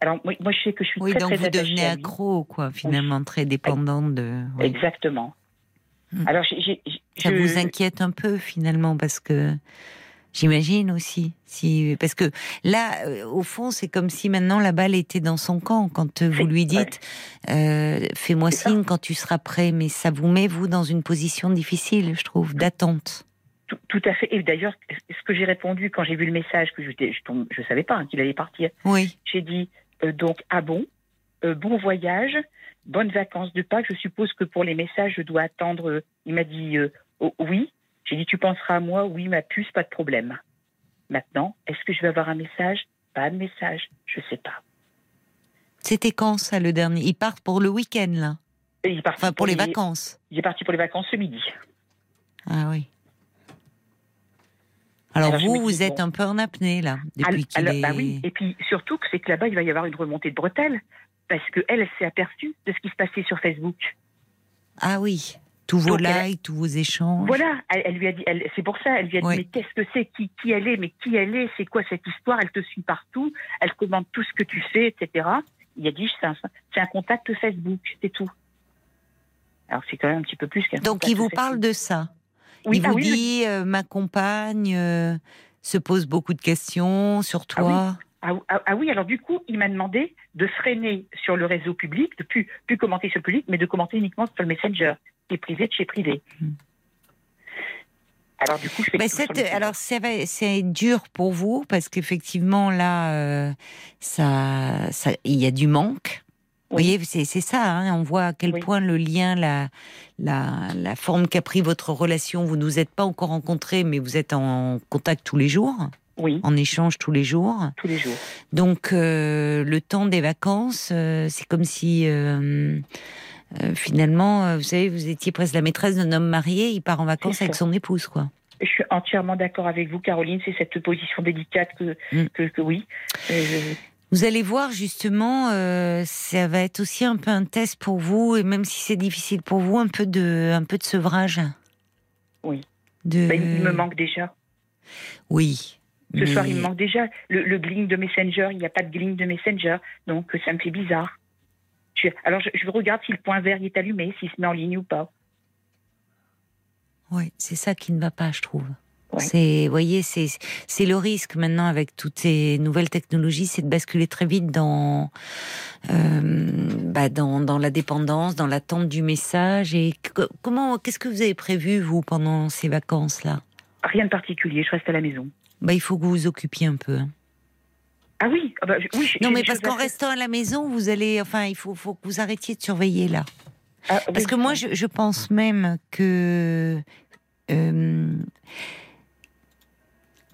Alors, moi, moi, je sais que je suis Oui, très, donc très vous devenez accro, quoi, finalement, très dépendant de. oui. Exactement. Hmm. Alors, j'ai- j'ai- Ça je- vous inquiète un peu, finalement, parce que j'imagine aussi. Si, parce que là, euh, au fond, c'est comme si maintenant la balle était dans son camp. Quand vous lui dites, euh, fais-moi ça. signe quand tu seras prêt, mais ça vous met, vous, dans une position difficile, je trouve, d'attente. Tout, tout à fait. Et d'ailleurs, ce que j'ai répondu quand j'ai vu le message, que je ne je savais pas hein, qu'il allait partir, Oui. j'ai dit donc, ah bon, Euh, bon voyage, bonnes vacances de Pâques. Je suppose que pour les messages, je dois attendre. euh, il m'a dit euh, oh, oui. J'ai dit, tu penseras à moi? Oui, ma puce, pas de problème. Maintenant, est-ce que je vais avoir un message? Pas de message, je sais pas. C'était quand, ça, le dernier? Ils partent pour le week-end, là? Et il Enfin, pour les vacances. Il est parti pour les vacances ce midi. Ah oui. Alors, vous, vous êtes bon. un peu en apnée, là, depuis qu'il alors, est... bah oui. Et puis surtout que c'est que là-bas, il va y avoir une remontée de bretelles. Parce qu'elle, elle, s'est aperçue de ce qui se passait sur Facebook. Ah oui, tous vos Donc, elle- likes, tous vos échanges. Voilà, elle, elle lui a dit, c'est pour ça, elle lui a dit, mais qu'est-ce que c'est, qui, qui elle est, mais qui elle est, c'est quoi cette histoire, elle te suit partout, elle commande tout ce que tu fais, etc. Il a dit, c'est un, contact Facebook, c'est tout. Alors c'est quand même un petit peu plus qu'un Donc, il vous Facebook. parle de ça. Oui, il ah vous oui, le- dit, euh, ma compagne euh, se pose beaucoup de questions sur toi. Ah, ah- ah oui, alors du coup, il m'a demandé de freiner sur le réseau public, de plus, plus commenter sur le public, mais de commenter uniquement sur le Messenger, qui est privé de chez privé. Hmm. Alors du coup, je Messenger. alors c'est dur pour vous parce qu'effectivement là, euh, ça, ça, il y a du manque. Vous voyez, c'est ça. hein, on voit à quel Oui. point le lien, la, la, la forme qu'a pris votre relation. Vous nous êtes pas encore rencontrés, mais vous êtes en contact tous les jours, Oui, en échange tous les jours. tous les jours. Donc euh, le temps des vacances, euh, c'est comme si euh, finalement, vous savez, vous étiez presque la maîtresse d'un homme marié, il part en vacances avec son épouse, quoi. Je suis entièrement d'accord avec vous, Caroline. C'est cette position délicate que, Mm. que, que oui. Euh, Vous allez voir justement, euh, ça va être aussi un peu un test pour vous, et même si c'est difficile pour vous, un peu de, un peu de sevrage. Oui. De... bah, il me manque déjà. Oui. Ce mais- soir, il me manque déjà. Le, le gling de Messenger, il n'y a pas de gling de Messenger. Donc, ça me fait bizarre. Je- alors, je, je regarde si le point vert est allumé, s'il se met en ligne ou pas. Ouais, c'est ça qui ne va pas, je trouve. Ouais. C'est, vous voyez, c'est c'est le risque maintenant avec toutes ces nouvelles technologies, c'est de basculer très vite dans euh, bah dans, dans la dépendance, dans l'attente du message. Et que- comment, qu'est-ce que vous avez prévu vous pendant ces vacances là Rien de particulier, je reste à la maison. Bah, il faut que vous vous occupiez un peu. hein. Ah oui, ah bah, oui. Non, mais parce qu'en restant à la maison, vous allez, enfin, il faut, faut que vous arrêtiez de surveiller là. Ah, Parce que moi, je, je pense même que euh,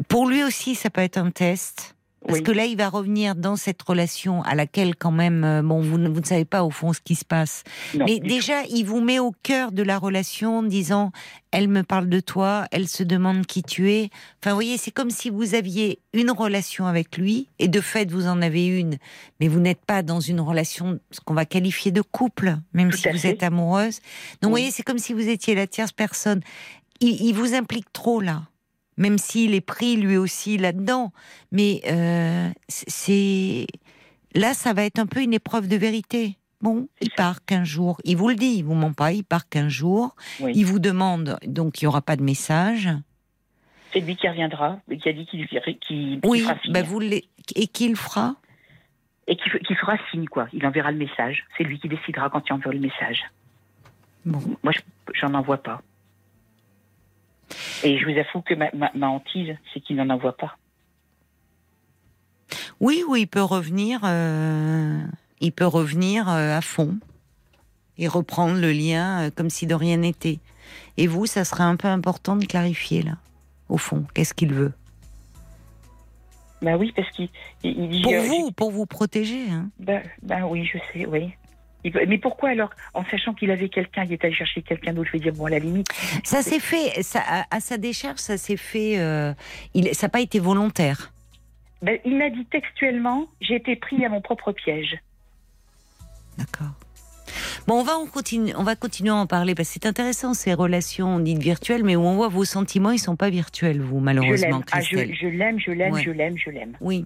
pour lui aussi, ça peut être un test. Parce Oui. que là, il va revenir dans cette relation à laquelle, quand même, euh, bon, vous, ne- vous ne savez pas au fond ce qui se passe. Non, Mais déjà, il vous met au cœur de la relation en disant Elle me parle de toi, elle se demande qui tu es. Enfin, vous voyez, c'est comme si vous aviez une relation avec lui, et de fait, vous en avez une, mais vous n'êtes pas dans une relation, ce qu'on va qualifier de couple, même Tout si vous fait. êtes amoureuse. Donc, vous voyez, c'est comme si vous étiez la tierce personne. Il, il vous implique trop, là. Même s'il est pris lui aussi là-dedans. Mais euh, c'est. Là, ça va être un peu une épreuve de vérité. Bon, il part 15 jours. Il vous le dit, il vous ment pas, il part 15 jours. Oui. Il vous demande, donc il n'y aura pas de message. C'est lui qui reviendra, qui a dit qu'il qu'il Oui, fera signe. bah vous et qu'il fera? Et qu'il fera signe, quoi. Il enverra le message. C'est lui qui décidera quand il enverra le message. Bon. Moi, je- j'en envoie pas. Et je vous avoue que ma, ma, ma hantise, c'est qu'il n'en envoie pas. Oui, oui, il peut revenir, euh, il peut revenir euh, à fond et reprendre le lien euh, comme si de rien n'était. Et vous, ça serait un peu important de clarifier là, au fond, qu'est-ce qu'il veut Bah oui, parce qu'il il, dit. Pour vous, pour vous protéger. Hein. Bah, bah oui, je sais, oui. Mais pourquoi alors, en sachant qu'il avait quelqu'un, il est allé chercher quelqu'un d'autre Je veux dire, bon, à la limite. Ça s'est fait, ça, à, à sa décharge, ça s'est fait. euh, il, ça n'a pas été volontaire. Ben, il m'a dit textuellement j'ai été pris à mon propre piège. D'accord. Bon, on va, on, continue, on va continuer à en parler parce que c'est intéressant ces relations dites virtuelles, mais où on voit vos sentiments, ils sont pas virtuels, vous, Je malheureusement, l'aime, ah, je, je l'aime, je l'aime, Ouais. je l'aime, je l'aime. Oui.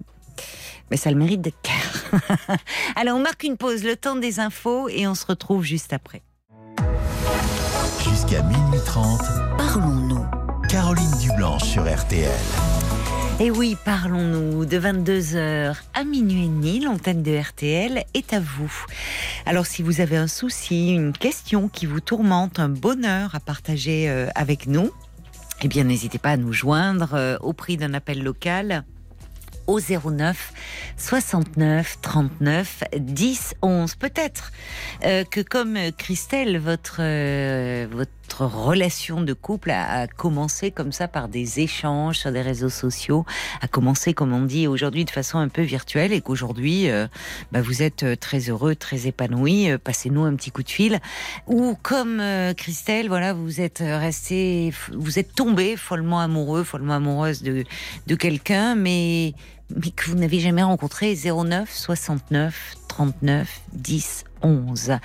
Mais ça a le mérite d'être clair. Alors, on marque une pause, le temps des infos, et on se retrouve juste après. Jusqu'à minuit 30, Parlons-nous. Caroline Dublanche sur RTL. Et oui, parlons-nous de 22h à minuit et demi, l'antenne de RTL est à vous. Alors si vous avez un souci, une question qui vous tourmente, un bonheur à partager euh, avec nous, eh bien n'hésitez pas à nous joindre euh, au prix d'un appel local au 09 69 39 10 11. Peut-être euh, que comme euh, Christelle, votre euh, votre relation de couple a, commencé comme ça par des échanges sur des réseaux sociaux, a commencé comme on dit aujourd'hui de façon un peu virtuelle et qu'aujourd'hui euh, bah, vous êtes euh, très heureux, très épanoui. Euh, Passez-nous un petit coup de fil. Ou comme Christelle, voilà, vous êtes resté, vous êtes tombé follement amoureux, follement amoureuse de de quelqu'un, mais mais que vous n'avez jamais rencontré 09 69 39 10 11.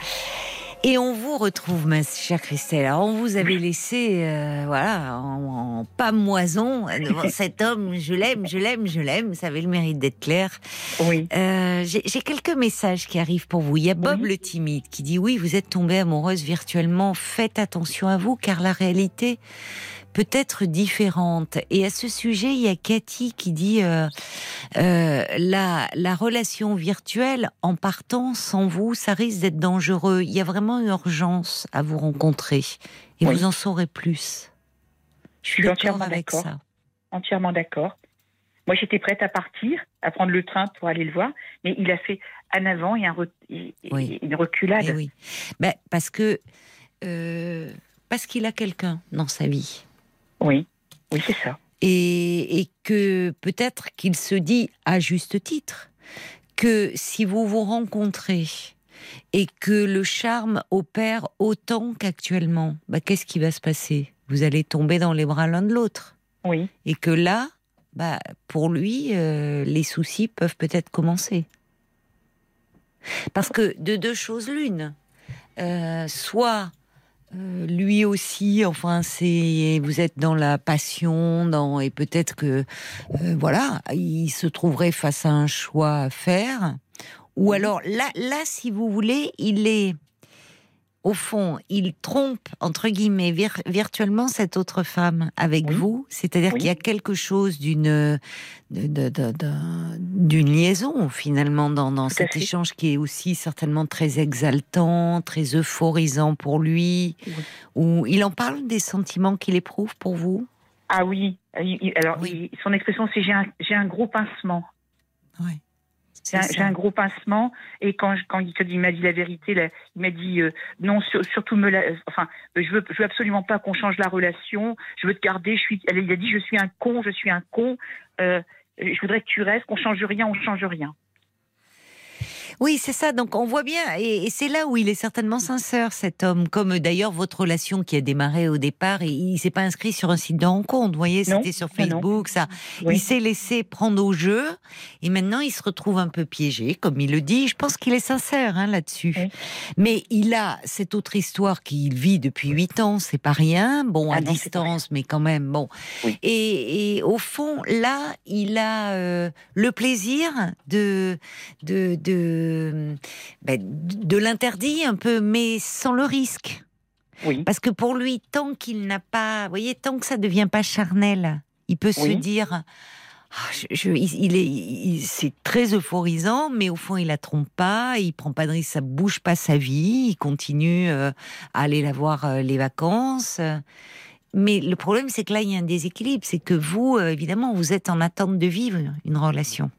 Et on vous retrouve, ma chère Christelle. Alors, on vous avait laissé, euh, voilà, en, en pamoison devant cet homme. Je l'aime, je l'aime, je l'aime. Ça avait le mérite d'être clair. Oui. Euh, J'ai j'ai quelques messages qui arrivent pour vous. Il y a Bob Oui. le timide qui dit oui, vous êtes tombée amoureuse virtuellement. Faites attention à vous, car la réalité peut être différente. Et à ce sujet, il y a Cathy qui dit euh, euh, la, la relation virtuelle en partant sans vous, ça risque d'être dangereux. Il y a vraiment urgence à vous rencontrer et Oui. vous en saurez plus. Je suis entièrement d'accord. Entièrement d'accord. Moi, j'étais prête à partir, à prendre le train pour aller le voir, mais il a fait un avant et, un re- et- et- Oui. une reculade. Eh oui. Ben, parce que euh, parce qu'il a quelqu'un dans sa vie. Oui, oui, c'est ça. et, et que peut-être qu'il se dit à juste titre que si vous vous rencontrez et que le charme opère autant qu'actuellement, bah, qu'est-ce qui va se passer? Vous allez tomber dans les bras l'un de l'autre. Oui, Et que là, bah, pour lui, euh, les soucis peuvent peut-être commencer. Parce que de deux choses l'une, euh, soit euh, lui aussi, enfin, c'est vous êtes dans la passion, dans et peut-être que euh, voilà, il se trouverait face à un choix à faire, ou alors là, là, si vous voulez, il est au fond, il trompe entre guillemets vir- virtuellement cette autre femme avec Oui. vous, c'est-à-dire Oui. qu'il y a quelque chose d'une d'une liaison finalement dans, dans cet fait. échange qui est aussi certainement très exaltant, très euphorisant pour lui. Oui. Où il en parle des sentiments qu'il éprouve pour vous? Ah oui. Alors, Oui. son expression, c'est j'ai un, un gros pincement. Ouais. J'ai un, gros pincement. Et quand, je- quand il, m'a dit la vérité, là, il m'a dit euh, non, sur- surtout me la, enfin, euh, je veux, je veux absolument pas qu'on change la relation. Je veux te garder. Je suis. Elle, il a dit je suis un con, je suis un con. Euh, je voudrais que tu restes, qu'on change rien, on change rien. Oui, c'est ça. Donc on voit bien, et, et c'est là où il est certainement sincère, cet homme. Comme euh, d'ailleurs votre relation qui a démarré au départ, et il s'est pas inscrit sur un site de rencontre. Vous voyez, c'était sur non. Facebook, ça. Oui. Il s'est laissé prendre au jeu, et maintenant il se retrouve un peu piégé, comme il le dit. Je pense qu'il est sincère hein, là-dessus. Oui. Mais il a cette autre histoire qu'il vit depuis huit ans, c'est pas rien. Bon, Ah à non, pas distance, mais quand même, bon. Oui. Et, et au fond, là, il a euh, le plaisir de de de, ben, de l'interdit un peu, mais sans le risque. Oui. Parce que pour lui, tant qu'il n'a pas, vous voyez, tant que ça devient pas charnel, il peut se dire, Ah, je- je- il, il est, il- c'est très euphorisant, mais au fond, il la trompe pas, il prend pas de risque, ça bouge pas sa vie, il continue euh, à aller la voir euh, les vacances. Mais le problème, c'est que là, il y a un déséquilibre, c'est que vous, euh, évidemment, vous êtes en attente de vivre une relation.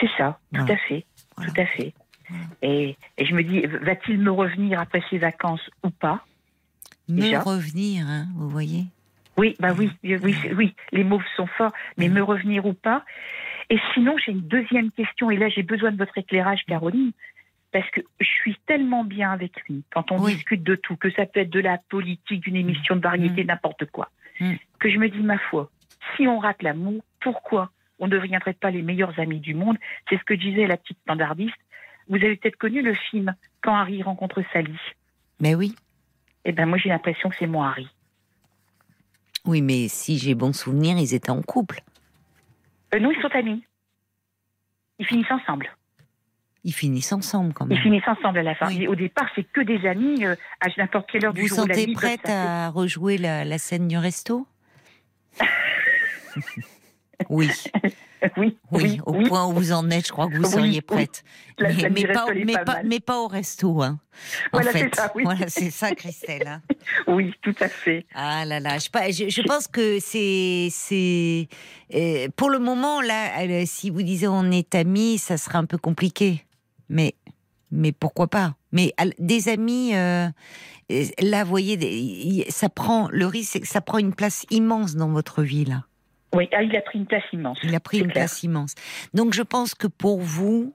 C'est ça, tout à fait, Voilà. tout à fait. Et, et je me dis, va-t-il me revenir après ses vacances ou pas me déjà. revenir, hein, vous voyez Oui, bah oui, oui, oui, oui, les mots sont forts, mais me revenir ou pas. Et sinon, j'ai une deuxième question, et là, j'ai besoin de votre éclairage, Caroline, parce que je suis tellement bien avec lui quand on Oui. discute de tout, que ça peut être de la politique, d'une émission de variété, n'importe quoi, Mm. que je me dis, ma foi, si on rate l'amour, pourquoi on ne deviendrait pas les meilleurs amis du monde? C'est ce que disait la petite standardiste. Vous avez peut-être connu le film Quand Harry rencontre Sally. Mais oui. Eh ben moi, j'ai l'impression que c'est mon Harry. Oui, mais si j'ai bon souvenir, ils étaient en couple. Euh, non, ils sont amis. Ils finissent ensemble. Ils finissent ensemble quand Ils même. finissent ensemble à la fin. Oui. Au départ, c'est que des amis euh, à n'importe quelle heure du Vous jour ou la sentez prête à rejouer la, la scène du resto? Oui. Oui, oui, au oui. point où vous en êtes, je crois que vous seriez prête. La mais, pas, resto, elle est mais pas pas- mal. mais pas au resto, hein. En Voilà, c'est ça, oui. voilà, c'est ça, Christelle. hein. Oui, tout à fait. Ah là là, je, je, pense que c'est c'est euh, pour le moment là, euh, si vous disiez on est amis, ça serait un peu compliqué. Mais mais pourquoi pas? Mais des amis, euh, là, vous voyez, ça prend le risque, ça prend une place immense dans votre vie là. Oui, ah, il a pris une place immense. Il a pris une clair. place immense. Donc je pense que pour vous,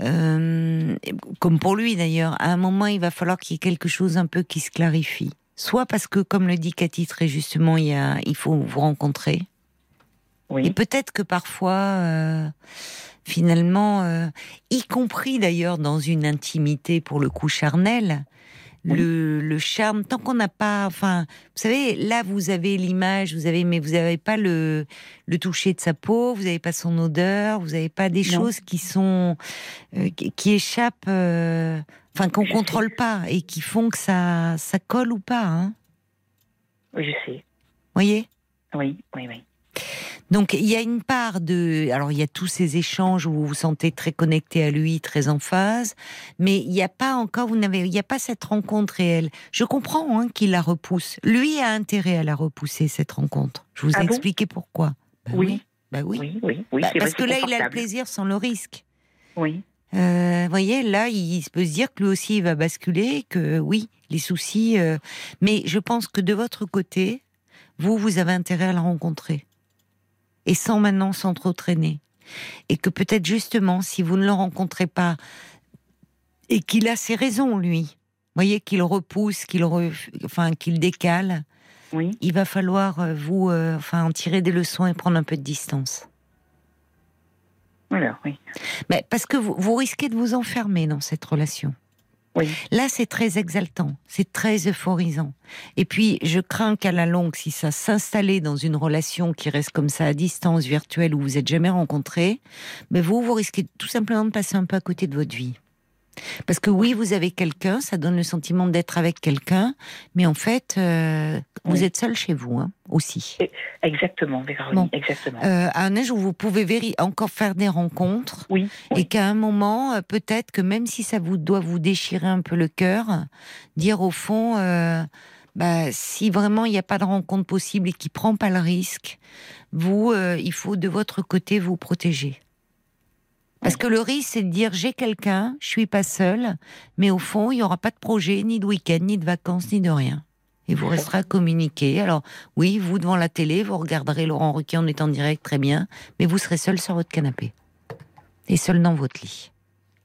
euh, comme pour lui d'ailleurs, à un moment il va falloir qu'il y ait quelque chose un peu qui se clarifie. Soit parce que, comme le dit Cathy très justement, il, y a, il faut vous rencontrer. Et Oui, peut-être que parfois, euh, finalement, euh, y compris d'ailleurs dans une intimité pour le coup charnel, Oui. le, le charme, tant qu'on n'a pas, enfin, vous savez, là vous avez l'image, vous avez, mais vous n'avez pas le, le toucher de sa peau, vous n'avez pas son odeur, vous n'avez pas des Non. choses qui sont, euh, qui, qui échappent, euh, enfin qu'on sais. contrôle pas et qui font que ça, ça colle ou pas, hein. oui, je sais. Voyez? Oui, oui, oui. Donc il y a une part de, alors il y a tous ces échanges où vous vous sentez très connecté à lui, très en phase, mais il n'y a pas encore, vous n'avez, il n'y a pas cette rencontre réelle. Je comprends hein, qu'il la repousse. Lui a intérêt à la repousser cette rencontre. Je vous ai Ah bon? expliqué pourquoi. Bah Oui. Oui. Oui, oui, oui. Bah, parce que là il a le plaisir sans le risque. Oui, Euh, voyez, là, il peut se dire que lui aussi il va basculer, que oui, les soucis. euh, mais je pense que de votre côté, vous, vous avez intérêt à la rencontrer. Et sans maintenant, sans trop traîner. Et que peut-être justement, si vous ne le rencontrez pas, et qu'il a ses raisons, lui, voyez, qu'il repousse, qu'il enfin, qu'il décale, oui. il va falloir, euh, vous, euh, enfin, en tirer des leçons et prendre un peu de distance. Voilà, oui. Mais parce que vous, vous risquez de vous enfermer dans cette relation. Oui. Là, c'est très exaltant, c'est très euphorisant. Et puis, je crains qu'à la longue, si ça s'installait dans une relation qui reste comme ça à distance virtuelle où vous êtes jamais rencontrés, mais vous, vous risquez tout simplement de passer un peu à côté de votre vie. Parce que oui, vous avez quelqu'un, ça donne le sentiment d'être avec quelqu'un, mais en fait, euh, vous Oui. êtes seul chez vous hein, aussi. Exactement, Véronique, Bon. exactement. Euh, à un âge où vous pouvez encore faire des rencontres, oui, et oui. qu'à un moment, euh, peut-être que même si ça vous doit vous déchirer un peu le cœur, dire au fond, euh, bah, si vraiment il n'y a pas de rencontre possible et qu'il prend pas le risque, vous, il faut de votre côté vous protéger. Parce que le risque, c'est de dire j'ai quelqu'un, je suis pas seule, mais au fond, il y aura pas de projet, ni de week-end, ni de vacances, ni de rien. Et vous resterez à communiquer. Alors, oui, vous devant la télé, vous regarderez Laurent Ruquier en étant direct, très bien, mais vous serez seul sur votre canapé. Et seul dans votre lit.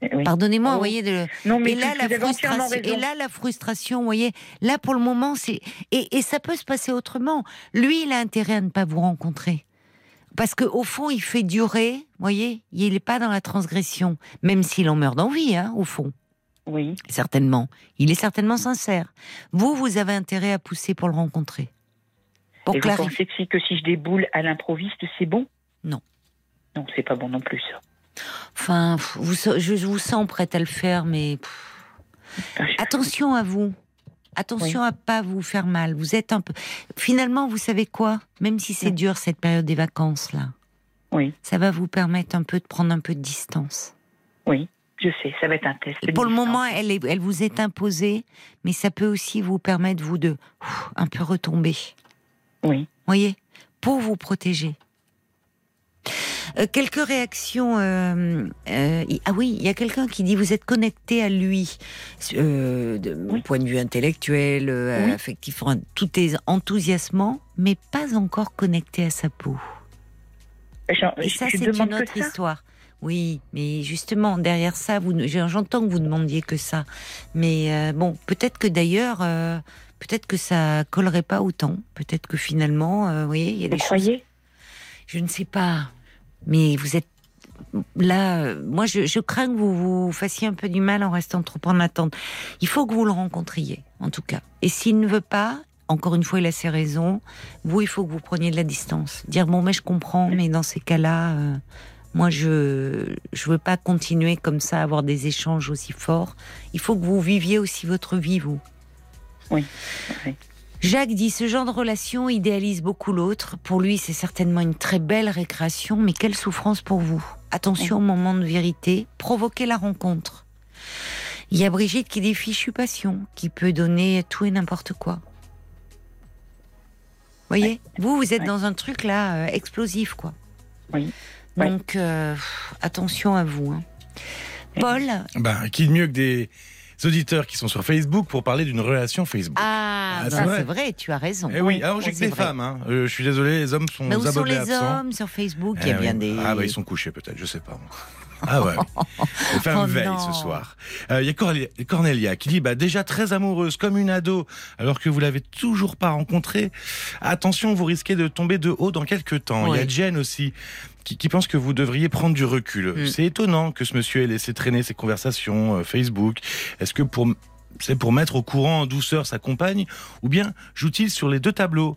oui. Pardonnez-moi, Oh. vous voyez, de... Non, mais et là, la frustration, et là, la frustration, vous voyez, là, pour le moment, c'est. Et, et ça peut se passer autrement. Lui, il a intérêt à ne pas vous rencontrer. Parce qu'au fond, il fait durer, vous voyez, il n'est pas dans la transgression, même s'il en meurt d'envie, hein, au fond, Oui, certainement. Il est certainement sincère. Vous, vous avez intérêt à pousser pour le rencontrer. Pour et vous clarifier. pensez que si, que si je déboule à l'improviste, c'est bon? Non. Non, c'est pas bon non plus. Enfin, vous, je vous sens prête à le faire, mais Ah, attention à vous. Attention à pas vous faire mal. Vous êtes un peu. Finalement, vous savez quoi? Même si c'est dur cette période des vacances là, Oui, ça va vous permettre un peu de prendre un peu de distance. oui, je sais, ça va être un test. Pour le distance. moment, elle, est- elle vous est imposée, mais ça peut aussi vous permettre vous de ouf, un peu retomber. Oui, Voyez, pour vous protéger. Euh, quelques réactions. euh, euh, y- ah oui, il y a quelqu'un qui dit vous êtes connecté à lui, de mon Oui. point de vue intellectuel, Oui. affectif, tout est enthousiasmant, mais pas encore connecté à sa peau. Et ça, c'est une autre histoire. Oui, mais justement, derrière ça, vous, j'entends que vous demandiez que ça. Mais bon, peut-être que d'ailleurs, peut-être que ça collerait pas autant. Peut-être que finalement, vous voyez, il y a Vous des choses. croyez? Je ne sais pas. Mais vous êtes là. euh, moi, je, crains que vous vous fassiez un peu du mal en restant trop en attente. Il faut que vous le rencontriez, en tout cas. Et s'il ne veut pas, encore une fois, il a ses raisons. Vous, il faut que vous preniez de la distance. Dire bon, mais je comprends, mais dans ces cas-là, euh, moi, je je veux pas continuer comme ça, avoir des échanges aussi forts. Il faut que vous viviez aussi votre vie, vous. Oui, oui. Jacques dit ce genre de relation idéalise beaucoup l'autre. Pour lui, c'est certainement une très belle récréation, mais quelle souffrance pour vous. Attention au moment de vérité, provoquez la rencontre. Il y a Brigitte qui dit fichu passion, qui peut donner tout et n'importe quoi. Voyez, vous, vous êtes Ouais. dans un truc là euh, explosif, quoi. Oui. Donc, euh, pff, attention à vous. hein. Paul, Ben, qui de mieux que des auditeurs qui sont sur Facebook pour parler d'une relation Facebook ah, Ah, c'est vrai. tu as raison. Eh oui, alors j'ai Ouais, que des vrai. femmes. Hein. Euh, je suis désolé, les hommes sont Mais où sont les absents. hommes sur Facebook? Il y Eh a bien oui. des. Ah bah ils sont couchés peut-être, je sais pas. Ah ouais. Les femmes Oh veillent ce soir. Euh, Il y a Cornelia qui dit bah déjà très amoureuse comme une ado alors que vous l'avez toujours pas rencontrée. Attention, vous risquez de tomber de haut dans quelques temps. Il y a. Jen aussi qui, qui pense que vous devriez prendre du recul. Mm. C'est étonnant que ce monsieur ait laissé traîner ses conversations euh, Facebook. Est-ce que pour c'est pour mettre au courant en douceur sa compagne ou bien joue-t-il sur les deux tableaux?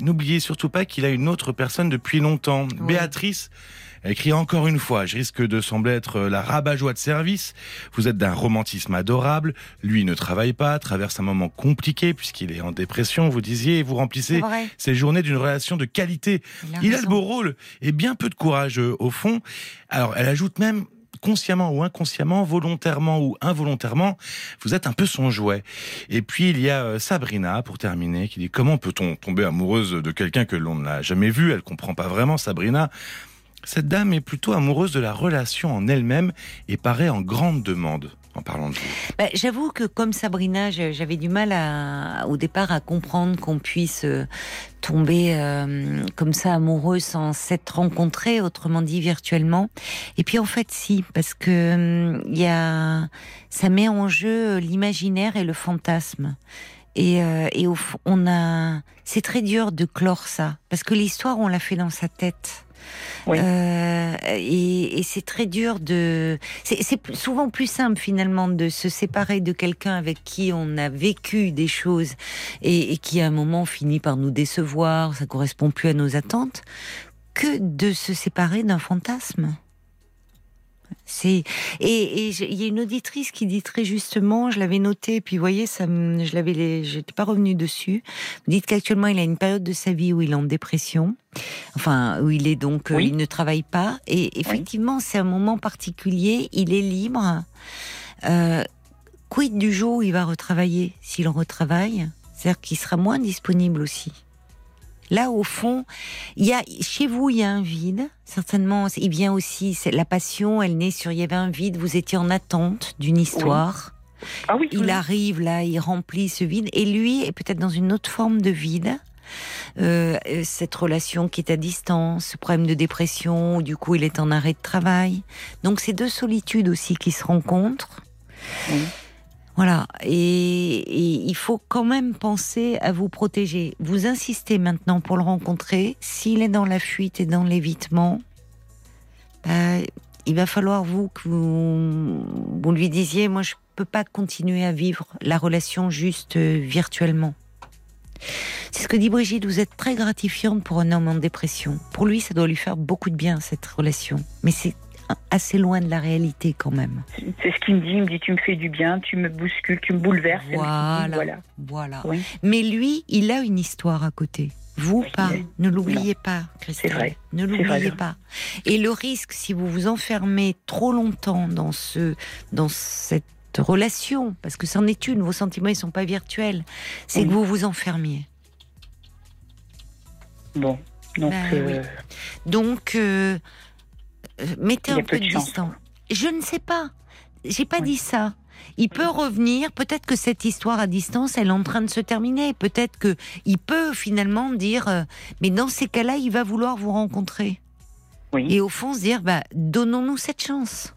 N'oubliez surtout pas qu'il a une autre personne depuis longtemps. Béatrice écrit encore une fois, je risque de sembler être la rabat-joie de service. Vous êtes d'un romantisme adorable. Lui ne travaille pas, traverse un moment compliqué puisqu'il est en dépression, vous disiez, et vous remplissez ses journées d'une relation de qualité. Il a le beau rôle et bien peu de courage euh, au fond. Alors elle ajoute même consciemment ou inconsciemment, volontairement ou involontairement, vous êtes un peu son jouet. Et puis il y a euh, Sabrina pour terminer qui dit comment peut-on tomber amoureuse de quelqu'un que l'on n'a jamais vu? Elle comprend pas vraiment Sabrina. Cette dame est plutôt amoureuse de la relation en elle-même et paraît en grande demande en parlant de vous. Bah, J'avoue que comme Sabrina, j'avais du mal au départ à comprendre qu'on puisse euh, tomber euh, comme ça amoureux sans s'être rencontré, autrement dit virtuellement. Et puis en fait, si, parce que il y a, ça met en jeu l'imaginaire et le fantasme. Et, euh, et au fond, on a, c'est très dur de clore ça, parce que l'histoire, on l'a fait dans sa tête. Oui. Euh, et et c'est très dur de. C'est souvent plus simple finalement de se séparer de quelqu'un avec qui on a vécu des choses et, et qui à un moment finit par nous décevoir, ça correspond plus à nos attentes, que de se séparer d'un fantasme. C'est et il y a une auditrice qui dit très justement, je l'avais noté, puis vous voyez, ça, je l'avais, j'étais pas revenue dessus. Vous dites qu'actuellement il a une période de sa vie où il est en dépression, enfin où il est donc, euh, il ne travaille pas, et effectivement c'est un moment particulier, il est libre. Euh, quid du jour où il va retravailler? S'il retravaille, c'est-à-dire qu'il sera moins disponible aussi. Là, au fond, il y a chez vous, il y a un vide. Certainement, il vient aussi. c'est- La passion, elle naît sur. Il y avait un vide. Vous étiez en attente d'une histoire. Ah oui, Il oui. arrive là, il remplit ce vide, et lui est peut-être dans une autre forme de vide. Euh, euh, cette relation qui est à distance, ce problème de dépression, où du coup il est en arrêt de travail. Donc c'est deux solitudes aussi qui se rencontrent. Oui. Voilà, et, il faut quand même penser à vous protéger. Vous insistez maintenant pour le rencontrer. S'il est dans la fuite et dans l'évitement, bah, il va falloir vous que vous, vous lui disiez, moi je peux pas continuer à vivre la relation juste euh, virtuellement. C'est ce que dit Brigitte, vous êtes très gratifiante pour un homme en dépression. Pour lui, ça doit lui faire beaucoup de bien, cette relation. Mais c'est assez loin de la réalité quand même. C'est ce qu'il me dit. Il me dit Tu me fais du bien, tu me bouscules, tu me bouleverses. Voilà. voilà. Voilà. Oui. Mais lui, il a une histoire à côté. Vous, pas. Ne l'oubliez pas, Christelle. C'est vrai. Ne l'oubliez pas. Et le risque, si vous vous enfermez trop longtemps dans ce, dans cette relation, parce que c'en est une, vos sentiments, ils sont pas virtuels, c'est Oui. que vous vous enfermiez. Bon. Donc, euh, oui. Donc, euh, euh, mettez un peu de distance. Je ne sais pas. J'ai pas Oui. dit ça. Il peut revenir. Peut-être que cette histoire à distance, elle est en train de se terminer. Peut-être que il peut finalement dire, euh, mais dans ces cas-là, il va vouloir vous rencontrer. Oui. Et au fond, se dire, bah, donnons-nous cette chance.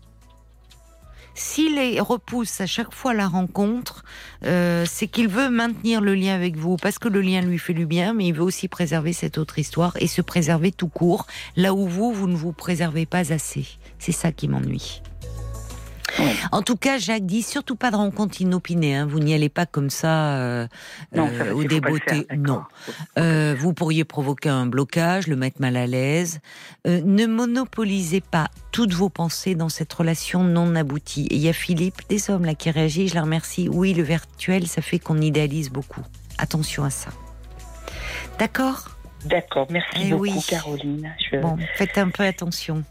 S'il les repousse à chaque fois la rencontre, euh, c'est qu'il veut maintenir le lien avec vous, parce que le lien lui fait du bien, mais il veut aussi préserver cette autre histoire et se préserver tout court, là où vous, vous ne vous préservez pas assez. C'est ça qui m'ennuie. Oui. En tout cas, Jacques dit surtout pas de rencontre inopinée. Hein. Vous n'y allez pas comme ça euh, Non, euh, au débeauté. Non. Euh, vous pourriez provoquer un blocage, le mettre mal à l'aise. Ne monopolisez pas toutes vos pensées dans cette relation non aboutie. Et il y a Philippe, des hommes là qui réagit, je la remercie. Oui, le virtuel, ça fait qu'on idéalise beaucoup. Attention à ça. D'accord? D'accord, merci Eh beaucoup, oui. Caroline. Je- Bon, faites un peu attention.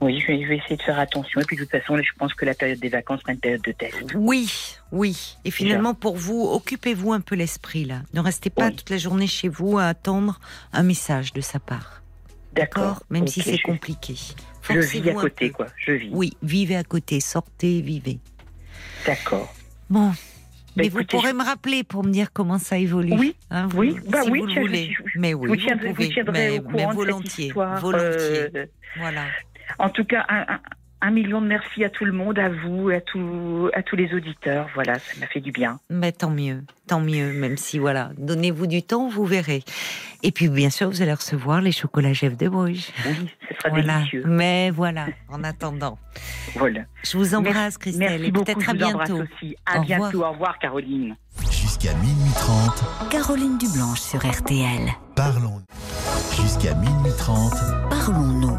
Oui, je vais, je vais essayer de faire attention. Et puis, de toute façon, je pense que la période des vacances sera une période de test. Oui, oui. Et finalement, pour vous, occupez-vous un peu l'esprit là. Ne restez pas Oui. toute la journée chez vous à attendre un message de sa part. D'accord Même si c'est je- compliqué. Je vis à côté, quoi. Je vis. Oui, vivez à côté, sortez, vivez. D'accord. Bon. Mais vous Bah, pourrez je- me rappeler pour me dire comment ça évolue. Oui, hein, vous- oui, bah si oui, vous tiens, voulez. je- mais oui, vous vous tiendrez, pouvez. vous tiendrez mais, au mais courant de volontiers, cette histoire. volontiers. euh, Voilà. En tout cas, un, un- un million de merci à tout le monde, à vous, à, tout, à tous les auditeurs. Voilà, ça m'a fait du bien. Mais tant mieux, tant mieux, même si voilà, donnez-vous du temps, vous verrez. Et puis bien sûr, vous allez recevoir les chocolats Jeff de Bruges. Oui, ce sera Voilà. délicieux. Mais voilà, en attendant. Voilà. Je vous embrasse, Christelle, Merci et beaucoup, peut-être à je vous embrasse bientôt. aussi. À Au bientôt. revoir. Au revoir, Caroline. Jusqu'à minuit 30, Caroline Dublanche sur RTL. parlons. Jusqu'à minuit 30, Parlons-nous.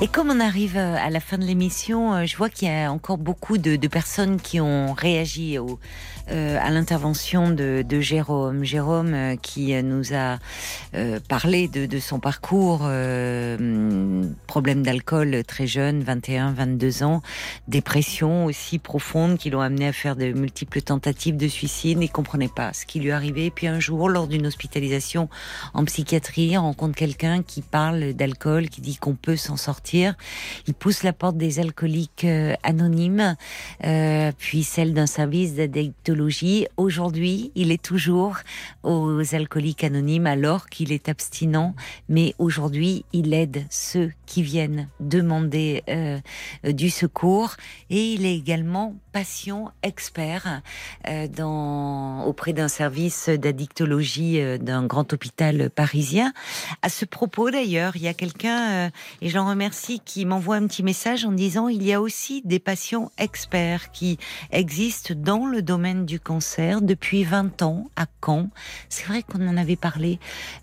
Et comme on arrive euh, à la fin de l'émission, euh, je vois qu'il y a encore beaucoup de, personnes qui ont réagi euh, à l'intervention de, Jérôme. Jérôme qui nous a parlé de, son parcours, problème d'alcool très jeune, 21, 22 ans, dépression aussi profonde qui l'ont amené à faire de multiples tentatives de suicide. Il comprenait pas ce qui lui arrivait. Et puis un jour, lors d'une hospitalisation en psychiatrie, rencontre quelqu'un qui parle d'alcool, qui dit qu'on peut s'en sortir. Il pousse la porte des alcooliques euh, anonymes, euh, puis celle d'un service d'addictologie. Aujourd'hui, il est toujours aux alcooliques anonymes alors qu'il est abstinent, mais aujourd'hui, il aide ceux qui viennent demander euh, du secours et il est également patient expert auprès d'un service d'addictologie d'un grand hôpital parisien. À ce propos, d'ailleurs, il y a quelqu'un, et j'en remercie, qui m'envoie un petit message en disant il y a aussi des patients experts qui existent dans le domaine du cancer depuis 20 ans à Caen. C'est vrai qu'on en avait parlé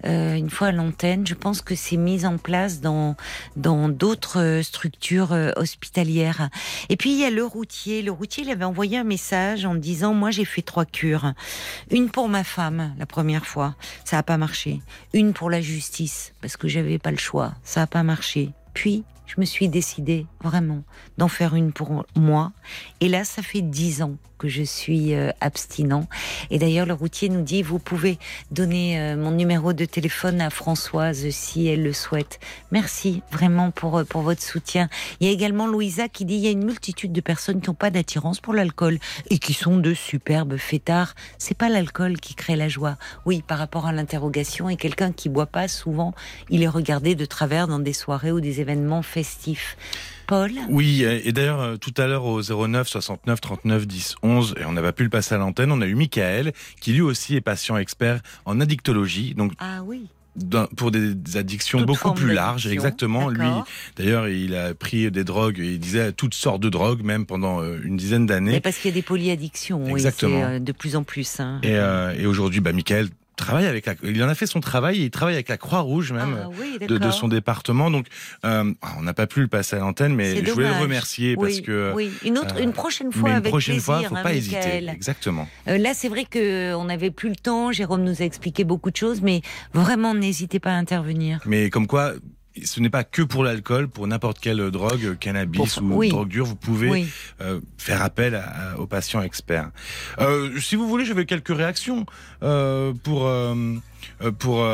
euh, une fois à l'antenne. Je pense que c'est mis en place dans dans d'autres structures euh, hospitalières. Et puis il y a le routier. Le routier, il avait envoyé un message en disant moi j'ai fait trois cures, une pour ma femme la première fois, ça n'a pas marché. Une pour la justice parce que j'avais pas le choix, ça n'a pas marché. Puis je me suis décidée vraiment d'en faire une pour moi. Et là, ça fait dix ans que je suis euh, abstinent. Et d'ailleurs, le routier nous dit, vous pouvez donner euh, mon numéro de téléphone à Françoise si elle le souhaite. Merci vraiment pour, euh, pour votre soutien. Il y a également Louisa qui dit, il y a une multitude de personnes qui n'ont pas d'attirance pour l'alcool et qui sont de superbes fêtards. C'est pas l'alcool qui crée la joie. Oui, par rapport à l'interrogation, et quelqu'un qui boit pas, souvent, il est regardé de travers dans des soirées ou des événements festifs. Paul Oui, et d'ailleurs, euh, tout à l'heure au 09 69 39 10 11, et on n'a pas pu le passer à l'antenne, on a eu Michael, qui lui aussi est patient expert en addictologie, donc Ah oui. pour des addictions Toute beaucoup plus larges, exactement. Lui, d'ailleurs, il a pris des drogues, il disait toutes sortes de drogues, même pendant euh, une dizaine Mais d'années. parce qu'il y a des polyaddictions, Exactement. euh, de plus en plus. hein. Et, euh, et aujourd'hui, bah, Michael travaille avec la, il en a fait son travail, et il travaille avec la Croix-Rouge même. ah oui, de, son département. Donc, euh, on n'a pas pu le passer à l'antenne, mais je voulais le remercier parce oui, que. oui. Une, autre, euh, une prochaine fois une avec prochaine plaisir, fois, faut hein, pas Michael. hésiter. Exactement. Euh, là, c'est vrai que on n'avait plus le temps. Jérôme nous a expliqué beaucoup de choses, mais vraiment, n'hésitez pas à intervenir. Mais comme quoi, ce n'est pas que pour l'alcool, pour n'importe quelle drogue, cannabis Pour- ou oui. drogue dure, vous pouvez Oui. euh, faire appel à- à- aux patients experts. Euh, si vous voulez, j'avais quelques réactions euh, pour pour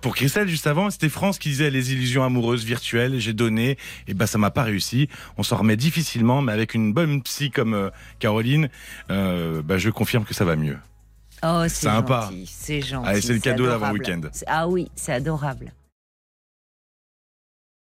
Pour Christelle, juste avant, c'était France qui disait les illusions amoureuses virtuelles, j'ai donné, et ben ça m'a pas réussi. On s'en remet difficilement, mais avec une bonne psy comme Caroline, euh, bah, je confirme que ça va mieux. Oh, c'est Sympa. c'est gentil. C'est le cadeau d'avant week-end. Ah oui, c'est adorable.